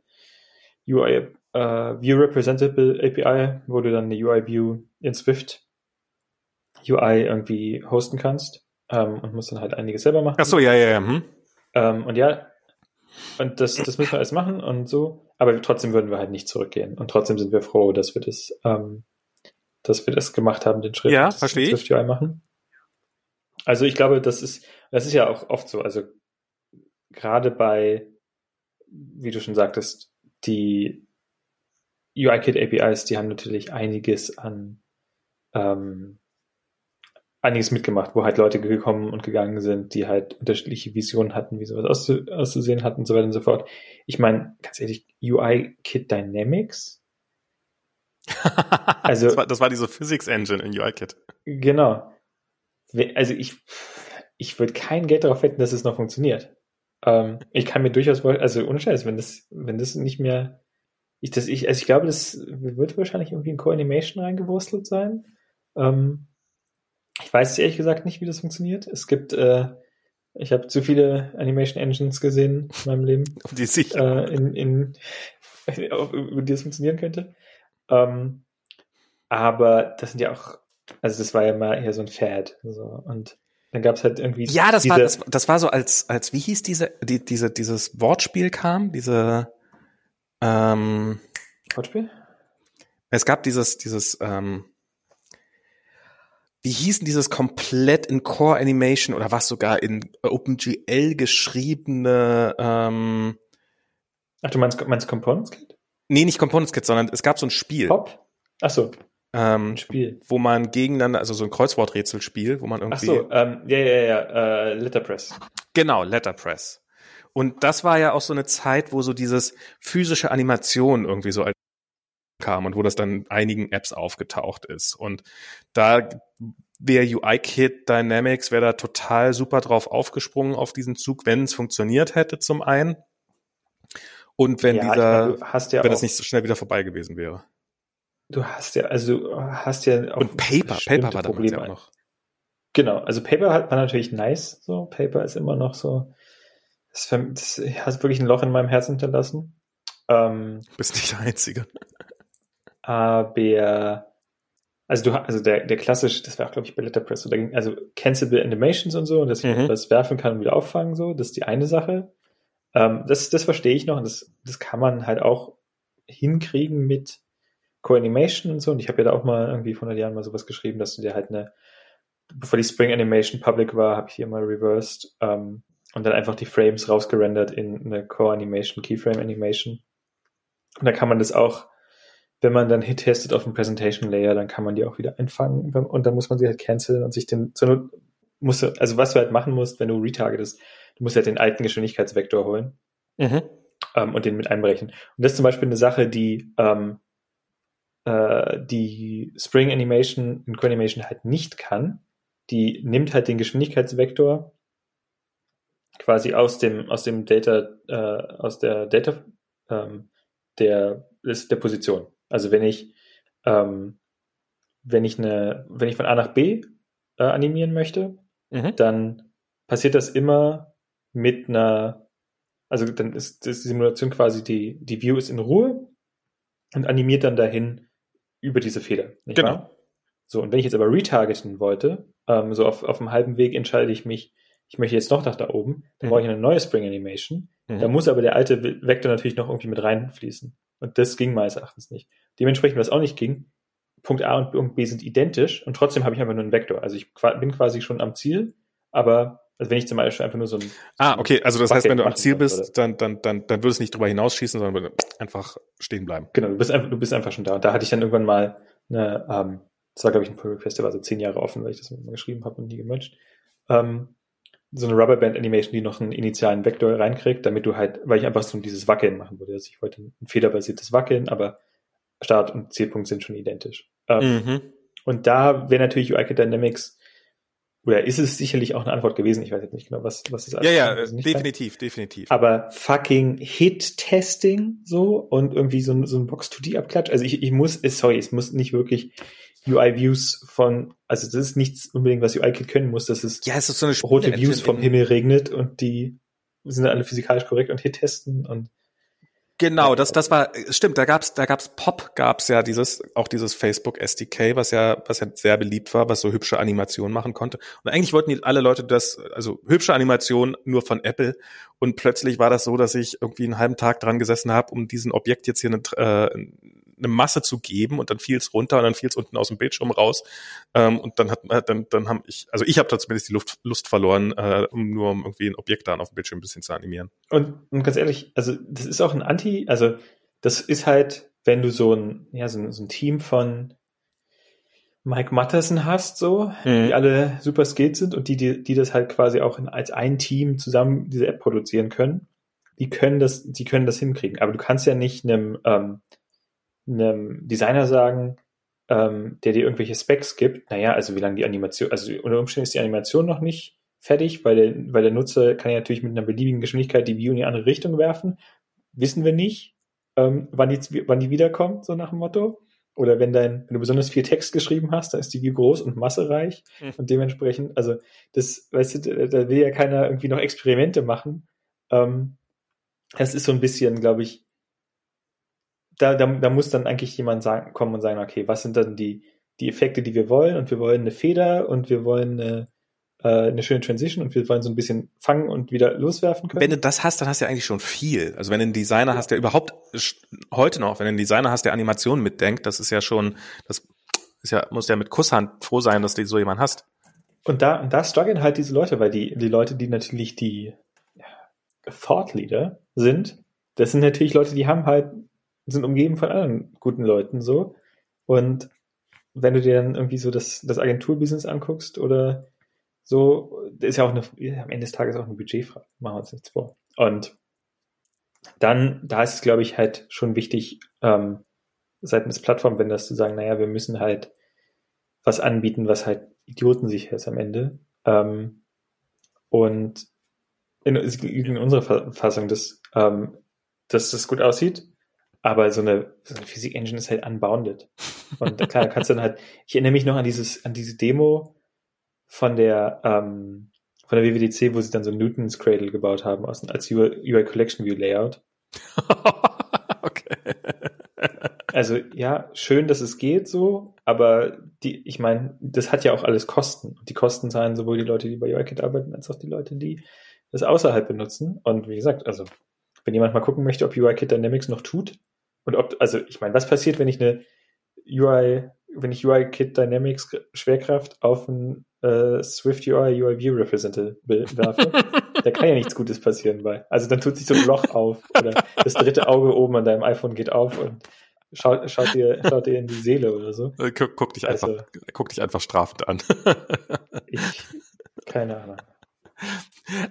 UI uh, View Representable API, wo du dann eine UI View in Swift UI irgendwie hosten kannst ähm, und musst dann halt einiges selber machen. Ach so, ja, ja, ja. Hm. Ähm, und ja, und das, das müssen wir alles machen und so. Aber trotzdem würden wir halt nicht zurückgehen. Und trotzdem sind wir froh, dass wir das, ähm, dass wir das gemacht haben, den Schritt. Ja, verstehe ich. machen. Also ich glaube, das ist, das ist ja auch oft so. Also gerade bei, wie du schon sagtest, die UIKit APIs, die haben natürlich einiges an ähm, einiges mitgemacht, wo halt Leute gekommen und gegangen sind, die halt unterschiedliche Visionen hatten, wie sowas auszu auszusehen hatten und so weiter und so fort. Ich meine, ganz ehrlich, UI Kit Dynamics? also, das, war, das war diese Physics Engine in UI Kit. Genau. Also ich, ich würde kein Geld darauf wetten, dass es noch funktioniert. Ähm, ich kann mir durchaus, also ohne Scheiß, wenn das, wenn das nicht mehr, ich, das, ich, also ich glaube, das wird wahrscheinlich irgendwie in Co-Animation reingewurstelt sein. Ähm, ich weiß ehrlich gesagt nicht, wie das funktioniert. Es gibt, äh, ich habe zu viele Animation Engines gesehen in meinem Leben, die sich äh, in, in, über die das funktionieren könnte. Ähm, aber das sind ja auch, also das war ja mal eher so ein Fad. So. Und dann gab es halt irgendwie. Ja, das war das, das war so als als wie hieß diese die, diese dieses Wortspiel kam diese ähm, Wortspiel. Es gab dieses dieses ähm, wie hießen dieses komplett in Core Animation oder was sogar in OpenGL geschriebene ähm, Ach, du meinst, meinst Components Kit? Nee, nicht Components Kit, sondern es gab so ein Spiel. Pop? Ach so. Ähm, ein Spiel. Wo man gegeneinander, also so ein Kreuzworträtselspiel, wo man irgendwie. Ach so, ähm, ja, ja, ja, äh, Letterpress. Genau, Letterpress. Und das war ja auch so eine Zeit, wo so dieses physische Animation irgendwie so als kam und wo das dann einigen Apps aufgetaucht ist. Und da wäre UI-Kit Dynamics, wäre da total super drauf aufgesprungen auf diesen Zug, wenn es funktioniert hätte zum einen. Und wenn ja, dieser, meine, ja wenn das nicht so schnell wieder vorbei gewesen wäre. Du hast ja, also hast ja auch Und Paper, Paper war damals ja auch noch. Genau, also Paper war natürlich nice, so. Paper ist immer noch so, das, das hat wirklich ein Loch in meinem Herzen hinterlassen. Ähm, Bist nicht der Einzige. Aber also du also der, der klassische, das war auch, glaube ich, bei Letterpress, so, da ging, also Cancelable Animations und so, und dass ich mhm. das werfen kann und wieder auffangen, so, das ist die eine Sache. Ähm, das, das verstehe ich noch und das, das kann man halt auch hinkriegen mit Co-Animation und so. Und ich habe ja da auch mal irgendwie vor 100 Jahren mal sowas geschrieben, dass du dir halt eine, bevor die Spring Animation public war, habe ich hier mal reversed ähm, und dann einfach die Frames rausgerendert in eine Co-Animation, Keyframe Animation. Und da kann man das auch wenn man dann Hit testet auf dem Presentation Layer, dann kann man die auch wieder einfangen und dann muss man sie halt canceln und sich den, musst du, also was du halt machen musst, wenn du retargetest, du musst halt den alten Geschwindigkeitsvektor holen mhm. ähm, und den mit einbrechen. Und das ist zum Beispiel eine Sache, die ähm, äh, die Spring Animation in Co-Animation halt nicht kann. Die nimmt halt den Geschwindigkeitsvektor quasi aus dem aus dem Data äh, aus der Data ähm, der ist der Position also wenn ich, ähm, wenn ich eine, wenn ich von A nach B äh, animieren möchte, mhm. dann passiert das immer mit einer, also dann ist, ist die Simulation quasi die, die View ist in Ruhe und animiert dann dahin über diese Fehler. Nicht genau. Wahr? So, und wenn ich jetzt aber retargeten wollte, ähm, so auf, auf dem halben Weg entscheide ich mich, ich möchte jetzt noch nach da oben, dann mhm. brauche ich eine neue Spring Animation. Mhm. Da muss aber der alte Vektor natürlich noch irgendwie mit reinfließen. Und das ging meines Erachtens nicht. Dementsprechend, was auch nicht ging, Punkt A und Punkt B sind identisch und trotzdem habe ich einfach nur einen Vektor. Also ich bin quasi schon am Ziel, aber also wenn ich zum Beispiel einfach nur so ein Ah, okay, also das heißt, wenn du am Ziel bist, dann, dann, dann, dann würdest du nicht drüber hinausschießen, sondern einfach stehen bleiben. Genau, du bist einfach, du bist einfach schon da. Und da hatte ich dann irgendwann mal eine, ähm, das war, glaube ich, ein Pull Request, der war so zehn Jahre offen, weil ich das mal geschrieben habe und nie gematcht. Ähm, so eine Rubberband Animation, die noch einen initialen Vektor reinkriegt, damit du halt, weil ich einfach so dieses Wackeln machen wollte. Also ich wollte ein federbasiertes Wackeln, aber Start und Zielpunkt sind schon identisch. Ähm, mhm. Und da wäre natürlich UIKit Dynamics oder ist es sicherlich auch eine Antwort gewesen? Ich weiß jetzt nicht genau, was, was ist. Ja, ja, definitiv, kann. definitiv. Aber fucking Hit-Testing so und irgendwie so ein, so ein Box-2D-Abklatsch. Also ich, ich muss, sorry, es muss nicht wirklich UI-Views von, also das ist nichts unbedingt, was UI-Kit können muss, dass es, ja, es ist so eine rote Views vom Himmel regnet und die sind alle physikalisch korrekt und Hit testen und Genau, das, das war, stimmt, da gab's, da gab's Pop, gab's ja dieses, auch dieses Facebook SDK, was ja, was ja sehr beliebt war, was so hübsche Animationen machen konnte. Und eigentlich wollten die alle Leute das, also hübsche Animationen nur von Apple. Und plötzlich war das so, dass ich irgendwie einen halben Tag dran gesessen habe, um diesen Objekt jetzt hier eine, äh, eine Masse zu geben und dann fiel es runter und dann fiel es unten aus dem Bildschirm raus. Ähm, und dann hat dann, dann haben ich, also ich habe da zumindest die Luft, Lust verloren, äh, um nur um irgendwie ein Objekt da auf dem Bildschirm ein bisschen zu animieren. Und, und ganz ehrlich, also das ist auch ein Anti, also das ist halt, wenn du so ein, ja, so ein, so ein Team von Mike Matterson hast, so, mhm. die alle super skilled sind und die, die, die das halt quasi auch in, als ein Team zusammen diese App produzieren können, die können das, die können das hinkriegen. Aber du kannst ja nicht einem, ähm, einem Designer sagen, ähm, der dir irgendwelche Specs gibt, naja, also wie lange die Animation, also unter Umständen ist die Animation noch nicht fertig, weil der, weil der Nutzer kann ja natürlich mit einer beliebigen Geschwindigkeit die View in die andere Richtung werfen. Wissen wir nicht, ähm, wann, die, wann die wiederkommt, so nach dem Motto. Oder wenn dein, wenn du besonders viel Text geschrieben hast, dann ist die View groß und massereich mhm. und dementsprechend, also das, weißt du, da will ja keiner irgendwie noch Experimente machen. Ähm, das ist so ein bisschen, glaube ich, da, da, da muss dann eigentlich jemand sagen, kommen und sagen, okay, was sind dann die, die Effekte, die wir wollen? Und wir wollen eine Feder und wir wollen eine, äh, eine schöne Transition und wir wollen so ein bisschen fangen und wieder loswerfen können. Wenn du das hast, dann hast du ja eigentlich schon viel. Also wenn du einen Designer ja. hast, der überhaupt heute noch, wenn du einen Designer hast, der Animationen mitdenkt, das ist ja schon, das ist ja, muss ja mit Kusshand froh sein, dass du so jemanden hast. Und da, und da strugglen halt diese Leute, weil die, die Leute, die natürlich die Thought Leader sind, das sind natürlich Leute, die haben halt sind umgeben von anderen guten Leuten so. Und wenn du dir dann irgendwie so das, das Agenturbusiness anguckst oder so, ist ja auch eine, am Ende des Tages auch eine Budgetfrage, machen wir uns nichts vor. Und dann, da ist es, glaube ich, halt schon wichtig, ähm, seitens Plattform, wenn das zu sagen, naja, wir müssen halt was anbieten, was halt idiotensicher ist am Ende. Ähm, und in, in unserer Verfassung, dass, ähm, dass das gut aussieht, aber so eine, so eine Physik-Engine ist halt unbounded. Und klar, kannst du dann halt, ich erinnere mich noch an dieses, an diese Demo von der, ähm, von der WWDC, wo sie dann so Newton's Cradle gebaut haben aus, als UI, Collection View Layout. okay. Also ja, schön, dass es geht so, aber die, ich meine, das hat ja auch alles Kosten. Und die Kosten zahlen sowohl die Leute, die bei UIKit arbeiten, als auch die Leute, die das außerhalb benutzen. Und wie gesagt, also wenn jemand mal gucken möchte, ob UIKit Dynamics noch tut, und ob, also ich meine, was passiert, wenn ich eine UI, wenn ich UI-Kit Dynamics Schwerkraft auf ein äh, Swift UI UI View Representative werfe? da kann ja nichts Gutes passieren bei. Also dann tut sich so ein Loch auf oder das dritte Auge oben an deinem iPhone geht auf und schaut, schaut, dir, schaut dir in die Seele oder so. Äh, guck, guck dich also, einfach, guck dich einfach strafend an. ich, keine Ahnung.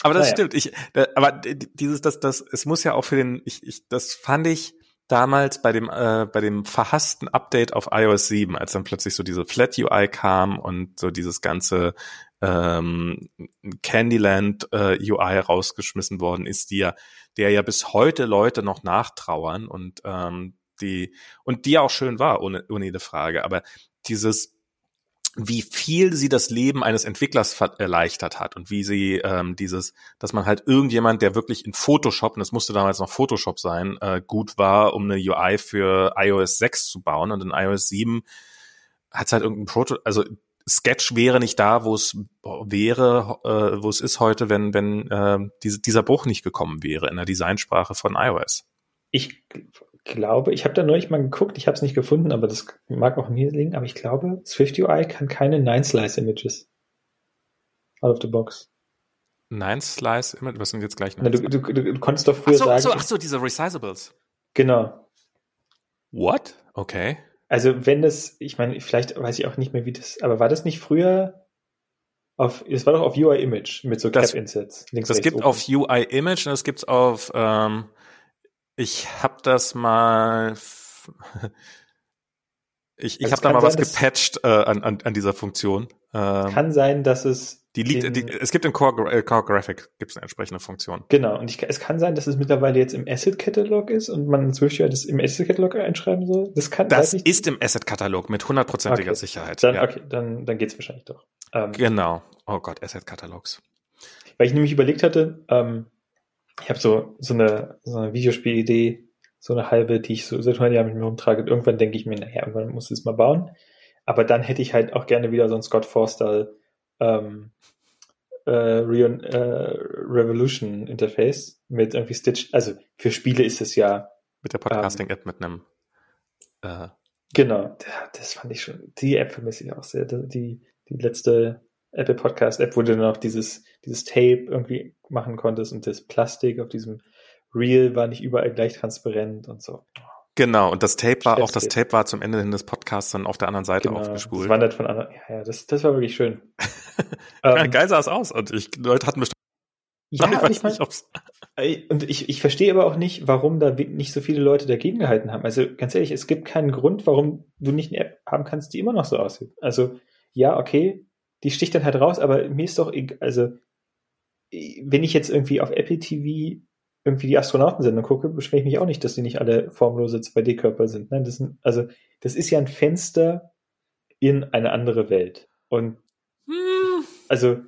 Aber das naja. stimmt. Ich, aber dieses, das, das, es muss ja auch für den, ich, ich, das fand ich, damals bei dem äh, bei dem verhassten Update auf iOS 7, als dann plötzlich so diese Flat UI kam und so dieses ganze ähm, Candyland äh, UI rausgeschmissen worden ist, die ja, der ja bis heute Leute noch nachtrauern und ähm, die und die auch schön war, ohne, ohne jede Frage. Aber dieses wie viel sie das Leben eines Entwicklers erleichtert hat und wie sie ähm, dieses, dass man halt irgendjemand, der wirklich in Photoshop, und das musste damals noch Photoshop sein, äh, gut war, um eine UI für iOS 6 zu bauen und in iOS 7 hat es halt irgendein Proto, also Sketch wäre nicht da, wo es wäre, äh, wo es ist heute, wenn wenn äh, diese, dieser Bruch nicht gekommen wäre in der Designsprache von iOS. Ich glaube, ich habe da neulich mal geguckt, ich habe es nicht gefunden, aber das mag auch mir liegen, aber ich glaube, SwiftUI kann keine Nine-Slice-Images. Out of the box. Nine-Slice-Image? Was sind jetzt gleich noch? Du, du, du, du, konntest doch früher ach so, sagen. Ach so, ach so, diese Resizables. Genau. What? Okay. Also wenn das, ich meine, vielleicht weiß ich auch nicht mehr, wie das, aber war das nicht früher auf, es war doch auf UI Image mit so Cap-Insets. Das gibt oben. auf UI Image und es gibt auf, ähm, ich habe das mal, ich, ich also habe da mal sein, was gepatcht äh, an, an, an dieser Funktion. Ähm, kann sein, dass es die liegt, die, es gibt im Core, äh, Core Graphic gibt es eine entsprechende Funktion. Genau, und ich, es kann sein, dass es mittlerweile jetzt im Asset Catalog ist und man Swift das im Asset Catalog einschreiben soll. Das kann Das ist im Asset Katalog mit hundertprozentiger okay. Sicherheit. Dann, ja. Okay, dann, dann geht's wahrscheinlich doch. Ähm, genau. Oh Gott, Asset Catalogs. Weil ich nämlich überlegt hatte, ähm, ich habe so, so eine, so eine Videospielidee, so eine halbe, die ich so seit 100 Jahren mit mir rumtrage. Und irgendwann denke ich mir, naja, irgendwann muss ich es mal bauen. Aber dann hätte ich halt auch gerne wieder so ein Scott Forstall ähm, äh, Re äh, Revolution Interface mit irgendwie Stitch. Also für Spiele ist es ja. Mit der Podcasting-App ähm, mit einem. Äh, genau, das fand ich schon. Die App vermisse ich auch sehr. Die, die letzte Apple Podcast App, wo du dann auch dieses, dieses Tape irgendwie machen konntest und das Plastik auf diesem Reel war nicht überall gleich transparent und so. Genau, und das Tape war, auch das Tape war zum Ende hin des Podcasts dann auf der anderen Seite genau, aufgespult. Das wandert von anderen, ja, ja, das, das war wirklich schön. ja, ähm, geil sah es aus und ich, Leute hatten bestimmt ja, ich, ich mein, nicht, und ich, ich verstehe aber auch nicht, warum da nicht so viele Leute dagegen gehalten haben. Also ganz ehrlich, es gibt keinen Grund, warum du nicht eine App haben kannst, die immer noch so aussieht. Also ja, okay, die sticht dann halt raus, aber mir ist doch, also wenn ich jetzt irgendwie auf Apple TV irgendwie die Astronautensendung gucke, beschwere ich mich auch nicht, dass die nicht alle formlose 2D-Körper sind. Nein, das sind, also, das ist ja ein Fenster in eine andere Welt. Und, hm. also,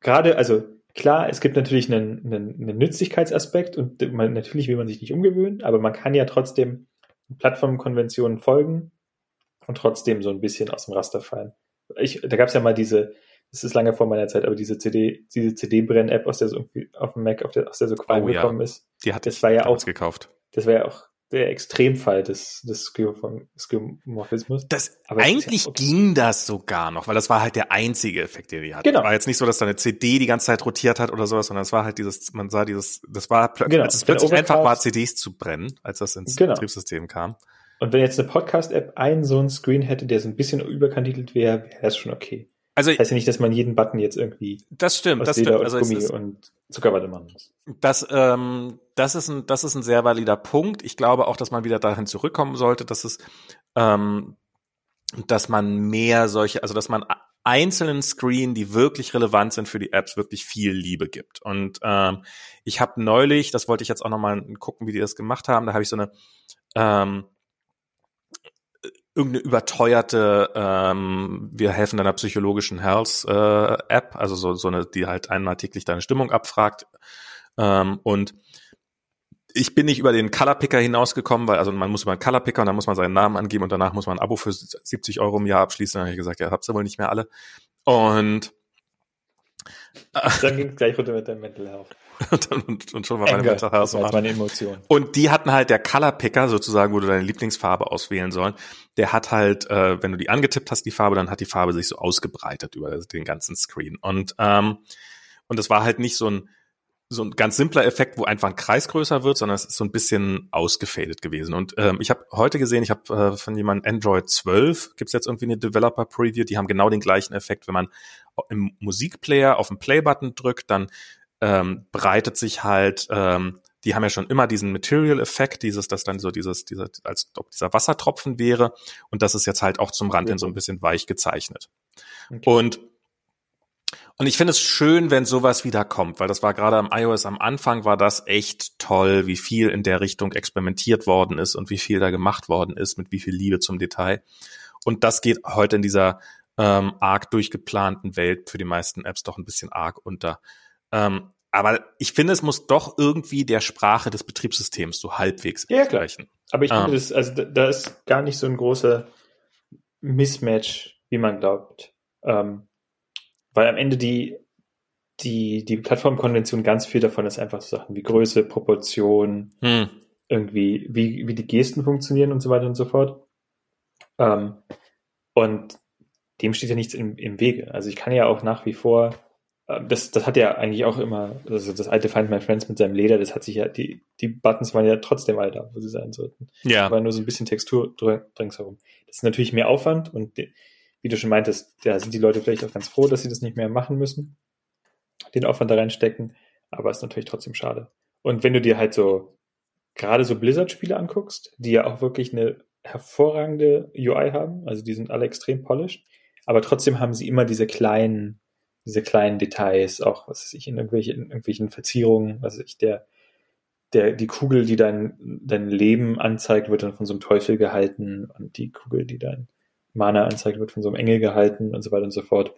gerade, also, klar, es gibt natürlich einen, einen, einen Nützlichkeitsaspekt und man, natürlich will man sich nicht umgewöhnen, aber man kann ja trotzdem Plattformkonventionen folgen und trotzdem so ein bisschen aus dem Raster fallen. Ich, da gab es ja mal diese, das ist lange vor meiner Zeit, aber diese CD, diese CD-Brenn-App, aus der so irgendwie auf dem Mac, auf der, aus der so Qualm oh, gekommen ja. ist. Die hat das war ja auch gekauft. Das war ja auch der Extremfall des, des Skeuomorphismus. Das, aber eigentlich das ja ging das sogar noch, weil das war halt der einzige Effekt, den die hatte. Genau. War jetzt nicht so, dass da eine CD die ganze Zeit rotiert hat oder sowas, sondern es war halt dieses, man sah dieses, das war, genau. als es plötzlich einfach war, CDs zu brennen, als das ins genau. Betriebssystem kam. Und wenn jetzt eine Podcast-App einen so einen Screen hätte, der so ein bisschen überkantitelt wäre, wäre das schon okay. Also das heißt ja nicht, dass man jeden Button jetzt irgendwie das stimmt, aus das Leder stimmt. Also Gummi ist, und Zuckerwatte machen muss. Das, ähm, das ist ein, das ist ein sehr valider Punkt. Ich glaube auch, dass man wieder dahin zurückkommen sollte, dass es, ähm, dass man mehr solche, also dass man einzelnen Screen, die wirklich relevant sind für die Apps, wirklich viel Liebe gibt. Und ähm, ich habe neulich, das wollte ich jetzt auch nochmal gucken, wie die das gemacht haben, da habe ich so eine ähm, irgendeine überteuerte, ähm, wir helfen deiner psychologischen Health äh, also so, so eine, die halt einmal täglich deine Stimmung abfragt. Ähm, und ich bin nicht über den Color Picker hinausgekommen, weil also man muss über den Color Picker und dann muss man seinen Namen angeben und danach muss man ein Abo für 70 Euro im Jahr abschließen. Dann habe ich gesagt, ja, habt ihr wohl nicht mehr alle. Und dann ging es gleich runter mit der Mental Health. und, und, schon war meine Health so meine Emotion. Und die hatten halt der Color Picker sozusagen, wo du deine Lieblingsfarbe auswählen sollen. Der hat halt, äh, wenn du die angetippt hast, die Farbe, dann hat die Farbe sich so ausgebreitet über den ganzen Screen. Und ähm, und das war halt nicht so ein so ein ganz simpler Effekt, wo einfach ein Kreis größer wird, sondern es ist so ein bisschen ausgefadet gewesen. Und ähm, ich habe heute gesehen, ich habe äh, von jemandem Android 12, gibt's jetzt irgendwie eine Developer Preview, die haben genau den gleichen Effekt. Wenn man im Musikplayer auf den Play-Button drückt, dann ähm, breitet sich halt, ähm, die haben ja schon immer diesen Material-Effekt, dieses, dass dann so dieses, dieser, als ob dieser Wassertropfen wäre. Und das ist jetzt halt auch zum Rand hin so ein bisschen weich gezeichnet. Okay. Und und ich finde es schön, wenn sowas wieder kommt, weil das war gerade am iOS am Anfang war das echt toll, wie viel in der Richtung experimentiert worden ist und wie viel da gemacht worden ist, mit wie viel Liebe zum Detail. Und das geht heute in dieser ähm, arg durchgeplanten Welt für die meisten Apps doch ein bisschen arg unter. Ähm, aber ich finde, es muss doch irgendwie der Sprache des Betriebssystems so halbwegs ja, entsprechen. Aber ich finde, ähm. das, also da ist gar nicht so ein großer Mismatch, wie man glaubt. Ähm, weil am Ende die, die, die Plattformkonvention ganz viel davon ist einfach so Sachen wie Größe, Proportion, hm. irgendwie, wie, wie die Gesten funktionieren und so weiter und so fort. Ähm, und dem steht ja nichts im, im Wege. Also ich kann ja auch nach wie vor, das, das hat ja eigentlich auch immer, also das alte Find My Friends mit seinem Leder, das hat sich ja, die, die Buttons waren ja trotzdem all da, wo sie sein sollten. Ja. Aber nur so ein bisschen Textur ringsherum. Das ist natürlich mehr Aufwand und die, wie du schon meintest, da sind die Leute vielleicht auch ganz froh, dass sie das nicht mehr machen müssen, den Aufwand da reinstecken, aber ist natürlich trotzdem schade. Und wenn du dir halt so gerade so Blizzard-Spiele anguckst, die ja auch wirklich eine hervorragende UI haben, also die sind alle extrem polished, aber trotzdem haben sie immer diese kleinen, diese kleinen Details, auch was weiß ich, in, irgendwelche, in irgendwelchen Verzierungen, was weiß ich, der, der, die Kugel, die dein, dein Leben anzeigt, wird dann von so einem Teufel gehalten und die Kugel, die dein Mana anzeigt, wird von so einem Engel gehalten und so weiter und so fort.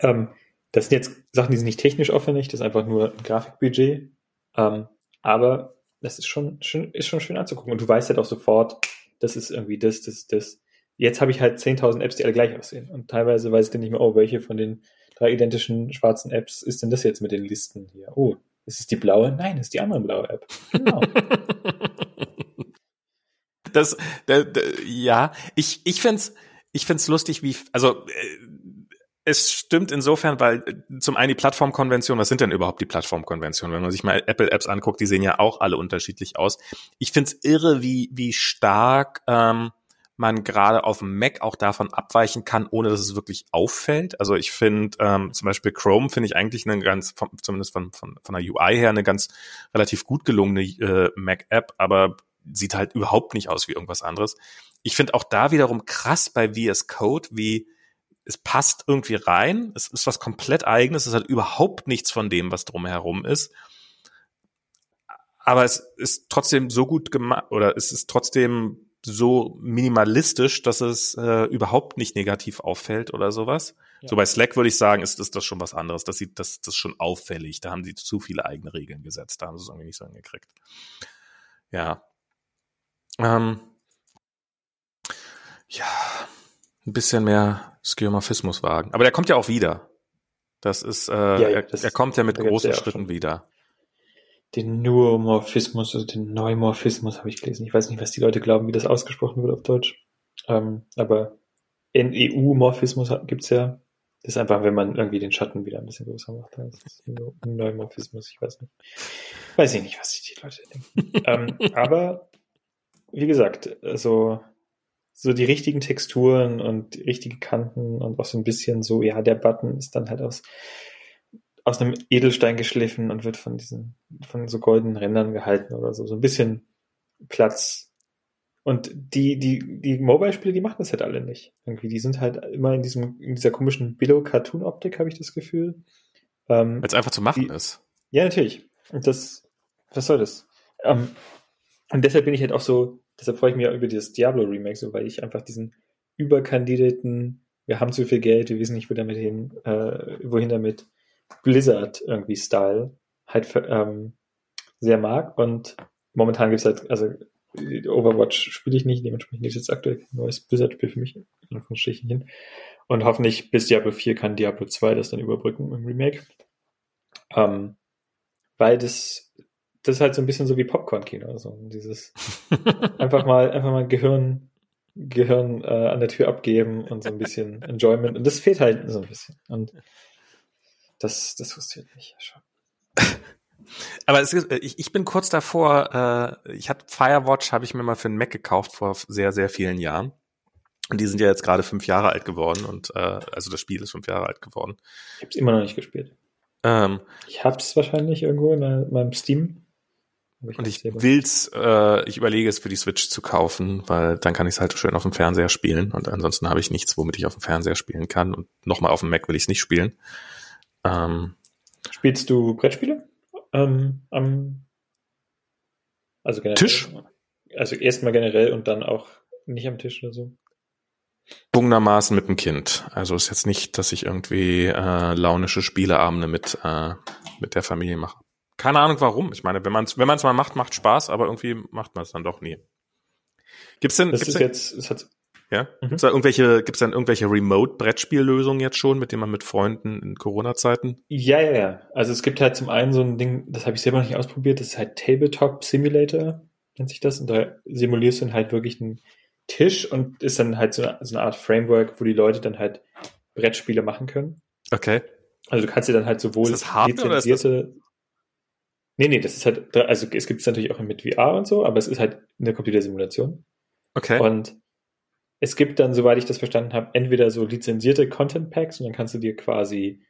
Ähm, das sind jetzt Sachen, die sind nicht technisch aufwendig, das ist einfach nur ein Grafikbudget. Ähm, aber das ist schon, schon, ist schon schön anzugucken. Und du weißt halt auch sofort, das ist irgendwie das, das, das. Jetzt habe ich halt 10.000 Apps, die alle gleich aussehen. Und teilweise weiß ich dann nicht mehr, oh, welche von den drei identischen schwarzen Apps ist denn das jetzt mit den Listen hier? Oh, ist es die blaue? Nein, ist die andere blaue App. Genau. das, da, da, ja, ich, ich find's, ich find's lustig, wie, also, äh, es stimmt insofern, weil äh, zum einen die Plattformkonvention, was sind denn überhaupt die Plattformkonventionen? Wenn man sich mal Apple-Apps anguckt, die sehen ja auch alle unterschiedlich aus. Ich find's irre, wie, wie stark ähm, man gerade auf dem Mac auch davon abweichen kann, ohne dass es wirklich auffällt. Also ich finde ähm, zum Beispiel Chrome finde ich eigentlich eine ganz, von, zumindest von, von, von der UI her, eine ganz relativ gut gelungene äh, Mac-App, aber sieht halt überhaupt nicht aus wie irgendwas anderes. Ich finde auch da wiederum krass bei VS Code, wie es passt irgendwie rein, es ist was komplett eigenes, es hat überhaupt nichts von dem, was drumherum ist. Aber es ist trotzdem so gut gemacht oder es ist trotzdem so minimalistisch, dass es äh, überhaupt nicht negativ auffällt oder sowas. Ja. So bei Slack würde ich sagen, ist, ist das schon was anderes. Das sieht das, das ist schon auffällig. Da haben sie zu viele eigene Regeln gesetzt. Da haben sie es irgendwie nicht so hingekriegt. Ja. Ähm, ja, ein bisschen mehr Skeuomorphismus wagen. Aber der kommt ja auch wieder. Das ist, äh, ja, das er, er, kommt ja mit großen Schritten wieder. Den Neuromorphismus, also den Neumorphismus habe ich gelesen. Ich weiß nicht, was die Leute glauben, wie das ausgesprochen wird auf Deutsch. Ähm, aber NEU-Morphismus gibt's ja. Das ist einfach, wenn man irgendwie den Schatten wieder ein bisschen größer macht. Das ist Neumorphismus, ich weiß nicht. Weiß ich nicht, was die Leute denken. ähm, aber, wie gesagt, also so die richtigen Texturen und die richtigen Kanten und auch so ein bisschen so, ja, der Button ist dann halt aus, aus einem Edelstein geschliffen und wird von diesen, von so goldenen Rändern gehalten oder so. So ein bisschen Platz. Und die, die, die Mobile-Spiele, die machen das halt alle nicht. Irgendwie, die sind halt immer in diesem, in dieser komischen Billow-Cartoon-Optik, habe ich das Gefühl. Ähm, Weil es einfach zu machen die, ist. Ja, natürlich. Und das, was soll das? Ähm, und deshalb bin ich halt auch so, deshalb freue ich mich auch über dieses Diablo Remake, so weil ich einfach diesen überkandidierten, wir haben zu viel Geld, wir wissen nicht, wo damit hin, äh, wohin damit, Blizzard irgendwie Style halt ähm, sehr mag. Und momentan gibt es halt, also Overwatch spiele ich nicht, dementsprechend gibt es jetzt aktuell ein neues Blizzard-Spiel für mich, in Anführungsstrichen hin. Und hoffentlich bis Diablo 4 kann Diablo 2 das dann überbrücken im Remake. Ähm, weil das das ist halt so ein bisschen so wie Popcorn-Kino. Also dieses einfach mal, einfach mal Gehirn, Gehirn äh, an der Tür abgeben und so ein bisschen Enjoyment. Und das fehlt halt so ein bisschen. Und das, das frustriert mich ja schon. Aber es ist, ich, ich bin kurz davor, äh, ich hatte Firewatch, habe ich mir mal für einen Mac gekauft vor sehr, sehr vielen Jahren. Und die sind ja jetzt gerade fünf Jahre alt geworden und äh, also das Spiel ist fünf Jahre alt geworden. Ich habe es immer noch nicht gespielt. Ähm, ich habe es wahrscheinlich irgendwo in meinem Steam und ich will's, äh, ich überlege es für die Switch zu kaufen, weil dann kann ich es halt schön auf dem Fernseher spielen und ansonsten habe ich nichts, womit ich auf dem Fernseher spielen kann und nochmal auf dem Mac will ich es nicht spielen. Ähm, Spielst du Brettspiele? Ähm, am, also generell, Tisch? Also erstmal generell und dann auch nicht am Tisch oder so? Bungermaßen mit dem Kind. Also ist jetzt nicht, dass ich irgendwie äh, launische Spieleabende mit, äh, mit der Familie mache. Keine Ahnung warum. Ich meine, wenn man es wenn man's mal macht, macht Spaß, aber irgendwie macht man es dann doch nie. Gibt's denn, das gibt's ist denn, jetzt, es hat, ja? Mhm. Gibt's da irgendwelche, gibt's dann irgendwelche Remote-Brettspiellösungen jetzt schon, mit denen man mit Freunden in Corona-Zeiten? Ja, ja, ja. Also es gibt halt zum einen so ein Ding, das habe ich selber noch nicht ausprobiert, das ist halt Tabletop Simulator. nennt sich das. Und da simulierst du dann halt wirklich einen Tisch und ist dann halt so eine, so eine Art Framework, wo die Leute dann halt Brettspiele machen können. Okay. Also du kannst dir dann halt sowohl ist das Hardware lizenzierte. Nee, nee, das ist halt, also es gibt es natürlich auch mit VR und so, aber es ist halt eine Computersimulation. Okay. Und es gibt dann, soweit ich das verstanden habe, entweder so lizenzierte Content Packs und dann kannst du dir quasi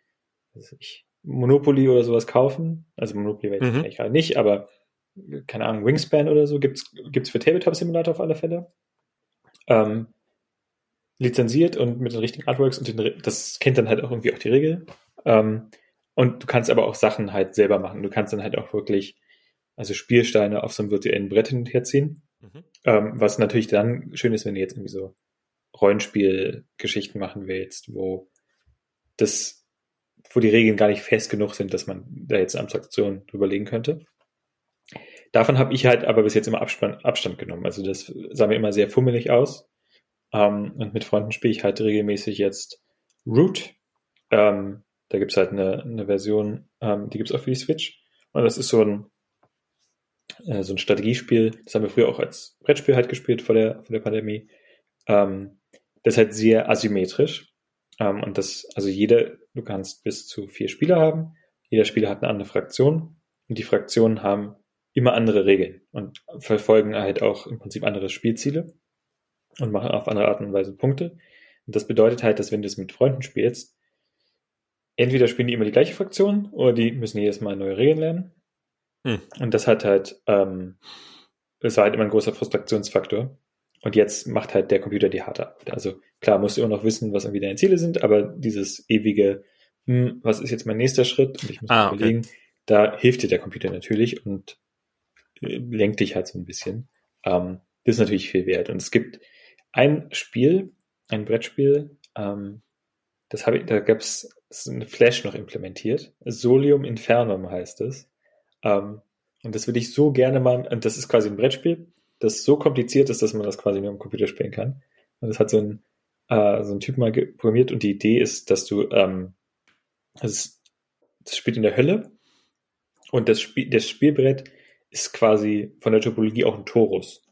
ich, Monopoly oder sowas kaufen. Also Monopoly ich mhm. eigentlich gerade nicht, aber keine Ahnung, Wingspan oder so gibt's gibt's für Tabletop Simulator auf alle Fälle. Ähm, lizenziert und mit den richtigen Artworks und den, das kennt dann halt auch irgendwie auch die Regel. Ähm, und du kannst aber auch Sachen halt selber machen. Du kannst dann halt auch wirklich, also Spielsteine auf so einem virtuellen Brett hin und her ziehen. Mhm. Ähm, was natürlich dann schön ist, wenn du jetzt irgendwie so Rollenspielgeschichten machen willst, wo das, wo die Regeln gar nicht fest genug sind, dass man da jetzt eine Abstraktion drüber legen könnte. Davon habe ich halt aber bis jetzt immer Abstand, Abstand genommen. Also das sah mir immer sehr fummelig aus. Ähm, und mit Freunden spiele ich halt regelmäßig jetzt Root. Ähm, da gibt's halt eine, eine Version, ähm, die gibt's auch für die Switch. Und das ist so ein, äh, so ein Strategiespiel. Das haben wir früher auch als Brettspiel halt gespielt vor der, vor der Pandemie. Ähm, das ist halt sehr asymmetrisch. Ähm, und das, also jeder, du kannst bis zu vier Spieler haben. Jeder Spieler hat eine andere Fraktion. Und die Fraktionen haben immer andere Regeln und verfolgen halt auch im Prinzip andere Spielziele und machen auf andere Art und Weise Punkte. Und das bedeutet halt, dass wenn du es mit Freunden spielst, entweder spielen die immer die gleiche Fraktion oder die müssen jedes Mal neue Regeln lernen. Hm. Und das hat halt, ähm, das war halt immer ein großer Frustrationsfaktor. Und jetzt macht halt der Computer die harte Arbeit. Also klar, musst du immer noch wissen, was irgendwie deine Ziele sind, aber dieses ewige, hm, was ist jetzt mein nächster Schritt? Und ich muss ah, überlegen, okay. da hilft dir der Computer natürlich und lenkt dich halt so ein bisschen. Ähm, das ist natürlich viel wert. Und es gibt ein Spiel, ein Brettspiel, ähm, das habe ich, da gab es eine Flash noch implementiert. Solium Infernum heißt es. Ähm, und das würde ich so gerne mal, und das ist quasi ein Brettspiel, das so kompliziert ist, dass man das quasi nur am Computer spielen kann. Und das hat so ein, äh, so ein Typ mal programmiert und die Idee ist, dass du, ähm, das, das spielt in der Hölle und das, Spiel, das Spielbrett ist quasi von der Topologie auch ein Torus.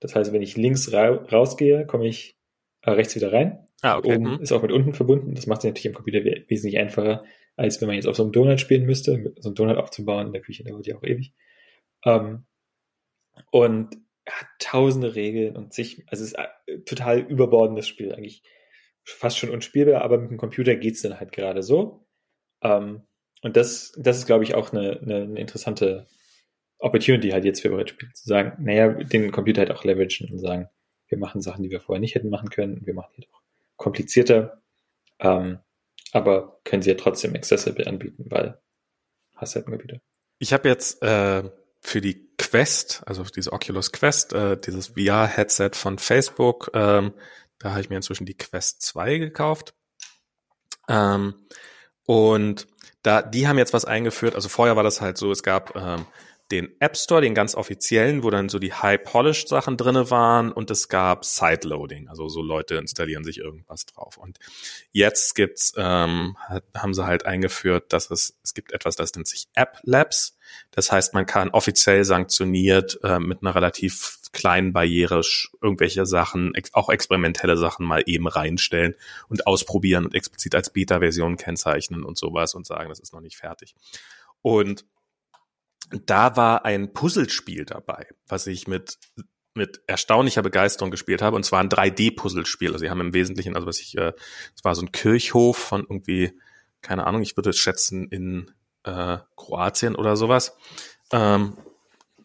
Das heißt, wenn ich links ra rausgehe, komme ich äh, rechts wieder rein. Ah, okay. Oben hm. ist auch mit unten verbunden. Das macht sich natürlich im Computer wesentlich einfacher, als wenn man jetzt auf so einem Donut spielen müsste. So einen Donut aufzubauen in der Küche dauert ja auch ewig. Ähm, und hat tausende Regeln und sich, also es ist ein total überbordendes Spiel, eigentlich fast schon unspielbar, aber mit dem Computer geht's dann halt gerade so. Ähm, und das, das ist, glaube ich, auch eine, eine, eine interessante Opportunity halt jetzt für Brettspiele zu sagen, naja, den Computer halt auch leveragen und sagen, wir machen Sachen, die wir vorher nicht hätten machen können, wir machen die halt auch komplizierter, ähm, aber können sie ja trotzdem accessible anbieten, weil hast halt immer wieder. Ich habe jetzt äh, für die Quest, also diese Oculus Quest, äh, dieses VR-Headset von Facebook, ähm, da habe ich mir inzwischen die Quest 2 gekauft. Ähm, und da, die haben jetzt was eingeführt. Also vorher war das halt so, es gab ähm, den App Store, den ganz offiziellen, wo dann so die High-Polished Sachen drinne waren und es gab Sideloading, also so Leute installieren sich irgendwas drauf. Und jetzt gibt's, ähm, haben sie halt eingeführt, dass es, es gibt etwas, das nennt sich App Labs. Das heißt, man kann offiziell sanktioniert äh, mit einer relativ kleinen Barriere irgendwelche Sachen, ex auch experimentelle Sachen mal eben reinstellen und ausprobieren und explizit als Beta-Version kennzeichnen und sowas und sagen, das ist noch nicht fertig. Und da war ein Puzzlespiel dabei, was ich mit mit erstaunlicher Begeisterung gespielt habe, und zwar ein 3D-Puzzlespiel. Also sie haben im Wesentlichen, also was ich, äh, es war so ein Kirchhof von irgendwie, keine Ahnung, ich würde es schätzen in äh, Kroatien oder sowas, ähm,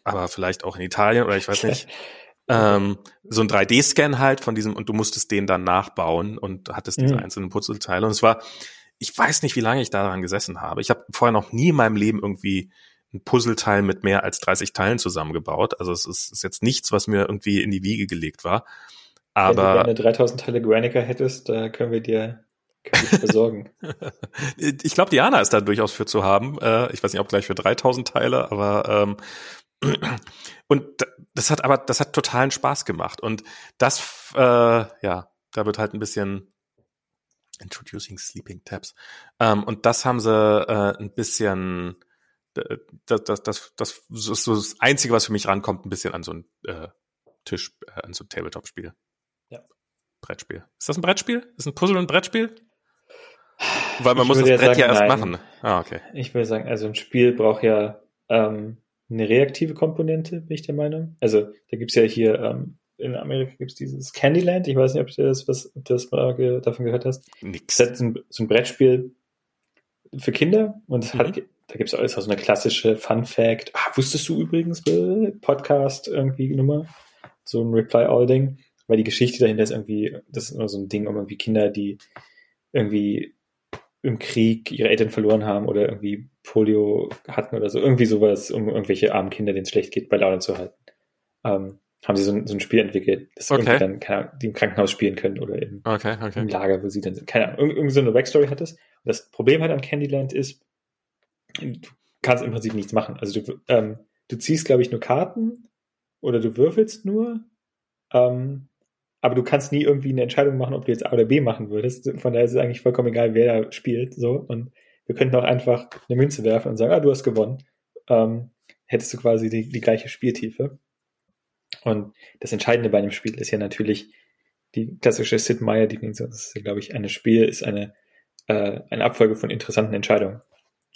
aber vielleicht auch in Italien oder ich weiß nicht. ähm, so ein 3D-Scan halt von diesem und du musstest den dann nachbauen und hattest diese mhm. einzelnen Puzzleteile und es war, ich weiß nicht, wie lange ich daran gesessen habe. Ich habe vorher noch nie in meinem Leben irgendwie ein Puzzleteil mit mehr als 30 Teilen zusammengebaut. Also es ist, ist jetzt nichts, was mir irgendwie in die Wiege gelegt war. Aber wenn du 3000 Teile Granica hättest, da können wir dir können wir versorgen. ich glaube, Diana ist da durchaus für zu haben. Äh, ich weiß nicht, ob gleich für 3000 Teile, aber ähm, und das hat aber das hat totalen Spaß gemacht und das äh, ja, da wird halt ein bisschen Introducing Sleeping Tabs. Ähm, und das haben sie äh, ein bisschen das, das, das, das ist so das Einzige, was für mich rankommt, ein bisschen an so ein äh, Tisch, äh, an so ein Tabletop-Spiel. Ja. Brettspiel. Ist das ein Brettspiel? Ist ein Puzzle ein Brettspiel? Weil man ich muss das Brett sagen, ja erst nein. machen. Ah, okay. Ich würde sagen, also ein Spiel braucht ja ähm, eine reaktive Komponente, bin ich der Meinung. Also da gibt's ja hier, ähm, in Amerika gibt's dieses Candyland, ich weiß nicht, ob du das, was, das mal davon gehört hast. Nix. Das ist so ein, so ein Brettspiel für Kinder und mhm. hat, da gibt's auch so eine klassische Fun Fact. Ah, wusstest du übrigens, äh, Podcast irgendwie Nummer? So ein Reply-All-Ding. Weil die Geschichte dahinter ist irgendwie, das ist immer so ein Ding um irgendwie Kinder, die irgendwie im Krieg ihre Eltern verloren haben oder irgendwie Polio hatten oder so, irgendwie sowas, um irgendwelche armen Kinder, denen es schlecht geht, bei Laune zu halten. Ähm, haben sie so ein, so ein Spiel entwickelt, das okay. irgendwie dann, keine Ahnung, die im Krankenhaus spielen können oder im, okay, okay. im Lager, wo sie dann sind. Keine Ahnung, irgendwie so eine Backstory hat es. Und das Problem halt an Candyland ist, du kannst im Prinzip nichts machen. Also du, ähm, du ziehst, glaube ich, nur Karten oder du würfelst nur. Ähm, aber du kannst nie irgendwie eine Entscheidung machen, ob du jetzt A oder B machen würdest. Von daher ist es eigentlich vollkommen egal, wer da spielt. So und wir könnten auch einfach eine Münze werfen und sagen, ah, du hast gewonnen. Ähm, hättest du quasi die, die gleiche Spieltiefe. Und das Entscheidende bei einem Spiel ist ja natürlich die klassische Sid Meier Definition. Das ist, glaube ich, ein Spiel ist eine äh, eine Abfolge von interessanten Entscheidungen.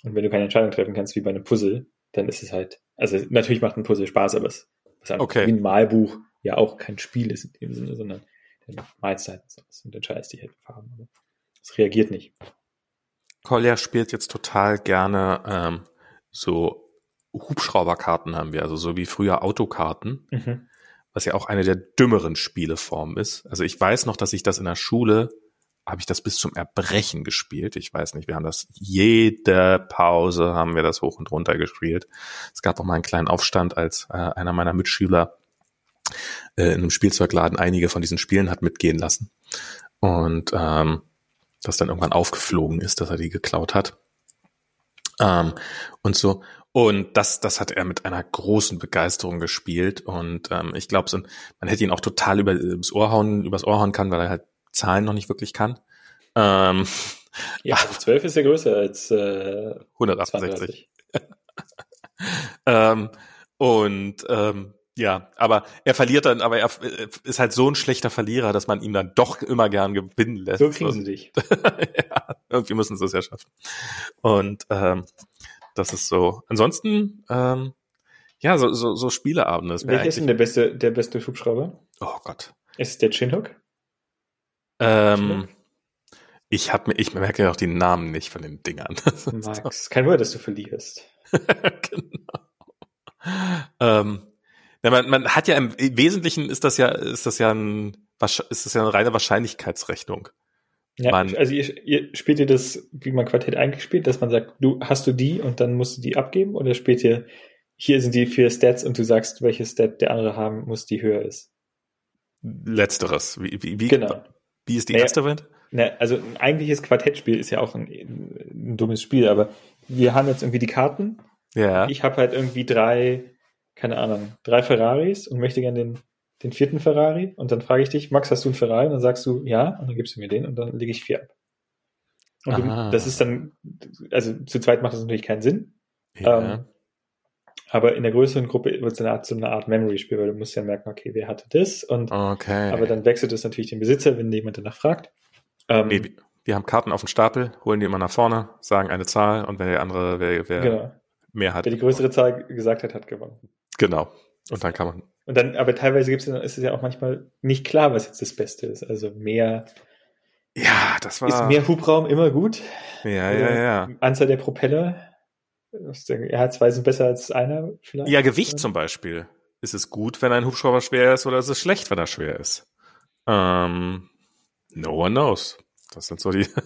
Und wenn du keine Entscheidung treffen kannst wie bei einem Puzzle, dann ist es halt, also natürlich macht ein Puzzle Spaß, aber es ist halt okay. wie ein Malbuch ja auch kein Spiel ist in dem Sinne, sondern dann malst halt und entscheidest dich halt Farben. Aber es reagiert nicht. Collier spielt jetzt total gerne ähm, so Hubschrauberkarten haben wir, also so wie früher Autokarten, mhm. was ja auch eine der dümmeren Spieleformen ist. Also ich weiß noch, dass ich das in der Schule habe ich das bis zum Erbrechen gespielt. Ich weiß nicht, wir haben das jede Pause haben wir das hoch und runter gespielt. Es gab auch mal einen kleinen Aufstand, als äh, einer meiner Mitschüler äh, in einem Spielzeugladen einige von diesen Spielen hat mitgehen lassen. Und ähm, das dann irgendwann aufgeflogen ist, dass er die geklaut hat. Ähm, und so. Und das, das hat er mit einer großen Begeisterung gespielt. Und ähm, ich glaube, so, man hätte ihn auch total über, übers Ohr hauen, übers Ohr hauen kann, weil er halt Zahlen noch nicht wirklich kann. Ähm, ja, also 12 ist ja größer als äh, 168. ähm, und ähm, ja, aber er verliert dann, aber er ist halt so ein schlechter Verlierer, dass man ihn dann doch immer gern gewinnen lässt. So kriegen sie dich. ja, irgendwie müssen sie es ja schaffen. Und ähm, das ist so. Ansonsten, ähm, ja, so, so, so Spieleabende. Welcher ist denn der beste, der beste Hubschrauber? Oh Gott. Ist es der Chinhook? Ähm, ich hab mir, ich merke ja auch die Namen nicht von den Dingern. Max, kein Wunder, dass du verlierst. genau. Ähm, man, man hat ja im Wesentlichen ist das ja, ist das ja ein, ist das ja eine reine Wahrscheinlichkeitsrechnung. Ja, man, also ihr, ihr spielt ihr das, wie man Quartett eingespielt, dass man sagt, du hast du die und dann musst du die abgeben oder spielt ihr, hier sind die vier Stats und du sagst, welche Stat der andere haben muss, die höher ist? Letzteres. Wie, wie, wie, genau. Wie ist die erste Variante? Na, also ein eigentliches Quartettspiel ist ja auch ein, ein dummes Spiel, aber wir haben jetzt irgendwie die Karten. Ja. Ich habe halt irgendwie drei keine Ahnung, drei Ferraris und möchte gerne den, den vierten Ferrari. Und dann frage ich dich, Max, hast du einen Ferrari? Und dann sagst du ja, und dann gibst du mir den und dann lege ich vier ab. Und du, das ist dann, also zu zweit macht das natürlich keinen Sinn. Ja. Ähm, aber in der größeren Gruppe wird es eine Art, so eine Art Memory-Spiel, weil du musst ja merken, okay, wer hatte das? Und, okay. aber dann wechselt es natürlich den Besitzer, wenn jemand danach fragt. Ähm, nee, wir haben Karten auf dem Stapel, holen die immer nach vorne, sagen eine Zahl und wenn der andere, wer, wer genau. mehr hat. Wer die größere Zahl gesagt hat, hat gewonnen. Genau. Und dann kann man. Und dann, aber teilweise gibt's, ist es ja auch manchmal nicht klar, was jetzt das Beste ist. Also mehr. Ja, das war. Ist mehr Hubraum immer gut? Ja, ja, ja. Anzahl der Propeller. Ja, zwei sind besser als einer vielleicht. Ja, Gewicht zum Beispiel. Ist es gut, wenn ein Hubschrauber schwer ist oder ist es schlecht, wenn er schwer ist? Ähm, no one knows. Das sind so die.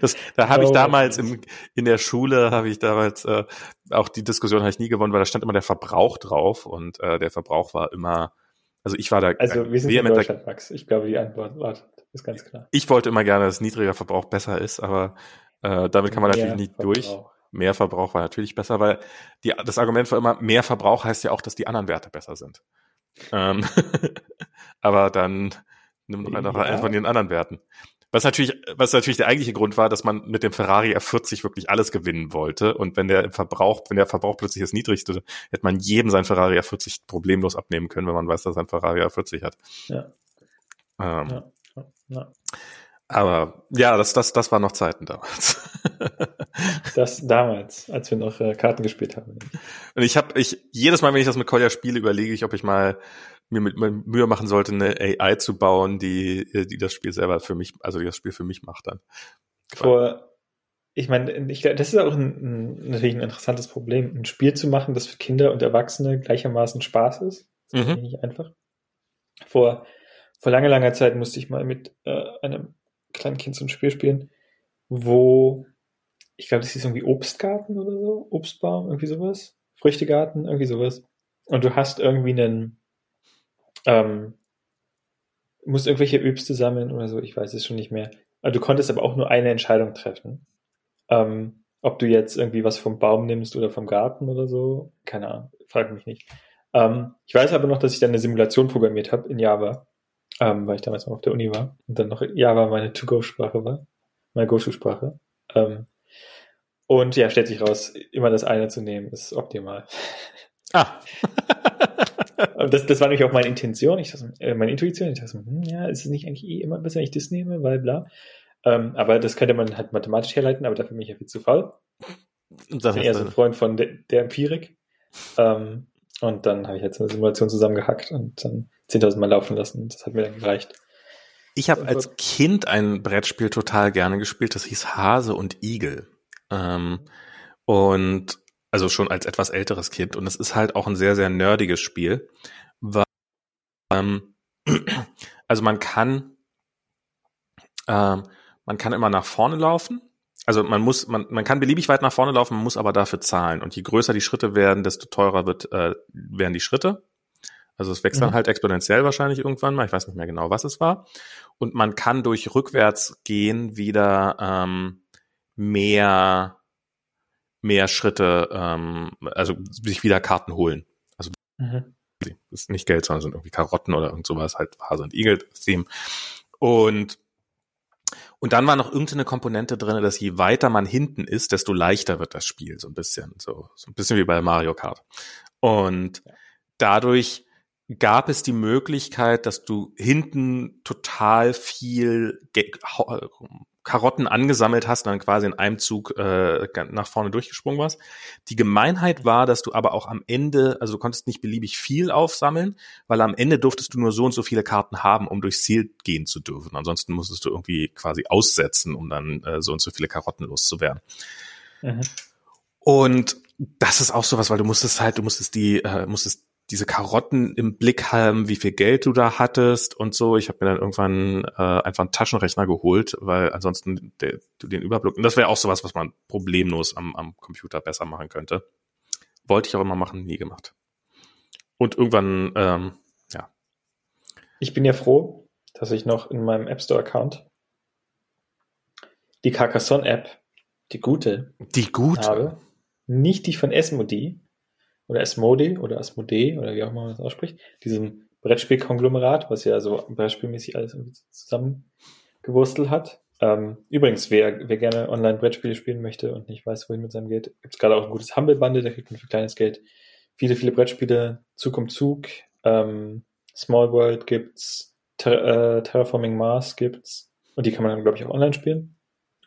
Das, da habe ich damals im, in der Schule habe ich damals äh, auch die Diskussion habe ich nie gewonnen, weil da stand immer der Verbrauch drauf und äh, der Verbrauch war immer, also ich war da. Also wir sind in Deutschland, Max. Ich glaube, die Antwort war, ist ganz klar. Ich wollte immer gerne, dass niedriger Verbrauch besser ist, aber äh, damit kann man mehr natürlich nicht Verbrauch. durch. Mehr Verbrauch war natürlich besser, weil die, das Argument war immer, mehr Verbrauch heißt ja auch, dass die anderen Werte besser sind. Ähm, aber dann nimm doch einfach ja. einen von den anderen Werten. Was natürlich, was natürlich der eigentliche Grund war, dass man mit dem Ferrari R40 wirklich alles gewinnen wollte. Und wenn der Verbrauch, wenn der Verbrauch plötzlich das niedrigste, hätte man jedem sein Ferrari R40 problemlos abnehmen können, wenn man weiß, dass er ein Ferrari R40 hat. Ja. Ähm, ja. ja. Aber ja, das, das, das war noch Zeiten damals. das damals, als wir noch äh, Karten gespielt haben. Und ich habe, ich jedes Mal, wenn ich das mit Kolja spiele, überlege ich, ob ich mal mir mit, mit Mühe machen sollte, eine AI zu bauen, die, die das Spiel selber für mich, also die das Spiel für mich macht dann. Vor, ich meine, ich, das ist auch ein, ein, natürlich ein interessantes Problem, ein Spiel zu machen, das für Kinder und Erwachsene gleichermaßen Spaß ist. Das ist mhm. nicht einfach. Vor, vor langer, langer Zeit musste ich mal mit äh, einem kleinen ein Spiel spielen, wo ich glaube, das ist irgendwie Obstgarten oder so, Obstbaum, irgendwie sowas, Früchtegarten, irgendwie sowas. Und du hast irgendwie einen, ähm, musst irgendwelche Öbste sammeln oder so, ich weiß es schon nicht mehr. Du konntest aber auch nur eine Entscheidung treffen. Ähm, ob du jetzt irgendwie was vom Baum nimmst oder vom Garten oder so, keine Ahnung, frag mich nicht. Ähm, ich weiß aber noch, dass ich dann eine Simulation programmiert habe in Java, ähm, weil ich damals noch auf der Uni war und dann noch Java meine To-Go-Sprache war, meine Go-To-Sprache. Ähm, und ja, stellt sich raus, immer das eine zu nehmen, ist optimal. Ah. das, das war nämlich auch meine Intention, ich dachte, äh, meine Intuition. Ich dachte, hm, ja, ist es nicht eigentlich eh immer besser, wenn ich das nehme, weil bla. Ähm, aber das könnte man halt mathematisch herleiten, aber dafür bin ich ja viel zu faul. Das ich bin eher so ein Freund von de, der Empirik. Ähm, und dann habe ich jetzt eine Simulation zusammengehackt und dann 10.000 Mal laufen lassen. Das hat mir dann gereicht. Ich habe als Kind ein Brettspiel total gerne gespielt, das hieß Hase und Igel. Ähm, und also schon als etwas älteres Kind. Und es ist halt auch ein sehr, sehr nerdiges Spiel. Weil, ähm, also man kann, ähm, man kann immer nach vorne laufen. Also man muss, man, man kann beliebig weit nach vorne laufen, man muss aber dafür zahlen. Und je größer die Schritte werden, desto teurer wird, äh, werden die Schritte. Also es wächst mhm. dann halt exponentiell wahrscheinlich irgendwann mal. Ich weiß nicht mehr genau, was es war. Und man kann durch rückwärts gehen wieder ähm, mehr mehr Schritte, ähm, also sich wieder Karten holen. Also mhm. ist nicht Geld, sondern sind irgendwie Karotten oder irgend sowas, halt Hase und Igel-Theme. Und und dann war noch irgendeine Komponente drin, dass je weiter man hinten ist, desto leichter wird das Spiel, so ein bisschen, so, so ein bisschen wie bei Mario Kart. Und dadurch gab es die Möglichkeit, dass du hinten total viel Karotten angesammelt hast und dann quasi in einem Zug äh, nach vorne durchgesprungen warst. Die Gemeinheit war, dass du aber auch am Ende, also du konntest nicht beliebig viel aufsammeln, weil am Ende durftest du nur so und so viele Karten haben, um durchs Ziel gehen zu dürfen. Ansonsten musstest du irgendwie quasi aussetzen, um dann äh, so und so viele Karotten loszuwerden. Mhm. Und das ist auch sowas, weil du musstest halt, du musstest die, äh, musstest diese Karotten im Blick haben, wie viel Geld du da hattest und so. Ich habe mir dann irgendwann äh, einfach einen Taschenrechner geholt, weil ansonsten der, du den Überblick. Und das wäre auch sowas, was man problemlos am, am Computer besser machen könnte. Wollte ich auch immer machen, nie gemacht. Und irgendwann, ähm, ja. Ich bin ja froh, dass ich noch in meinem App Store Account die Carcassonne App, die gute, die gute, habe. Nicht die von Esmodi, oder Asmodee oder Asmodee oder wie auch immer man das ausspricht, diesem Brettspiel-Konglomerat, was ja so brettspielmäßig alles zusammengewurstelt hat. Ähm, übrigens, wer, wer gerne Online-Brettspiele spielen möchte und nicht weiß, wohin mit seinem Geld, gibt es gerade auch ein gutes Humble-Bundle, da kriegt man für kleines Geld viele, viele Brettspiele, Zug um Zug, ähm, Small World gibt's, Ter äh, Terraforming Mars gibt's und die kann man dann, glaube ich, auch online spielen.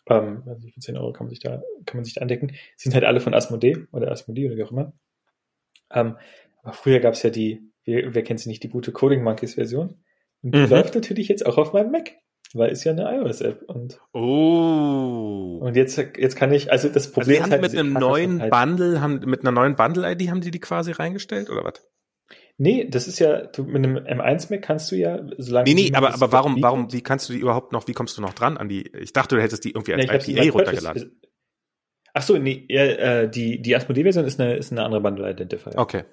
Ähm, also für 10 Euro kann man sich da, kann man sich da entdecken. Sind halt alle von Asmodee oder Asmodee oder wie auch immer. Ähm, aber früher gab es ja die, wer, wer kennt sie nicht, die gute Coding Monkeys Version. Und die mhm. läuft natürlich jetzt auch auf meinem Mac, weil ist ja eine iOS-App. Und, oh. und jetzt, jetzt kann ich, also das Problem also die haben ist halt, mit einem neuen halt, Bundle, haben, mit einer neuen Bundle-ID haben die die quasi reingestellt oder was? Nee, das ist ja, du, mit einem M1 Mac kannst du ja, solange. Nee, nee, aber, aber warum, warum, wie kannst du die überhaupt noch, wie kommst du noch dran an die, ich dachte, du hättest die irgendwie als nee, IPA runtergeladen. Ach so, nee, äh, die, die Asmodee-Version ist eine, ist eine andere Bundle-Identifier. Okay.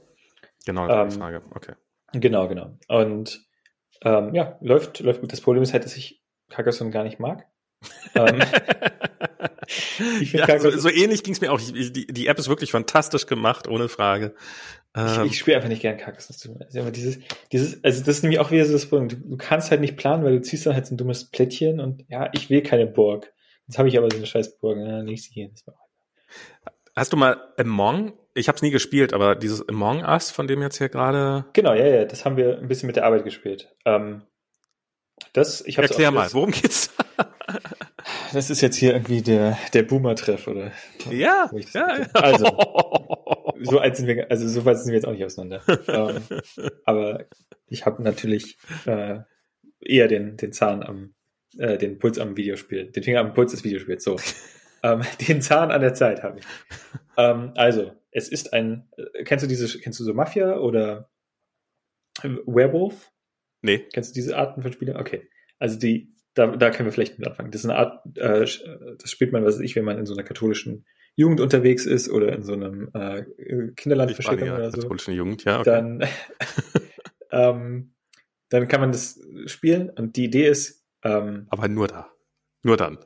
Genau, das ähm, die Frage. Okay. Genau, genau. Und ähm, ja, läuft, läuft gut. Das Problem ist halt, dass ich Carcassonne gar nicht mag. ähm, ja, so, so, ähnlich ging es mir auch. Ich, die, die App ist wirklich fantastisch gemacht, ohne Frage. Ähm, ich, ich spiele einfach nicht gern Kaktus. Also dieses, dieses, also das ist nämlich auch wieder so das Problem. Du, du, kannst halt nicht planen, weil du ziehst dann halt so ein dummes Plättchen und ja, ich will keine Burg. Jetzt habe ich aber so eine scheiß Burg. Ja, nicht sie hier. Hast du mal Among? Ich habe es nie gespielt, aber dieses Among Us, von dem jetzt hier gerade. Genau, ja, ja, das haben wir ein bisschen mit der Arbeit gespielt. Ähm, das, ich Erklär mal, worum geht's? das ist jetzt hier irgendwie der, der Boomer-Treff, oder? Ja, ja, ja. Also, so alt sind wir, also so weit sind wir jetzt auch nicht auseinander. ähm, aber ich habe natürlich äh, eher den, den Zahn am, äh, den Puls am Videospiel, den Finger am Puls des Videospiels, so. Ähm, den Zahn an der Zeit habe ich. Ähm, also, es ist ein, äh, kennst du diese, kennst du so Mafia oder Werewolf? Nee. Kennst du diese Arten von Spielen? Okay. Also die, da, da können wir vielleicht mit anfangen. Das ist eine Art, äh, das spielt man, was weiß ich, wenn man in so einer katholischen Jugend unterwegs ist oder in so einem äh, Kinderland ja, oder so. Katholische Jugend, ja. Okay. Dann, ähm, dann kann man das spielen und die Idee ist. Ähm, Aber nur da. Nur dann.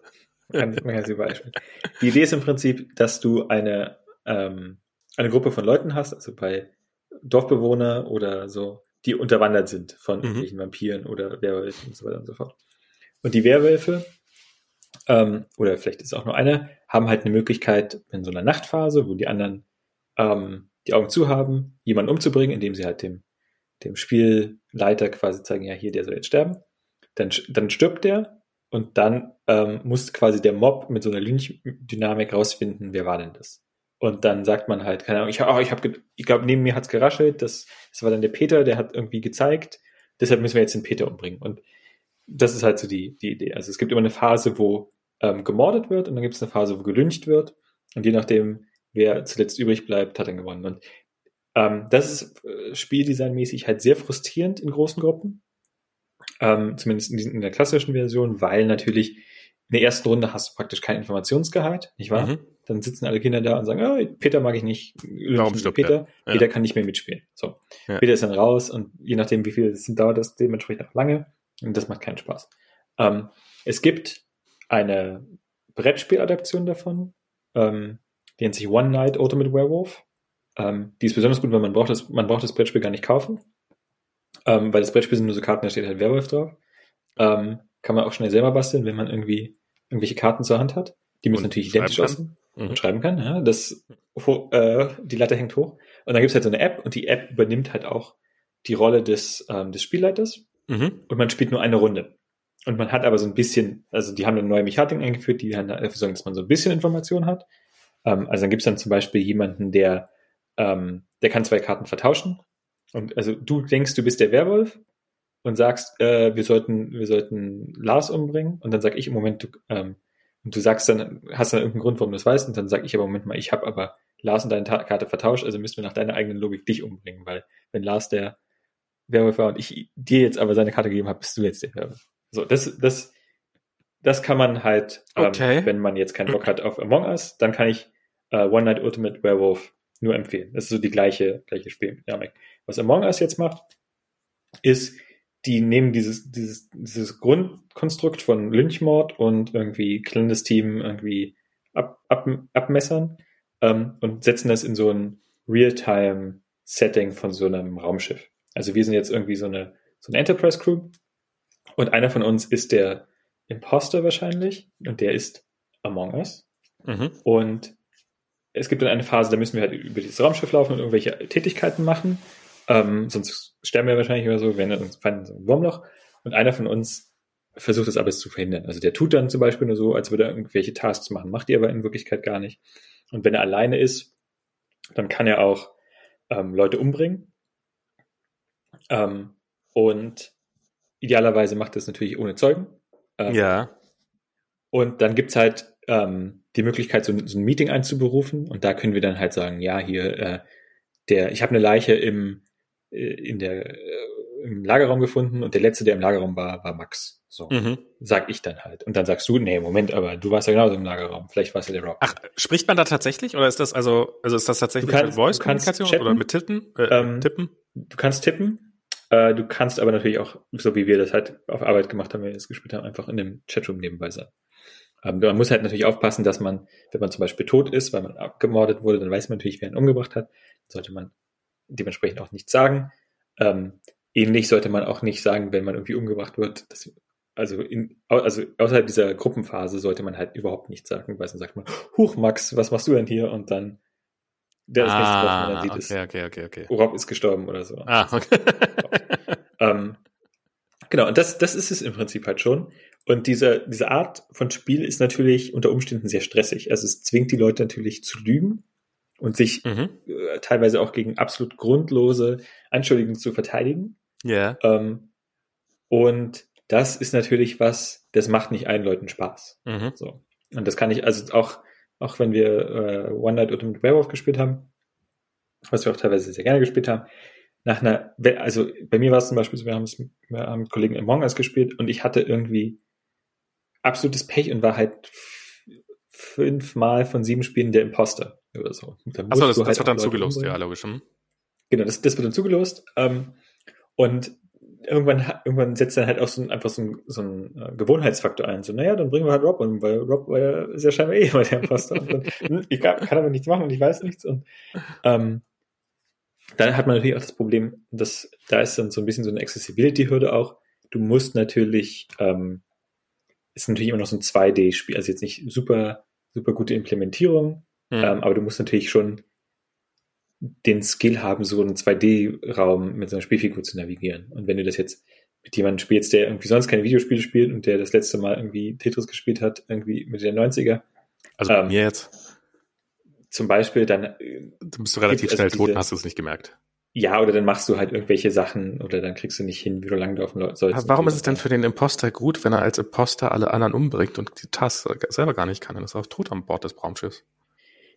Man kann, man kann sie überall spielen. Die Idee ist im Prinzip, dass du eine, ähm, eine Gruppe von Leuten hast, also bei Dorfbewohner oder so, die unterwandert sind von mhm. irgendwelchen Vampiren oder Werwölfen und so weiter und so fort. Und die Werwölfe, ähm, oder vielleicht ist es auch nur eine, haben halt eine Möglichkeit in so einer Nachtphase, wo die anderen ähm, die Augen zu haben, jemanden umzubringen, indem sie halt dem, dem Spielleiter quasi zeigen, ja, hier, der soll jetzt sterben. Dann, dann stirbt der und dann ähm, muss quasi der Mob mit so einer Lynchdynamik rausfinden, wer war denn das? Und dann sagt man halt, keine Ahnung, ich, oh, ich, ich glaube, neben mir hat's geraschelt, das, das war dann der Peter, der hat irgendwie gezeigt, deshalb müssen wir jetzt den Peter umbringen. Und das ist halt so die, die Idee. Also es gibt immer eine Phase, wo ähm, gemordet wird und dann gibt es eine Phase, wo gelüncht wird. Und je nachdem, wer zuletzt übrig bleibt, hat dann gewonnen. Und ähm, das ist äh, spieldesignmäßig halt sehr frustrierend in großen Gruppen. Ähm, zumindest in, in, der klassischen Version, weil natürlich in der ersten Runde hast du praktisch kein Informationsgehalt, nicht wahr? Mhm. Dann sitzen alle Kinder da und sagen, oh, Peter mag ich nicht, Warum stirbt Peter, ja. Peter kann nicht mehr mitspielen. So. Ja. Peter ist dann raus und je nachdem, wie viel es sind, dauert das dementsprechend auch lange und das macht keinen Spaß. Ähm, es gibt eine Brettspieladaption davon, ähm, die nennt sich One Night Ultimate Werewolf. Ähm, die ist besonders gut, weil man braucht das, man braucht das Brettspiel gar nicht kaufen, ähm, weil das Brettspiel sind nur so Karten, da steht halt Werwolf drauf. Ähm, kann man auch schnell selber basteln, wenn man irgendwie irgendwelche Karten zur Hand hat. Die müssen natürlich identisch aussehen mhm. und schreiben kann. Ja, das, äh, die Latte hängt hoch. Und dann gibt es halt so eine App und die App übernimmt halt auch die Rolle des, ähm, des Spielleiters. Mhm. Und man spielt nur eine Runde. Und man hat aber so ein bisschen, also die haben eine neue Mechanik eingeführt, die dann dafür sorgen, dass man so ein bisschen Information hat. Ähm, also dann gibt es dann zum Beispiel jemanden, der, ähm, der kann zwei Karten vertauschen. Und also du denkst, du bist der Werwolf und sagst, äh, wir sollten, wir sollten Lars umbringen. Und dann sag ich im Moment, du, ähm, und du sagst dann, hast dann irgendeinen Grund, warum du das weißt, und dann sag ich aber, Moment mal, ich habe aber Lars und deine Karte vertauscht, also müssen wir nach deiner eigenen Logik dich umbringen, weil wenn Lars der Werwolf war und ich dir jetzt aber seine Karte gegeben habe, bist du jetzt der Werwolf. So, das, das, das kann man halt, ähm, okay. wenn man jetzt keinen Bock hat auf Among Us, dann kann ich äh, One Night Ultimate Werewolf nur empfehlen. Das ist so die gleiche, gleiche Spieldynamik. Was Among Us jetzt macht, ist, die nehmen dieses, dieses, dieses Grundkonstrukt von Lynchmord und irgendwie Team irgendwie ab, ab, abmessern ähm, und setzen das in so ein Real-Time-Setting von so einem Raumschiff. Also wir sind jetzt irgendwie so eine, so eine Enterprise-Crew und einer von uns ist der Imposter wahrscheinlich und der ist Among Us. Mhm. Und es gibt dann eine Phase, da müssen wir halt über dieses Raumschiff laufen und irgendwelche Tätigkeiten machen. Ähm, sonst sterben wir wahrscheinlich oder so, wenn wir uns fallen in so ein Wurmloch. Und einer von uns versucht das alles zu verhindern. Also der tut dann zum Beispiel nur so, als würde er irgendwelche Tasks machen, macht die aber in Wirklichkeit gar nicht. Und wenn er alleine ist, dann kann er auch ähm, Leute umbringen. Ähm, und idealerweise macht das natürlich ohne Zeugen. Ähm, ja. Und dann gibt's halt ähm, die Möglichkeit, so, so, ein Meeting einzuberufen. Und da können wir dann halt sagen, ja, hier, äh, der, ich habe eine Leiche im, in der, äh, im Lagerraum gefunden und der letzte, der im Lagerraum war, war Max. So, mhm. sag ich dann halt. Und dann sagst du, nee, Moment, aber du warst ja genauso im Lagerraum. Vielleicht warst du der Rock. Ach, spricht man da tatsächlich oder ist das also, also ist das tatsächlich kannst, mit Voice-Kommunikation oder mit Tippen? Äh, ähm, tippen? Du kannst tippen. Äh, du kannst aber natürlich auch, so wie wir das halt auf Arbeit gemacht haben, wenn wir das gespielt haben, einfach in dem Chatroom nebenbei sein. Ähm, man muss halt natürlich aufpassen, dass man, wenn man zum Beispiel tot ist, weil man abgemordet wurde, dann weiß man natürlich, wer ihn umgebracht hat. Sollte man dementsprechend auch nichts sagen. Ähm, ähnlich sollte man auch nicht sagen, wenn man irgendwie umgebracht wird. Dass, also, in, also außerhalb dieser Gruppenphase sollte man halt überhaupt nichts sagen, weil dann sagt man, Huch, Max, was machst du denn hier? Und dann der ist ah, nächste Woche, dann sieht okay, es, okay, okay, okay. Rob ist gestorben oder so. Ah, okay. ähm, genau, und das, das ist es im Prinzip halt schon. Und diese, diese Art von Spiel ist natürlich unter Umständen sehr stressig. Also es zwingt die Leute natürlich zu lügen und sich mhm. äh, teilweise auch gegen absolut grundlose Anschuldigungen zu verteidigen. Ja. Yeah. Ähm, und das ist natürlich was, das macht nicht allen Leuten Spaß. Mhm. So. Und das kann ich, also auch, auch wenn wir äh, One Night Ultimate Werewolf gespielt haben, was wir auch teilweise sehr gerne gespielt haben, nach einer, also bei mir war es zum Beispiel so, wir haben es wir haben mit Kollegen Among Us gespielt und ich hatte irgendwie absolutes Pech und war halt fünfmal von sieben Spielen der Imposter oder so. Achso, das, das halt wird dann zugelost, ja, logisch. Hm. Genau, das, das wird dann zugelost. Ähm, und irgendwann, irgendwann setzt dann halt auch so ein, einfach so ein, so ein äh, Gewohnheitsfaktor ein. So, naja, dann bringen wir halt Rob und weil Rob war ja, ist ja scheinbar eh immer der Imposter. und hm, ich kann, kann aber nichts machen und ich weiß nichts. Und ähm, dann hat man natürlich auch das Problem, dass da ist dann so ein bisschen so eine Accessibility-Hürde auch. Du musst natürlich, ähm, ist natürlich immer noch so ein 2D-Spiel, also jetzt nicht super, super gute Implementierung, mhm. ähm, aber du musst natürlich schon den Skill haben, so einen 2D-Raum mit so einer Spielfigur zu navigieren. Und wenn du das jetzt mit jemandem spielst, der irgendwie sonst keine Videospiele spielt und der das letzte Mal irgendwie Tetris gespielt hat, irgendwie mit der 90er. Also bei ähm, mir jetzt. Zum Beispiel dann. Du bist du relativ also schnell diese, tot und hast du es nicht gemerkt. Ja, oder dann machst du halt irgendwelche Sachen oder dann kriegst du nicht hin, wie du langlaufen sollst. Warum ist es denn für den Imposter gut, wenn er als Imposter alle anderen umbringt und die Tasse selber gar nicht kann und ist auch tot an Bord des Raumschiffs?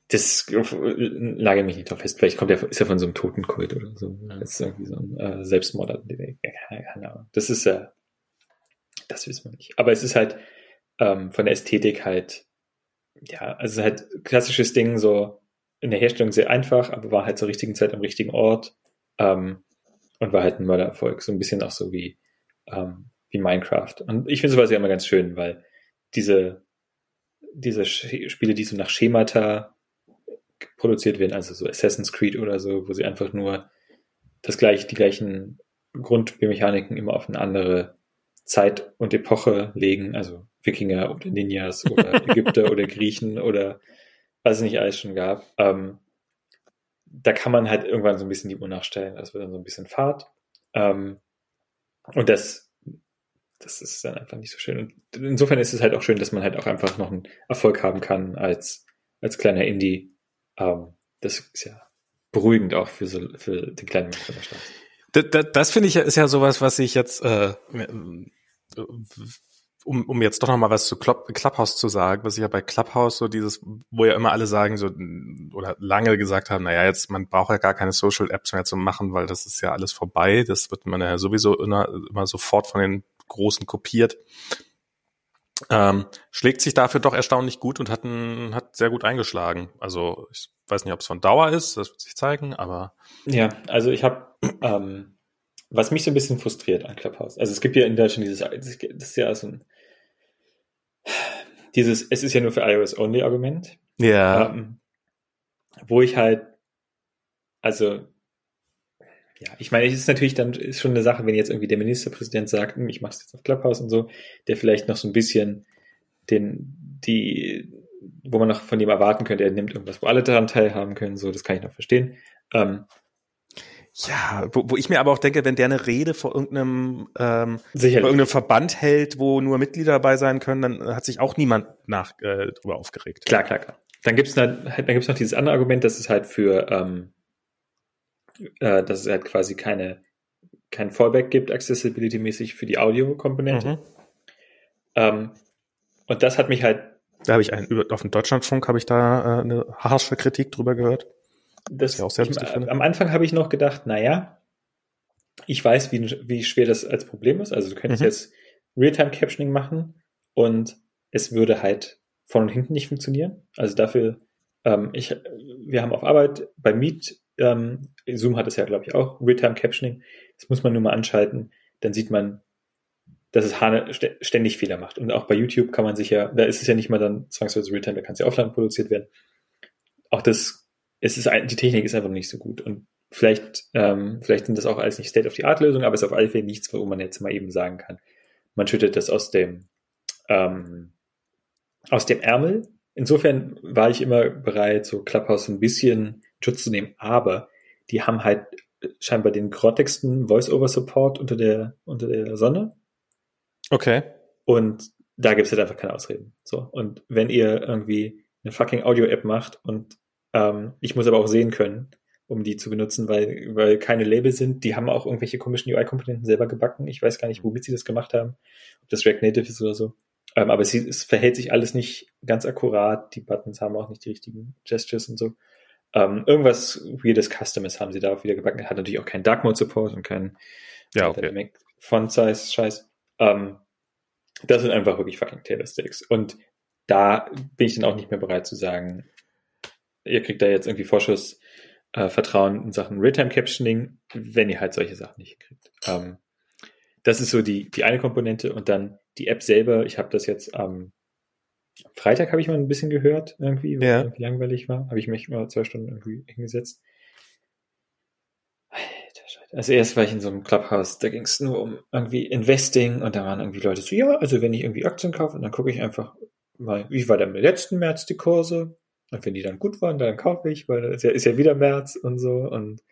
Das lage mich nicht drauf fest. Vielleicht kommt er, ist er von so einem Totenkult oder so. Das ist irgendwie so ein äh, Selbstmord. Keine Ahnung. Das ist ja, äh, das wissen wir nicht. Aber es ist halt ähm, von der Ästhetik halt, ja, also halt klassisches Ding, so in der Herstellung sehr einfach, aber war halt zur richtigen Zeit am richtigen Ort ähm, und war halt ein Mördererfolg. So ein bisschen auch so wie, ähm, wie Minecraft. Und ich finde sowas ja immer ganz schön, weil diese, diese Spiele, die so nach Schemata produziert werden, also so Assassin's Creed oder so, wo sie einfach nur das gleiche, die gleichen Grundbiomechaniken immer auf eine andere Zeit und Epoche legen, also Wikinger oder Ninjas oder Ägypter oder Griechen oder was es nicht alles schon gab. Ähm, da kann man halt irgendwann so ein bisschen die Uhr nachstellen. Das wird dann so ein bisschen Fahrt. Ähm, und das, das ist dann einfach nicht so schön. Und insofern ist es halt auch schön, dass man halt auch einfach noch einen Erfolg haben kann als, als kleiner Indie. Ähm, das ist ja beruhigend auch für, so, für den kleinen von der Stadt. Das, das, das finde ich ist ja sowas, was ich jetzt äh, um, um jetzt doch noch mal was zu Clubhouse zu sagen, was ich ja bei Clubhouse so dieses, wo ja immer alle sagen so oder lange gesagt haben, naja, jetzt man braucht ja gar keine Social Apps mehr zu machen, weil das ist ja alles vorbei. Das wird man ja sowieso immer, immer sofort von den Großen kopiert. Ähm, schlägt sich dafür doch erstaunlich gut und hat, ein, hat sehr gut eingeschlagen. Also ich weiß nicht, ob es von Dauer ist, das wird sich zeigen, aber. Ja, also ich habe ähm, was mich so ein bisschen frustriert an Clubhouse. Also es gibt ja in Deutschland dieses, das ist ja so ein, dieses, es ist ja nur für iOS only Argument. Ja. Ähm, wo ich halt, also, ja, ich meine, es ist natürlich dann ist schon eine Sache, wenn jetzt irgendwie der Ministerpräsident sagt, hm, ich mache es jetzt auf Clubhouse und so, der vielleicht noch so ein bisschen den, die, wo man noch von ihm erwarten könnte, er nimmt irgendwas, wo alle daran teilhaben können, so, das kann ich noch verstehen. Ähm, ja, wo, wo ich mir aber auch denke, wenn der eine Rede vor irgendeinem, ähm, vor irgendeinem Verband hält, wo nur Mitglieder dabei sein können, dann hat sich auch niemand nach äh, drüber aufgeregt. Klar, klar, klar. Dann gibt's dann, dann gibt's noch dieses andere Argument, dass es halt für, ähm, äh, dass es halt quasi keine kein Fallback gibt, accessibility-mäßig für die Audiokomponente. Mhm. Ähm, und das hat mich halt. Da habe ich einen, auf dem Deutschlandfunk habe ich da äh, eine harsche Kritik drüber gehört das, ja auch sehr lustig ich, Am Anfang habe ich noch gedacht, naja, ich weiß, wie, wie schwer das als Problem ist. Also du könntest mhm. jetzt Realtime-Captioning machen und es würde halt von und hinten nicht funktionieren. Also dafür, ähm, ich, wir haben auf Arbeit bei Meet, ähm, Zoom hat es ja, glaube ich, auch, Realtime-Captioning. Das muss man nur mal anschalten. Dann sieht man dass es Hane ständig Fehler macht. Und auch bei YouTube kann man sich ja, da ist es ja nicht mal dann zwangsweise Realtime, da kann es ja offline produziert werden. Auch das, es ist, die Technik ist einfach nicht so gut. Und vielleicht, ähm, vielleicht sind das auch alles nicht State-of-the-Art-Lösungen, aber es ist auf alle Fälle nichts, wo man jetzt mal eben sagen kann, man schüttet das aus dem, ähm, aus dem Ärmel. Insofern war ich immer bereit, so Clubhouse ein bisschen Schutz zu nehmen, aber die haben halt scheinbar den grottigsten Voice-Over-Support unter der, unter der Sonne. Okay. Und da gibt es halt einfach keine Ausreden. So. Und wenn ihr irgendwie eine fucking Audio-App macht und ähm, ich muss aber auch sehen können, um die zu benutzen, weil, weil keine Label sind. Die haben auch irgendwelche komischen UI-Komponenten selber gebacken. Ich weiß gar nicht, womit sie das gemacht haben. Ob das React Native ist oder so. Ähm, aber es, es, verhält sich alles nicht ganz akkurat. Die Buttons haben auch nicht die richtigen Gestures und so. Ähm, irgendwas weirdes Customes haben sie da auch wieder gebacken. Hat natürlich auch keinen Dark Mode Support und keinen ja, okay. Font Size Scheiß. Ähm, das sind einfach wirklich fucking Taylor Sticks. Und da bin ich dann auch nicht mehr bereit zu sagen, ihr kriegt da jetzt irgendwie Vorschuss äh, Vertrauen in Sachen Realtime Captioning, wenn ihr halt solche Sachen nicht kriegt. Ähm, das ist so die, die eine Komponente und dann die App selber. Ich habe das jetzt am Freitag habe ich mal ein bisschen gehört, irgendwie, weil ja. irgendwie langweilig war. Habe ich mich mal zwei Stunden irgendwie hingesetzt. Also erst war ich in so einem Clubhouse, da ging es nur um irgendwie Investing und da waren irgendwie Leute so, ja, also wenn ich irgendwie Aktien kaufe, dann gucke ich einfach mal, wie war denn im letzten März die Kurse? Und wenn die dann gut waren, dann kaufe ich, weil es ja, ist ja wieder März und so. Und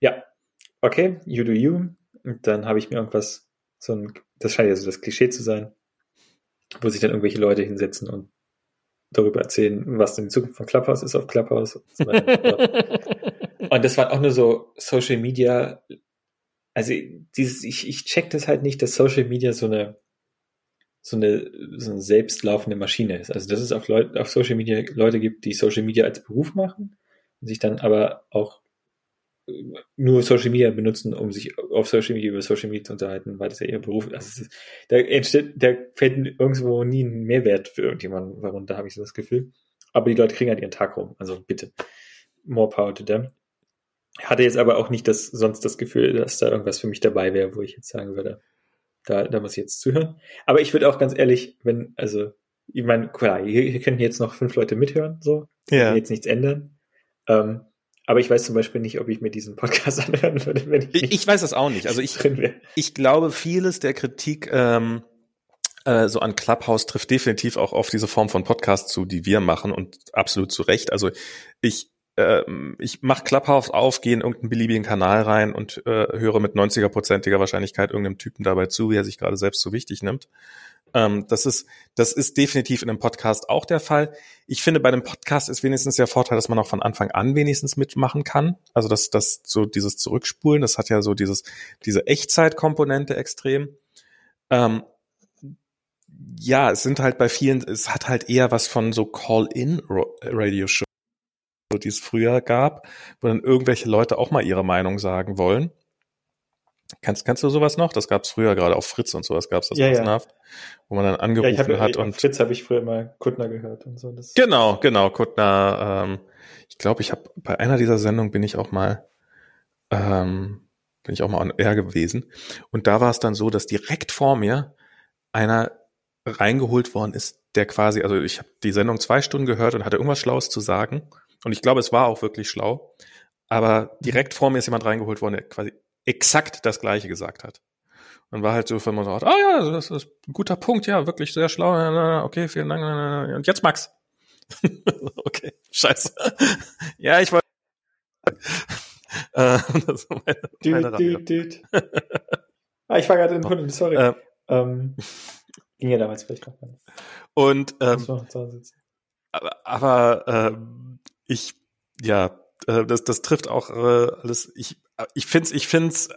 ja, okay, you do you. Und dann habe ich mir irgendwas, so ein, das scheint ja so das Klischee zu sein, wo sich dann irgendwelche Leute hinsetzen und darüber erzählen, was denn die Zukunft von Clubhouse ist auf Clubhouse. Und, so und das waren auch nur so Social Media, also dieses, ich, ich check das halt nicht, dass Social Media so eine so eine, so eine selbstlaufende Maschine ist. Also dass es auf, Leute, auf Social Media Leute gibt, die Social Media als Beruf machen und sich dann aber auch nur Social Media benutzen, um sich auf Social Media über Social Media zu unterhalten, weil das ja ihr Beruf ist. Also ist da entsteht, da fällt irgendwo nie ein Mehrwert für irgendjemanden, warum da habe ich so das Gefühl. Aber die Leute kriegen halt ihren Tag rum. Also bitte. More power to them. Hatte jetzt aber auch nicht das, sonst das Gefühl, dass da irgendwas für mich dabei wäre, wo ich jetzt sagen würde, da, da muss ich jetzt zuhören. Aber ich würde auch ganz ehrlich, wenn, also, ich meine, klar, hier, hier könnten jetzt noch fünf Leute mithören, so. Ja. Jetzt nichts ändern. Ähm, aber ich weiß zum Beispiel nicht, ob ich mir diesen Podcast anhören würde, wenn ich. Ich, ich weiß das auch nicht. Also ich, ich glaube, vieles der Kritik ähm, äh, so an Clubhouse trifft definitiv auch auf diese Form von Podcast zu, die wir machen und absolut zu Recht. Also ich ähm, ich mache Clubhouse auf, gehe in irgendeinen beliebigen Kanal rein und äh, höre mit 90er-prozentiger Wahrscheinlichkeit irgendeinem Typen dabei zu, wie er sich gerade selbst so wichtig nimmt. Ähm, das ist, das ist definitiv in einem Podcast auch der Fall. Ich finde, bei einem Podcast ist wenigstens der Vorteil, dass man auch von Anfang an wenigstens mitmachen kann. Also dass das so dieses Zurückspulen, das hat ja so dieses, diese Echtzeitkomponente extrem. Ähm, ja, es sind halt bei vielen, es hat halt eher was von so Call-in-Radio-Show die es früher gab, wo dann irgendwelche Leute auch mal ihre Meinung sagen wollen. Kannst, kannst du sowas noch? Das gab es früher, gerade auf Fritz und sowas gab es das ja, ja. wo man dann angerufen ja, hab, hat. und Fritz habe ich früher immer Kuttner gehört und so. Das genau, genau, Kuttner. Ähm, ich glaube, ich habe bei einer dieser Sendungen bin ich auch mal ähm, bin ich auch mal on air gewesen. Und da war es dann so, dass direkt vor mir einer reingeholt worden ist, der quasi, also ich habe die Sendung zwei Stunden gehört und hatte irgendwas Schlaues zu sagen. Und ich glaube, es war auch wirklich schlau. Aber direkt vor mir ist jemand reingeholt worden, der quasi exakt das Gleiche gesagt hat. Und war halt so, wenn man sagt, ah ja, das ist ein guter Punkt, ja, wirklich sehr schlau, okay, vielen Dank. Und jetzt Max. okay, scheiße. ja, ich wollte. äh, das meine, meine düt, düt, ah, ich war gerade in den Kunden, sorry. Äh, ähm, ging ja damals vielleicht noch. Und ähm, aber, aber ähm, ich, ja, äh, das, das trifft auch äh, alles. Ich, ich finde ich find's,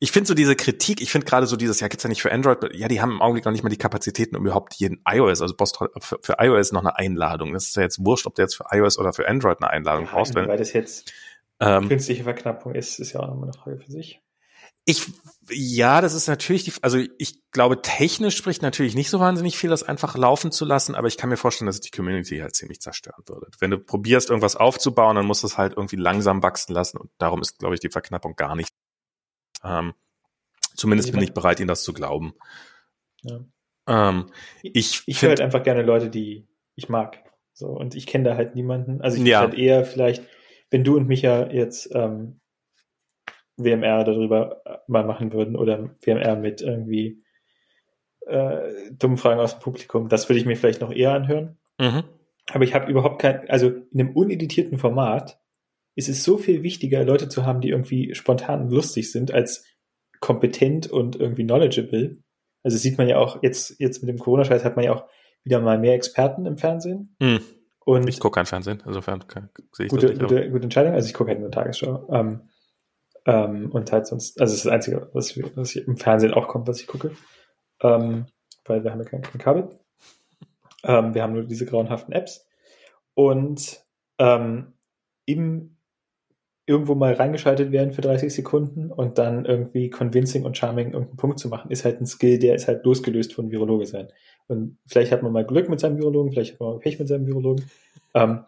ich finde so diese Kritik, ich finde gerade so dieses, ja, gibt's ja nicht für Android, ja, die haben im Augenblick noch nicht mal die Kapazitäten, um überhaupt jeden iOS, also Boss für, für iOS noch eine Einladung. Das ist ja jetzt wurscht, ob du jetzt für iOS oder für Android eine Einladung brauchst. Weil das jetzt ähm, künstliche Verknappung ist, ist ja auch nochmal eine Frage für sich. Ich, ja, das ist natürlich die, also ich glaube, technisch spricht natürlich nicht so wahnsinnig viel, das einfach laufen zu lassen, aber ich kann mir vorstellen, dass es die Community halt ziemlich zerstören würde. Wenn du probierst, irgendwas aufzubauen, dann musst du es halt irgendwie langsam wachsen lassen und darum ist, glaube ich, die Verknappung gar nicht. Ähm, zumindest bin ich bereit, Ihnen das zu glauben. Ja. Ähm, ich ich höre halt einfach gerne Leute, die ich mag. So, und ich kenne da halt niemanden. Also ich ja. halt eher vielleicht, wenn du und Micha jetzt ähm, WMR darüber äh, mal machen würden oder WMR mit irgendwie äh, dummen Fragen aus dem Publikum, das würde ich mir vielleicht noch eher anhören. Mhm. Aber ich habe überhaupt kein, also in einem uneditierten Format ist es so viel wichtiger, Leute zu haben, die irgendwie spontan und lustig sind, als kompetent und irgendwie knowledgeable. Also sieht man ja auch jetzt, jetzt mit dem Corona-Scheiß hat man ja auch wieder mal mehr Experten im Fernsehen. Mhm. Und ich gucke kein Fernsehen, insofern sehe ich gute, das nicht gute, gute Entscheidung. Also ich gucke halt nur Tagesschau. Ähm, ähm, und halt sonst, also es ist das Einzige, was, was im Fernsehen auch kommt, was ich gucke. Ähm, weil wir haben ja kein, kein Kabel. Ähm, wir haben nur diese grauenhaften Apps. Und ähm, im irgendwo mal reingeschaltet werden für 30 Sekunden und dann irgendwie convincing und charming irgendeinen Punkt zu machen, ist halt ein Skill, der ist halt losgelöst von Virologe sein. Und vielleicht hat man mal Glück mit seinem Virologen, vielleicht hat man mal Pech mit seinem Virologen. Ähm,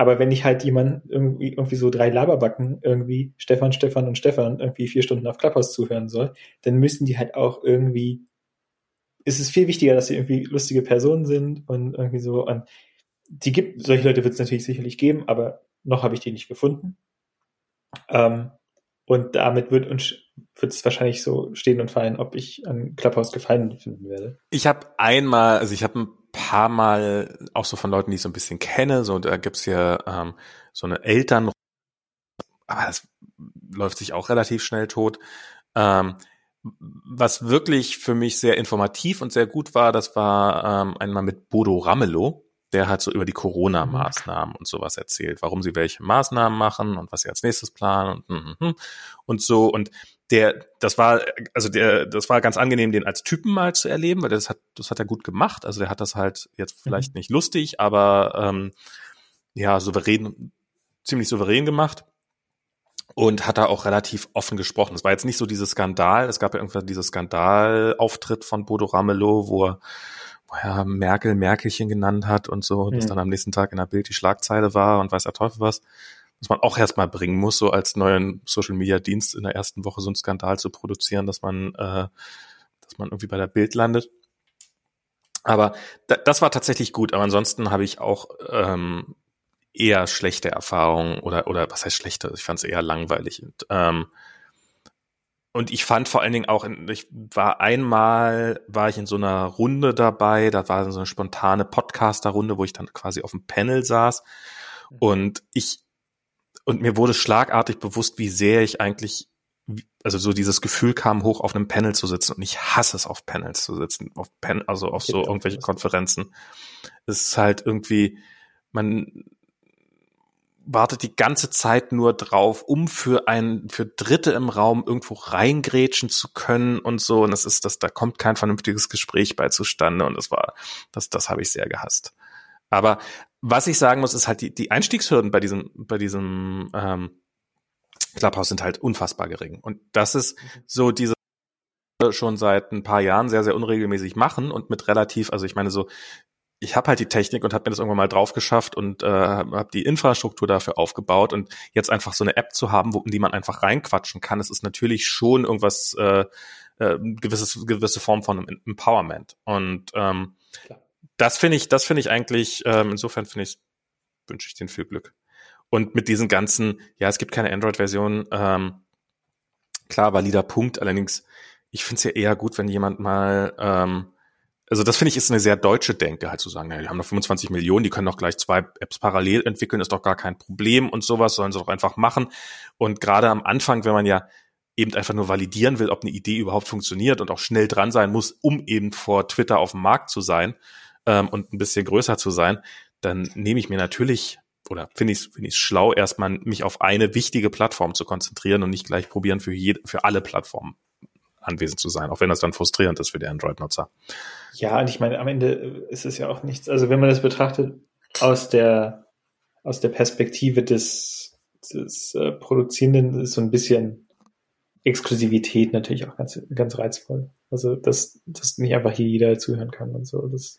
aber wenn ich halt jemand irgendwie, irgendwie so drei Laberbacken irgendwie Stefan, Stefan und Stefan irgendwie vier Stunden auf Clubhouse zuhören soll, dann müssen die halt auch irgendwie, ist es viel wichtiger, dass sie irgendwie lustige Personen sind und irgendwie so, und die gibt, solche Leute wird es natürlich sicherlich geben, aber noch habe ich die nicht gefunden. Ähm, und damit wird uns wird es wahrscheinlich so stehen und fallen, ob ich an Clubhouse Gefallen finden werde. Ich habe einmal, also ich habe ein paar Mal auch so von Leuten, die ich so ein bisschen kenne, so da gibt's hier ähm, so eine Eltern, aber das läuft sich auch relativ schnell tot. Ähm, was wirklich für mich sehr informativ und sehr gut war, das war ähm, einmal mit Bodo Ramelow der hat so über die Corona-Maßnahmen und sowas erzählt, warum sie welche Maßnahmen machen und was sie als nächstes planen und, und, und, und so. Und der, das war, also der, das war ganz angenehm, den als Typen mal zu erleben, weil das hat, das hat er gut gemacht. Also der hat das halt jetzt mhm. vielleicht mhm. nicht lustig, aber ähm, ja, souverän, ziemlich souverän gemacht und hat da auch relativ offen gesprochen. Es war jetzt nicht so dieses Skandal, es gab ja irgendwann dieses Skandalauftritt von Bodo Ramelow, wo er ja, Merkel Merkelchen genannt hat und so, mhm. das dann am nächsten Tag in der Bild die Schlagzeile war und weiß der Teufel was, was man auch erstmal bringen muss, so als neuen Social Media Dienst in der ersten Woche so einen Skandal zu produzieren, dass man, äh, dass man irgendwie bei der Bild landet. Aber da, das war tatsächlich gut, aber ansonsten habe ich auch ähm, eher schlechte Erfahrungen oder oder was heißt schlechte? Ich fand es eher langweilig. Und, ähm, und ich fand vor allen Dingen auch, ich war einmal, war ich in so einer Runde dabei, da war so eine spontane Podcaster-Runde, wo ich dann quasi auf dem Panel saß. Mhm. Und ich, und mir wurde schlagartig bewusst, wie sehr ich eigentlich, also so dieses Gefühl kam hoch, auf einem Panel zu sitzen. Und ich hasse es, auf Panels zu sitzen, auf Pen, also auf so irgendwelche Konferenzen. Es ist halt irgendwie, man, wartet die ganze Zeit nur drauf, um für ein, für Dritte im Raum irgendwo reingrätschen zu können und so. Und das ist, das, da kommt kein vernünftiges Gespräch bei zustande. Und das war, das, das habe ich sehr gehasst. Aber was ich sagen muss, ist halt die, die Einstiegshürden bei diesem, bei diesem ähm, Clubhouse sind halt unfassbar gering. Und das ist so diese schon seit ein paar Jahren sehr, sehr unregelmäßig machen und mit relativ, also ich meine so ich habe halt die Technik und habe mir das irgendwann mal drauf geschafft und äh, habe die Infrastruktur dafür aufgebaut und jetzt einfach so eine App zu haben, wo in die man einfach reinquatschen kann, das ist natürlich schon irgendwas äh, äh, gewisses gewisse Form von Empowerment und ähm, das finde ich das finde ich eigentlich ähm, insofern finde ich wünsche ich denen viel Glück und mit diesen ganzen ja es gibt keine Android-Version ähm, klar valider Punkt allerdings ich finde es ja eher gut wenn jemand mal ähm, also das finde ich ist eine sehr deutsche Denke, halt zu sagen, ja, die haben noch 25 Millionen, die können doch gleich zwei Apps parallel entwickeln, ist doch gar kein Problem und sowas, sollen sie doch einfach machen. Und gerade am Anfang, wenn man ja eben einfach nur validieren will, ob eine Idee überhaupt funktioniert und auch schnell dran sein muss, um eben vor Twitter auf dem Markt zu sein ähm, und ein bisschen größer zu sein, dann nehme ich mir natürlich oder finde ich es find schlau, erstmal mich auf eine wichtige Plattform zu konzentrieren und nicht gleich probieren, für, jede, für alle Plattformen anwesend zu sein, auch wenn das dann frustrierend ist für die Android-Nutzer. Ja, und ich meine, am Ende ist es ja auch nichts, also wenn man das betrachtet aus der, aus der Perspektive des, des äh, Produzierenden, ist so ein bisschen Exklusivität natürlich auch ganz, ganz reizvoll. Also, dass, dass nicht einfach hier jeder zuhören kann und so. Das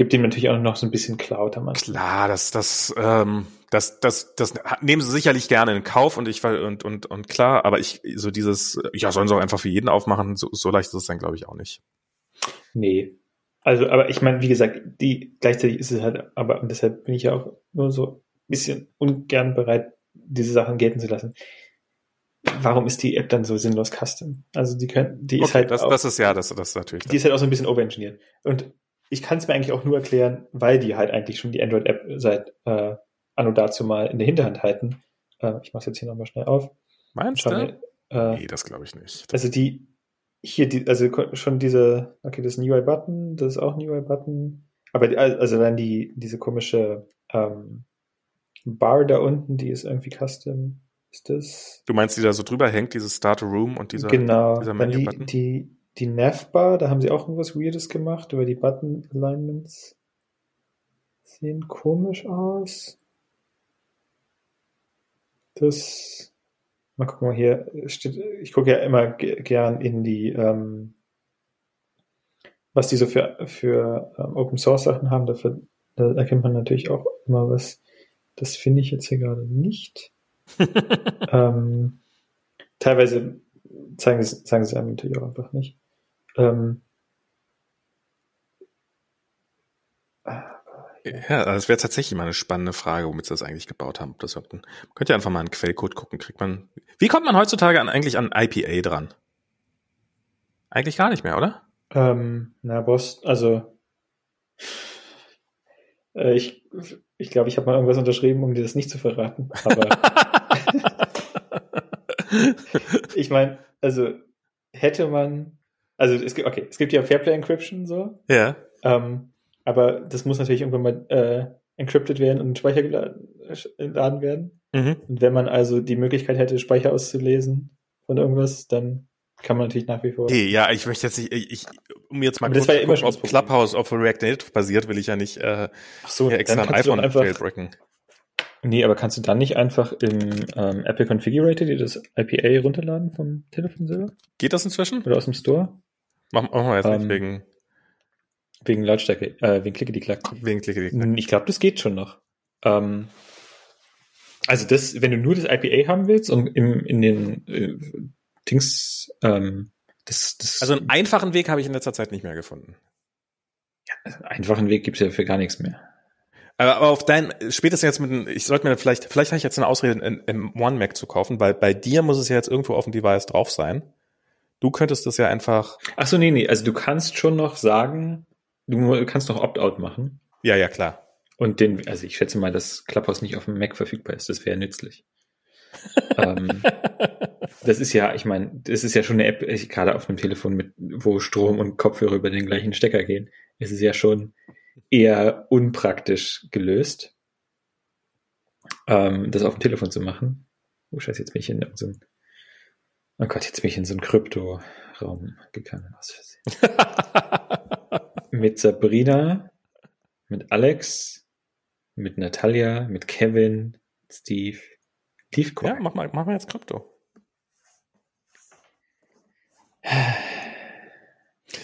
gibt ihm natürlich auch noch so ein bisschen Cloud am Anfang. Klar, das, das, ähm, das, das, das nehmen sie sicherlich gerne in Kauf und ich und und und klar, aber ich so dieses, ja, sollen sie auch einfach für jeden aufmachen, so, so leicht ist es dann glaube ich auch nicht. Nee. Also, aber ich meine, wie gesagt, die gleichzeitig ist es halt, aber und deshalb bin ich ja auch nur so ein bisschen ungern bereit, diese Sachen gelten zu lassen. Warum ist die App dann so sinnlos custom? Also die können, die ist halt. Das, auch, das ist ja, das, das ist natürlich. Die ist halt auch so ein bisschen overengineert. Und ich kann es mir eigentlich auch nur erklären, weil die halt eigentlich schon die Android-App seit äh, anno dazu mal in der Hinterhand halten. Äh, ich mache jetzt hier nochmal schnell auf. Meinst du? Äh, nee, das glaube ich nicht. Also die, hier, die, also schon diese, okay, das ist ein UI-Button, das ist auch ein UI-Button. Aber die, also dann die, diese komische ähm, Bar da unten, die ist irgendwie custom. Ist das? Du meinst, die da so drüber hängt, dieses Start Room und dieser, genau, dieser Menü-Button? Die, die, die Navbar, da haben sie auch irgendwas Weirdes gemacht, aber die Button-Alignments sehen komisch aus. Das, mal gucken mal hier, steht, ich gucke ja immer gern in die, ähm, was die so für, für ähm, Open Source Sachen haben, dafür, da erkennt man natürlich auch immer was. Das finde ich jetzt hier gerade nicht. ähm, teilweise zeigen sie, zeigen sie einem natürlich auch einfach nicht. Ähm, ja, das wäre tatsächlich mal eine spannende Frage, womit sie das eigentlich gebaut haben. Das man könnte ja einfach mal einen Quellcode gucken. Kriegt man? Wie kommt man heutzutage an, eigentlich an IPA dran? Eigentlich gar nicht mehr, oder? Ähm, na, Boss, also äh, ich ich glaube, ich habe mal irgendwas unterschrieben, um dir das nicht zu verraten. Aber ich meine, also hätte man, also es gibt, okay, es gibt ja Fairplay Encryption so. Ja. Ähm, aber das muss natürlich irgendwann mal äh, encrypted werden und Speicher geladen werden. Mhm. Und wenn man also die Möglichkeit hätte, Speicher auszulesen von irgendwas, dann kann man natürlich nach wie vor. Okay, ja, ich möchte jetzt nicht, ich, um jetzt mal Aber kurz das war ja immer gucken, ob Clubhouse auf React Native basiert, will ich ja nicht äh, Ach so, extra ein iPhone einfach, Nee, aber kannst du dann nicht einfach im ähm, Apple Configurator dir das IPA runterladen vom Telefon selber? Geht das inzwischen? Oder aus dem Store? Machen mach wir jetzt ähm, nicht wegen. Wegen Lautstärke, äh, wegen klicke die klack Wegen klicke die klack Ich glaube, das geht schon noch. Ähm, also das, wenn du nur das IPA haben willst und im, in den äh, Dings, ähm, das, das. Also einen einfachen Weg habe ich in letzter Zeit nicht mehr gefunden. Ja, einen einfachen Weg gibt's ja für gar nichts mehr. Aber auf dein, spätestens jetzt mit, ich sollte mir vielleicht, vielleicht habe ich jetzt eine Ausrede, im One Mac zu kaufen, weil bei dir muss es ja jetzt irgendwo auf dem Device drauf sein. Du könntest das ja einfach. Ach so, nee, nee, also du kannst schon noch sagen, du kannst noch Opt-out machen. Ja, ja, klar. Und den, also ich schätze mal, dass Clubhouse nicht auf dem Mac verfügbar ist. Das wäre nützlich. ähm, das ist ja, ich meine, das ist ja schon eine App, gerade auf einem Telefon mit, wo Strom und Kopfhörer über den gleichen Stecker gehen, ist es ja schon eher unpraktisch gelöst, ähm, das auf dem Telefon zu machen. Oh Scheiße, jetzt bin ich in so einem, oh Gott, jetzt bin ich in so einen Krypto-Raum gegangen. Was mit Sabrina, mit Alex, mit Natalia, mit Kevin, Steve, Tiefcoin. Ja, mach mal, mach mal jetzt Krypto.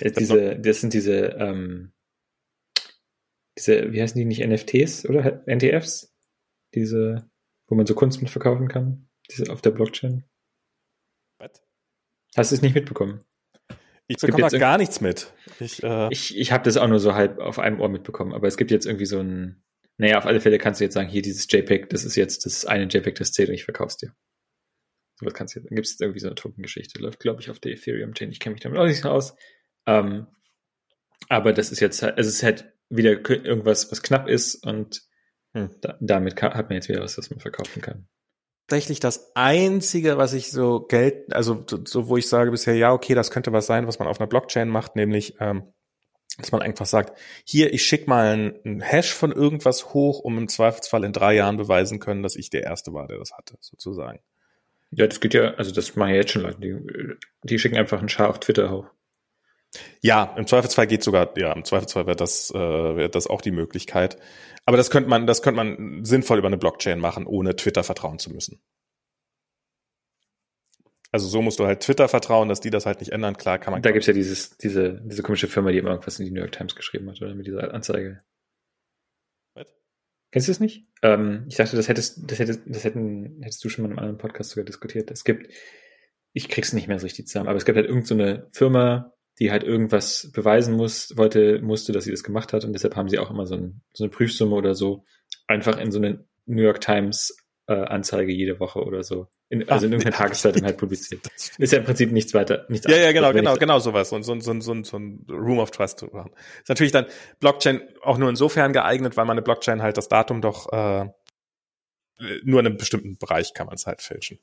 diese, das sind diese, ähm, diese, wie heißen die nicht NFTs oder NTFs? Diese, wo man so Kunst mit verkaufen kann, diese auf der Blockchain. Hast du es nicht mitbekommen? Ich bekomme da gar nichts mit. Ich, äh ich, ich habe das auch nur so halb auf einem Ohr mitbekommen, aber es gibt jetzt irgendwie so ein, naja, auf alle Fälle kannst du jetzt sagen, hier dieses JPEG, das ist jetzt das eine JPEG, das zählt und ich verkauf's dir. So was kannst du jetzt, dann gibt es irgendwie so eine Token-Geschichte, läuft, glaube ich, auf der Ethereum-Chain. Ich kenne mich damit auch nicht so aus. Ähm, aber das ist jetzt, es ist halt wieder irgendwas, was knapp ist und hm. da, damit kann, hat man jetzt wieder was, was man verkaufen kann. Tatsächlich das einzige, was ich so Geld, also so, wo ich sage bisher, ja, okay, das könnte was sein, was man auf einer Blockchain macht, nämlich, ähm, dass man einfach sagt, hier, ich schicke mal einen Hash von irgendwas hoch, um im Zweifelsfall in drei Jahren beweisen können, dass ich der Erste war, der das hatte, sozusagen. Ja, das geht ja, also das machen ja jetzt schon Leute, die, die schicken einfach einen Char auf Twitter hoch. Ja, im Zweifelsfall geht sogar, ja, im Zweifelsfall wäre das, äh, wäre das auch die Möglichkeit. Aber das könnte man, das könnte man sinnvoll über eine Blockchain machen, ohne Twitter vertrauen zu müssen. Also so musst du halt Twitter vertrauen, dass die das halt nicht ändern. Klar kann man. Da gibt's ja dieses, diese, diese komische Firma, die immer irgendwas in die New York Times geschrieben hat, oder mit dieser Anzeige. Was? Kennst du es nicht? Ähm, ich dachte, das hättest, das hättest, das hätten, hättest du schon mal in einem anderen Podcast sogar diskutiert. Es gibt, ich krieg's nicht mehr so richtig zusammen, aber es gibt halt irgendeine so Firma, die halt irgendwas beweisen muss, wollte, musste, dass sie das gemacht hat und deshalb haben sie auch immer so, ein, so eine Prüfsumme oder so einfach in so eine New York Times äh, Anzeige jede Woche oder so. In, also in irgendeiner Tageszeitung halt publiziert. Ist ja im Prinzip nichts weiter. Nichts ja, ja, genau, genau, genau sowas. Und so, so, so, so ein Room of Trust zu machen. Ist natürlich dann Blockchain auch nur insofern geeignet, weil man eine Blockchain halt das Datum doch äh, nur in einem bestimmten Bereich kann man es halt fälschen.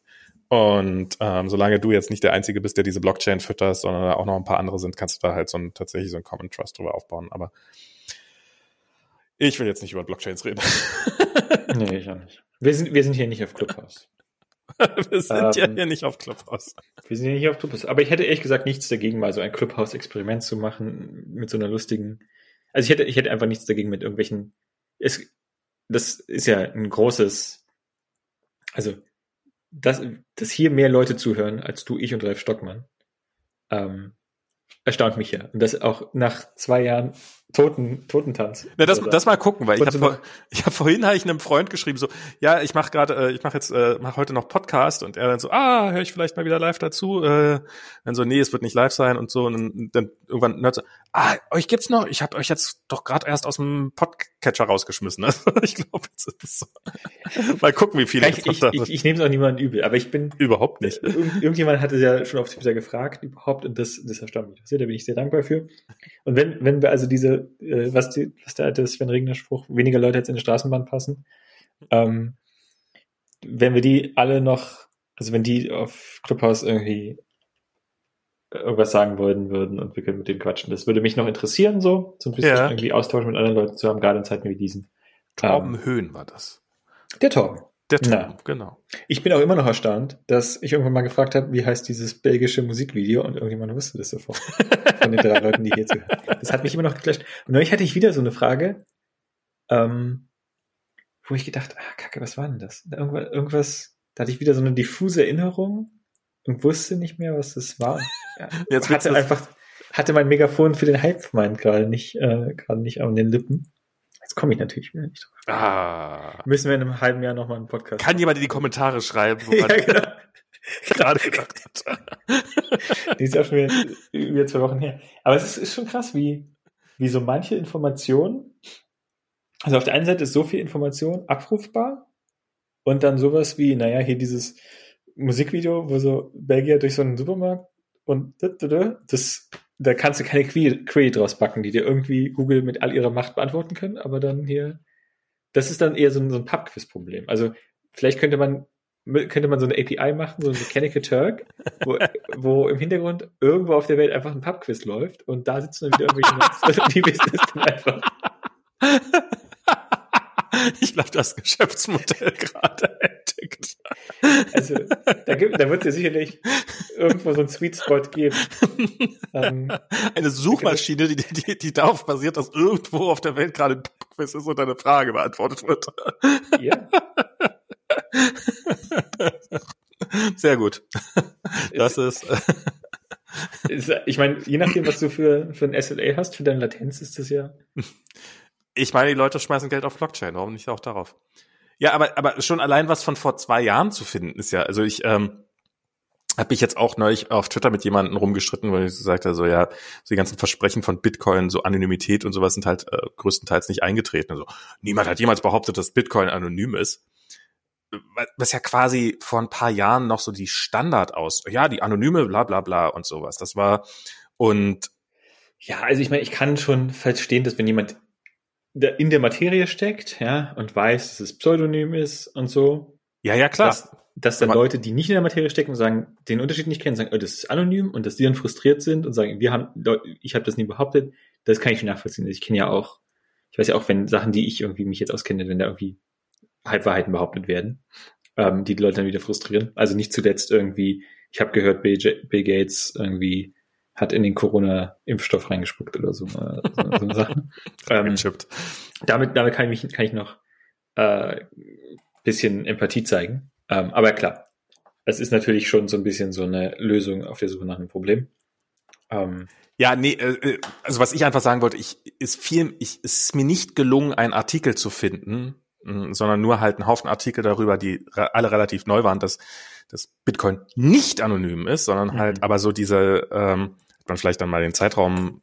Und ähm, solange du jetzt nicht der Einzige bist, der diese Blockchain fütterst, sondern auch noch ein paar andere sind, kannst du da halt so ein, tatsächlich so ein Common Trust drüber aufbauen. Aber ich will jetzt nicht über Blockchains reden. nee, ich auch nicht. Wir sind, wir sind hier nicht auf Clubhouse. wir sind ähm, ja hier nicht auf Clubhouse. Wir sind ja nicht auf Clubhouse. Aber ich hätte ehrlich gesagt nichts dagegen, mal so ein Clubhouse-Experiment zu machen mit so einer lustigen. Also ich hätte, ich hätte einfach nichts dagegen mit irgendwelchen. Es, das ist ja ein großes. Also, dass, dass hier mehr Leute zuhören als du, ich und Ralf Stockmann. Ähm, erstaunt mich ja. Und das auch nach zwei Jahren Toten, Totentanz. Ja, das, das mal gucken, weil ich habe vor, ich hab vorhin habe ich einem Freund geschrieben so, ja, ich mache gerade, äh, ich mache jetzt, äh, mache heute noch Podcast und er dann so, ah, höre ich vielleicht mal wieder live dazu. Äh, dann so, nee, es wird nicht live sein und so und dann, dann irgendwann hört so, ah, euch gibt's noch? Ich habe euch jetzt doch gerade erst aus dem Podcatcher rausgeschmissen. Also ich glaube, jetzt ist es so. mal gucken, wie viele. Ich, ich, ich, ich nehme es auch niemandem übel, aber ich bin überhaupt nicht. Irgend, irgendjemand hatte ja schon auf Twitter gefragt überhaupt und das, das erstaunt mich. Da bin ich sehr dankbar für. Und wenn, wenn wir also diese äh, was, die, was der alte Sven Regner Spruch, weniger Leute jetzt in die Straßenbahn passen. Ähm, wenn wir die alle noch, also wenn die auf Clubhouse irgendwie irgendwas sagen wollen würden und wir können mit denen quatschen, das würde mich noch interessieren, so, so ein bisschen ja. irgendwie Austausch mit anderen Leuten zu haben, gerade in Zeiten wie diesen. Torben ähm, Höhn war das. Der Torben. Der Torben, genau. Ich bin auch immer noch erstaunt, dass ich irgendwann mal gefragt habe, wie heißt dieses belgische Musikvideo und irgendjemand wusste das sofort. von den drei Leuten, die hier zuhören. Das hat mich immer noch geflasht. Und neulich hatte ich wieder so eine Frage, ähm, wo ich gedacht, ah, kacke, was war denn das? Irgendwas, irgendwas, da hatte ich wieder so eine diffuse Erinnerung und wusste nicht mehr, was das war. Ja, Jetzt hatte einfach, hatte mein Megafon für den Hype-Mind gerade nicht, äh, gerade nicht an den Lippen. Jetzt komme ich natürlich wieder nicht drauf. Ah. Müssen wir in einem halben Jahr nochmal einen Podcast Kann machen. jemand in die Kommentare schreiben, woran ja, genau. gerade gedacht hat. die ist ja schon wieder über zwei Wochen her. Aber es ist, ist schon krass, wie, wie so manche Informationen, also auf der einen Seite ist so viel Information abrufbar und dann sowas wie, naja, hier dieses Musikvideo, wo so Belgier durch so einen Supermarkt und das, da kannst du keine Query draus backen, die dir irgendwie Google mit all ihrer Macht beantworten können, aber dann hier, das ist dann eher so ein, so ein Pub-Quiz-Problem. Also vielleicht könnte man könnte man so eine API machen, so ein Mechanical Turk, wo, wo im Hintergrund irgendwo auf der Welt einfach ein Pub-Quiz läuft und da sitzen dann wieder irgendwelche Leute, die wissen es dann einfach. Ich glaube, das Geschäftsmodell gerade entdeckt. Also, da, gibt, da wird es ja sicherlich irgendwo so ein Sweet Spot geben. Ähm, eine Suchmaschine, die, die, die darauf basiert, dass irgendwo auf der Welt gerade ein Quiz ist und eine Frage beantwortet wird. Ja. Sehr gut. Das ist. ich meine, je nachdem, was du für, für ein SLA hast, für deine Latenz ist das ja. Ich meine, die Leute schmeißen Geld auf Blockchain, warum nicht auch darauf? Ja, aber, aber schon allein was von vor zwei Jahren zu finden ist ja, also ich ähm, habe mich jetzt auch neulich auf Twitter mit jemandem rumgestritten, wo ich gesagt habe, so ja, so die ganzen Versprechen von Bitcoin, so Anonymität und sowas sind halt äh, größtenteils nicht eingetreten. Also niemand hat jemals behauptet, dass Bitcoin anonym ist was ja quasi vor ein paar Jahren noch so die Standard aus, ja, die anonyme, bla bla bla und sowas. Das war und ja, also ich meine, ich kann schon verstehen, dass wenn jemand in der Materie steckt, ja, und weiß, dass es Pseudonym ist und so. Ja, ja, klar. Dass, dass dann Leute, die nicht in der Materie stecken und sagen, den Unterschied nicht kennen, sagen, oh, das ist anonym und dass die dann frustriert sind und sagen, wir haben, ich habe das nie behauptet, das kann ich nachvollziehen. Ich kenne ja auch, ich weiß ja auch, wenn Sachen, die ich irgendwie mich jetzt auskenne, wenn da irgendwie Halbwahrheiten behauptet werden, ähm, die die Leute dann wieder frustrieren. Also nicht zuletzt irgendwie, ich habe gehört, Bill, Bill, Gates irgendwie hat in den Corona-Impfstoff reingespuckt oder so, äh, so, so Sachen. ähm, damit, damit kann ich, kann ich noch äh, bisschen Empathie zeigen. Ähm, aber klar, es ist natürlich schon so ein bisschen so eine Lösung auf der Suche nach einem Problem. Ähm, ja, nee, äh, äh also was ich einfach sagen wollte, ich ist viel, ich, es ist mir nicht gelungen, einen Artikel zu finden, sondern nur halt einen Haufen Artikel darüber, die alle relativ neu waren, dass, dass Bitcoin nicht anonym ist, sondern halt mhm. aber so diese, ähm, Hätte man vielleicht dann mal den Zeitraum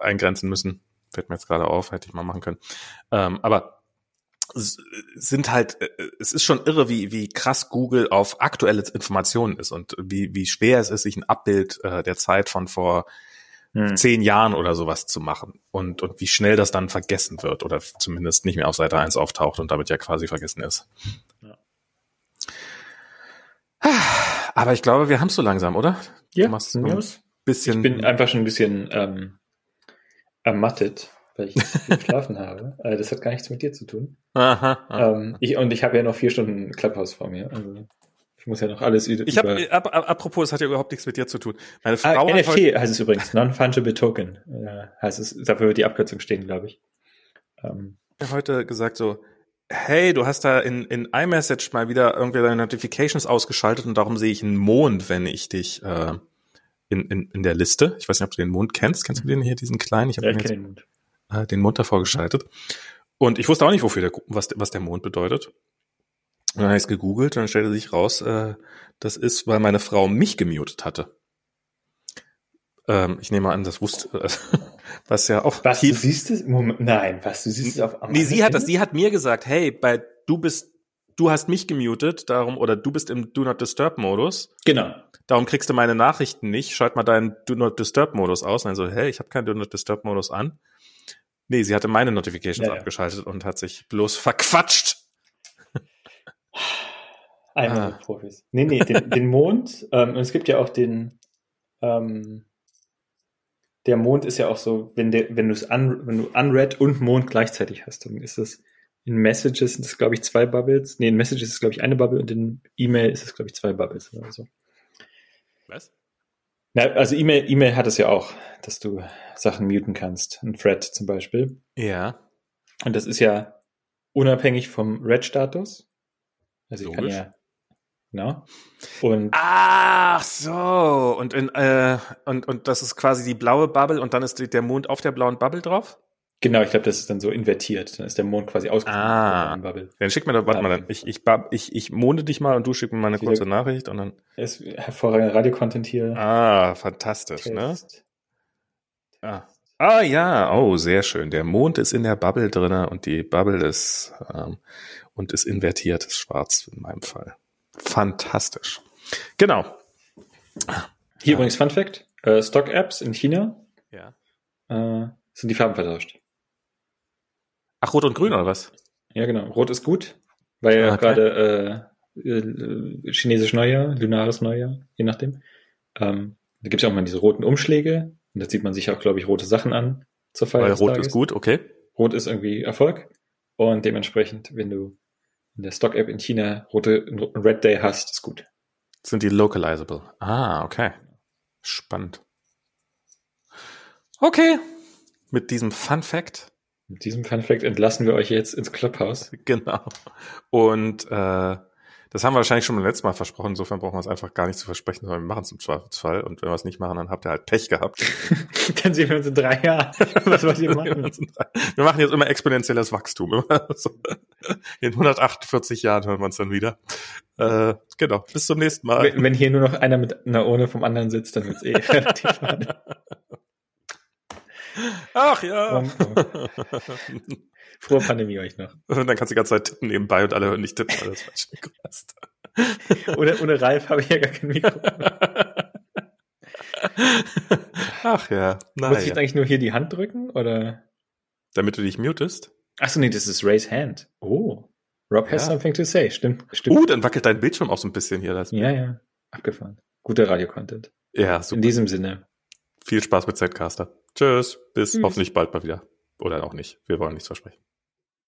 eingrenzen müssen. Fällt mir jetzt gerade auf, hätte ich mal machen können. Ähm, aber sind halt, äh, es ist schon irre, wie, wie krass Google auf aktuelle Informationen ist und wie, wie schwer es ist, sich ein Abbild äh, der Zeit von vor hm. zehn Jahren oder sowas zu machen und, und wie schnell das dann vergessen wird oder zumindest nicht mehr auf Seite 1 auftaucht und damit ja quasi vergessen ist. Ja. Aber ich glaube, wir haben es so langsam, oder? Ja, machst ein bisschen. Ich bin einfach schon ein bisschen ähm, ermattet, weil ich geschlafen habe. Also das hat gar nichts mit dir zu tun. Aha, aha. Ähm, ich, und ich habe ja noch vier Stunden Clubhouse vor mir. Also ich muss ja noch alles über. Ich habe, ab, ab, apropos, es hat ja überhaupt nichts mit dir zu tun. Meine ah, Frau ah, NFT heißt es übrigens, Non-Fungible Token. Äh, heißt es, dafür wird die Abkürzung stehen, glaube ich. Ähm. Ich habe heute gesagt so, hey, du hast da in, in iMessage mal wieder irgendwie deine Notifications ausgeschaltet und darum sehe ich einen Mond, wenn ich dich äh, in, in, in der Liste. Ich weiß nicht, ob du den Mond kennst. Kennst du den hier, diesen kleinen? Ich habe ja, den, Mond. Äh, den Mond davor geschaltet. Und ich wusste auch nicht, wofür der, was, was der Mond bedeutet. Und dann habe ich es gegoogelt und dann stellte sich raus, äh, das ist, weil meine Frau mich gemutet hatte. Ähm, ich nehme an, das wusste, äh, was ja auch. Was, tief, du siehst es? Moment, nein, was, du siehst es auf am Nee, sie hat das, sie hat mir gesagt, hey, bei, du bist, du hast mich gemutet, darum, oder du bist im Do Not Disturb Modus. Genau. Darum kriegst du meine Nachrichten nicht. Schalt mal deinen Do Not Disturb Modus aus. Und dann so, hey, ich habe keinen Do Not Disturb Modus an. Nee, sie hatte meine Notifications ja, abgeschaltet und hat sich bloß verquatscht. Einmal ah. Profis. Nee, nee, den, den Mond. Ähm, und es gibt ja auch den, ähm, der Mond ist ja auch so, wenn der, wenn du es un, wenn du unread und Mond gleichzeitig hast, dann ist es in Messages sind es, glaube ich, zwei Bubbles. Nee, in Messages ist es, glaube ich, eine Bubble und in E-Mail ist es, glaube ich, zwei Bubbles oder so. Was? Na, also E-Mail, E-Mail hat es ja auch, dass du Sachen muten kannst. Ein Thread zum Beispiel. Ja. Und das ist ja unabhängig vom Red-Status. Also ich Logisch. kann ja Genau. Und Ach so. Und, in, äh, und, und das ist quasi die blaue Bubble und dann ist der Mond auf der blauen Bubble drauf? Genau, ich glaube, das ist dann so invertiert. Dann ist der Mond quasi ausgeschlossen. Ah, Bubble. dann schick mir doch, warte mal, dann. Ich, ich, ich, ich monde dich mal und du schick mir mal eine kurze Nachricht und dann. Ist hervorragender Radio-Content hier. Ah, fantastisch, ne? Test. ne? Ah. ah, ja, oh, sehr schön. Der Mond ist in der Bubble drinne und die Bubble ist, ähm, und ist invertiert, ist schwarz in meinem Fall. Fantastisch. Genau. Hier ja. übrigens Fun Fact: äh, Stock-Apps in China ja. äh, sind die Farben vertauscht. Ach, Rot und Grün oder was? Ja, genau. Rot ist gut, weil ja okay. gerade äh, äh, chinesisch Neujahr, lunares Neujahr, je nachdem. Ähm, da gibt es ja auch mal diese roten Umschläge und da zieht man sich auch, glaube ich, rote Sachen an zur Feier. Weil Rot ist gut, okay. Rot ist irgendwie Erfolg und dementsprechend, wenn du in der Stock-App in China rote Red Day hast, ist gut. Sind die localizable? Ah, okay. Spannend. Okay. Mit diesem Fun Fact. Mit diesem Fun Fact entlassen wir euch jetzt ins Clubhouse. Genau. Und äh, das haben wir wahrscheinlich schon beim letzten Mal versprochen. Insofern brauchen wir es einfach gar nicht zu versprechen, sondern wir machen es im Zweifelsfall. Und wenn wir es nicht machen, dann habt ihr halt Pech gehabt. dann sehen wir uns in drei Jahren. Was wollt ihr machen? wir machen jetzt immer exponentielles Wachstum. in 148 Jahren hören wir uns dann wieder. Äh, genau. Bis zum nächsten Mal. Wenn, wenn hier nur noch einer mit einer Urne vom anderen sitzt, dann wird es eh relativ. Ach ja. Und, Frohe Pandemie euch noch. Und dann kannst du die ganze Zeit tippen nebenbei und alle hören nicht tippen, weil das falsch Mikro hast. ohne, ohne Ralf habe ich ja gar kein Mikro. Ach ja. Na, Muss ich jetzt eigentlich nur hier die Hand drücken oder? Damit du dich mutest? Achso, nee, das ist Raise Hand. Oh. Rob has ja. something to say. Stimmt, stimmt. Uh, dann wackelt dein Bildschirm auch so ein bisschen hier. ja, ja. Abgefahren. Guter Radio-Content. Ja, super. In diesem Sinne. Viel Spaß mit Zetcaster. Tschüss. Bis Tschüss. hoffentlich bald mal wieder. Oder auch nicht. Wir wollen nichts versprechen.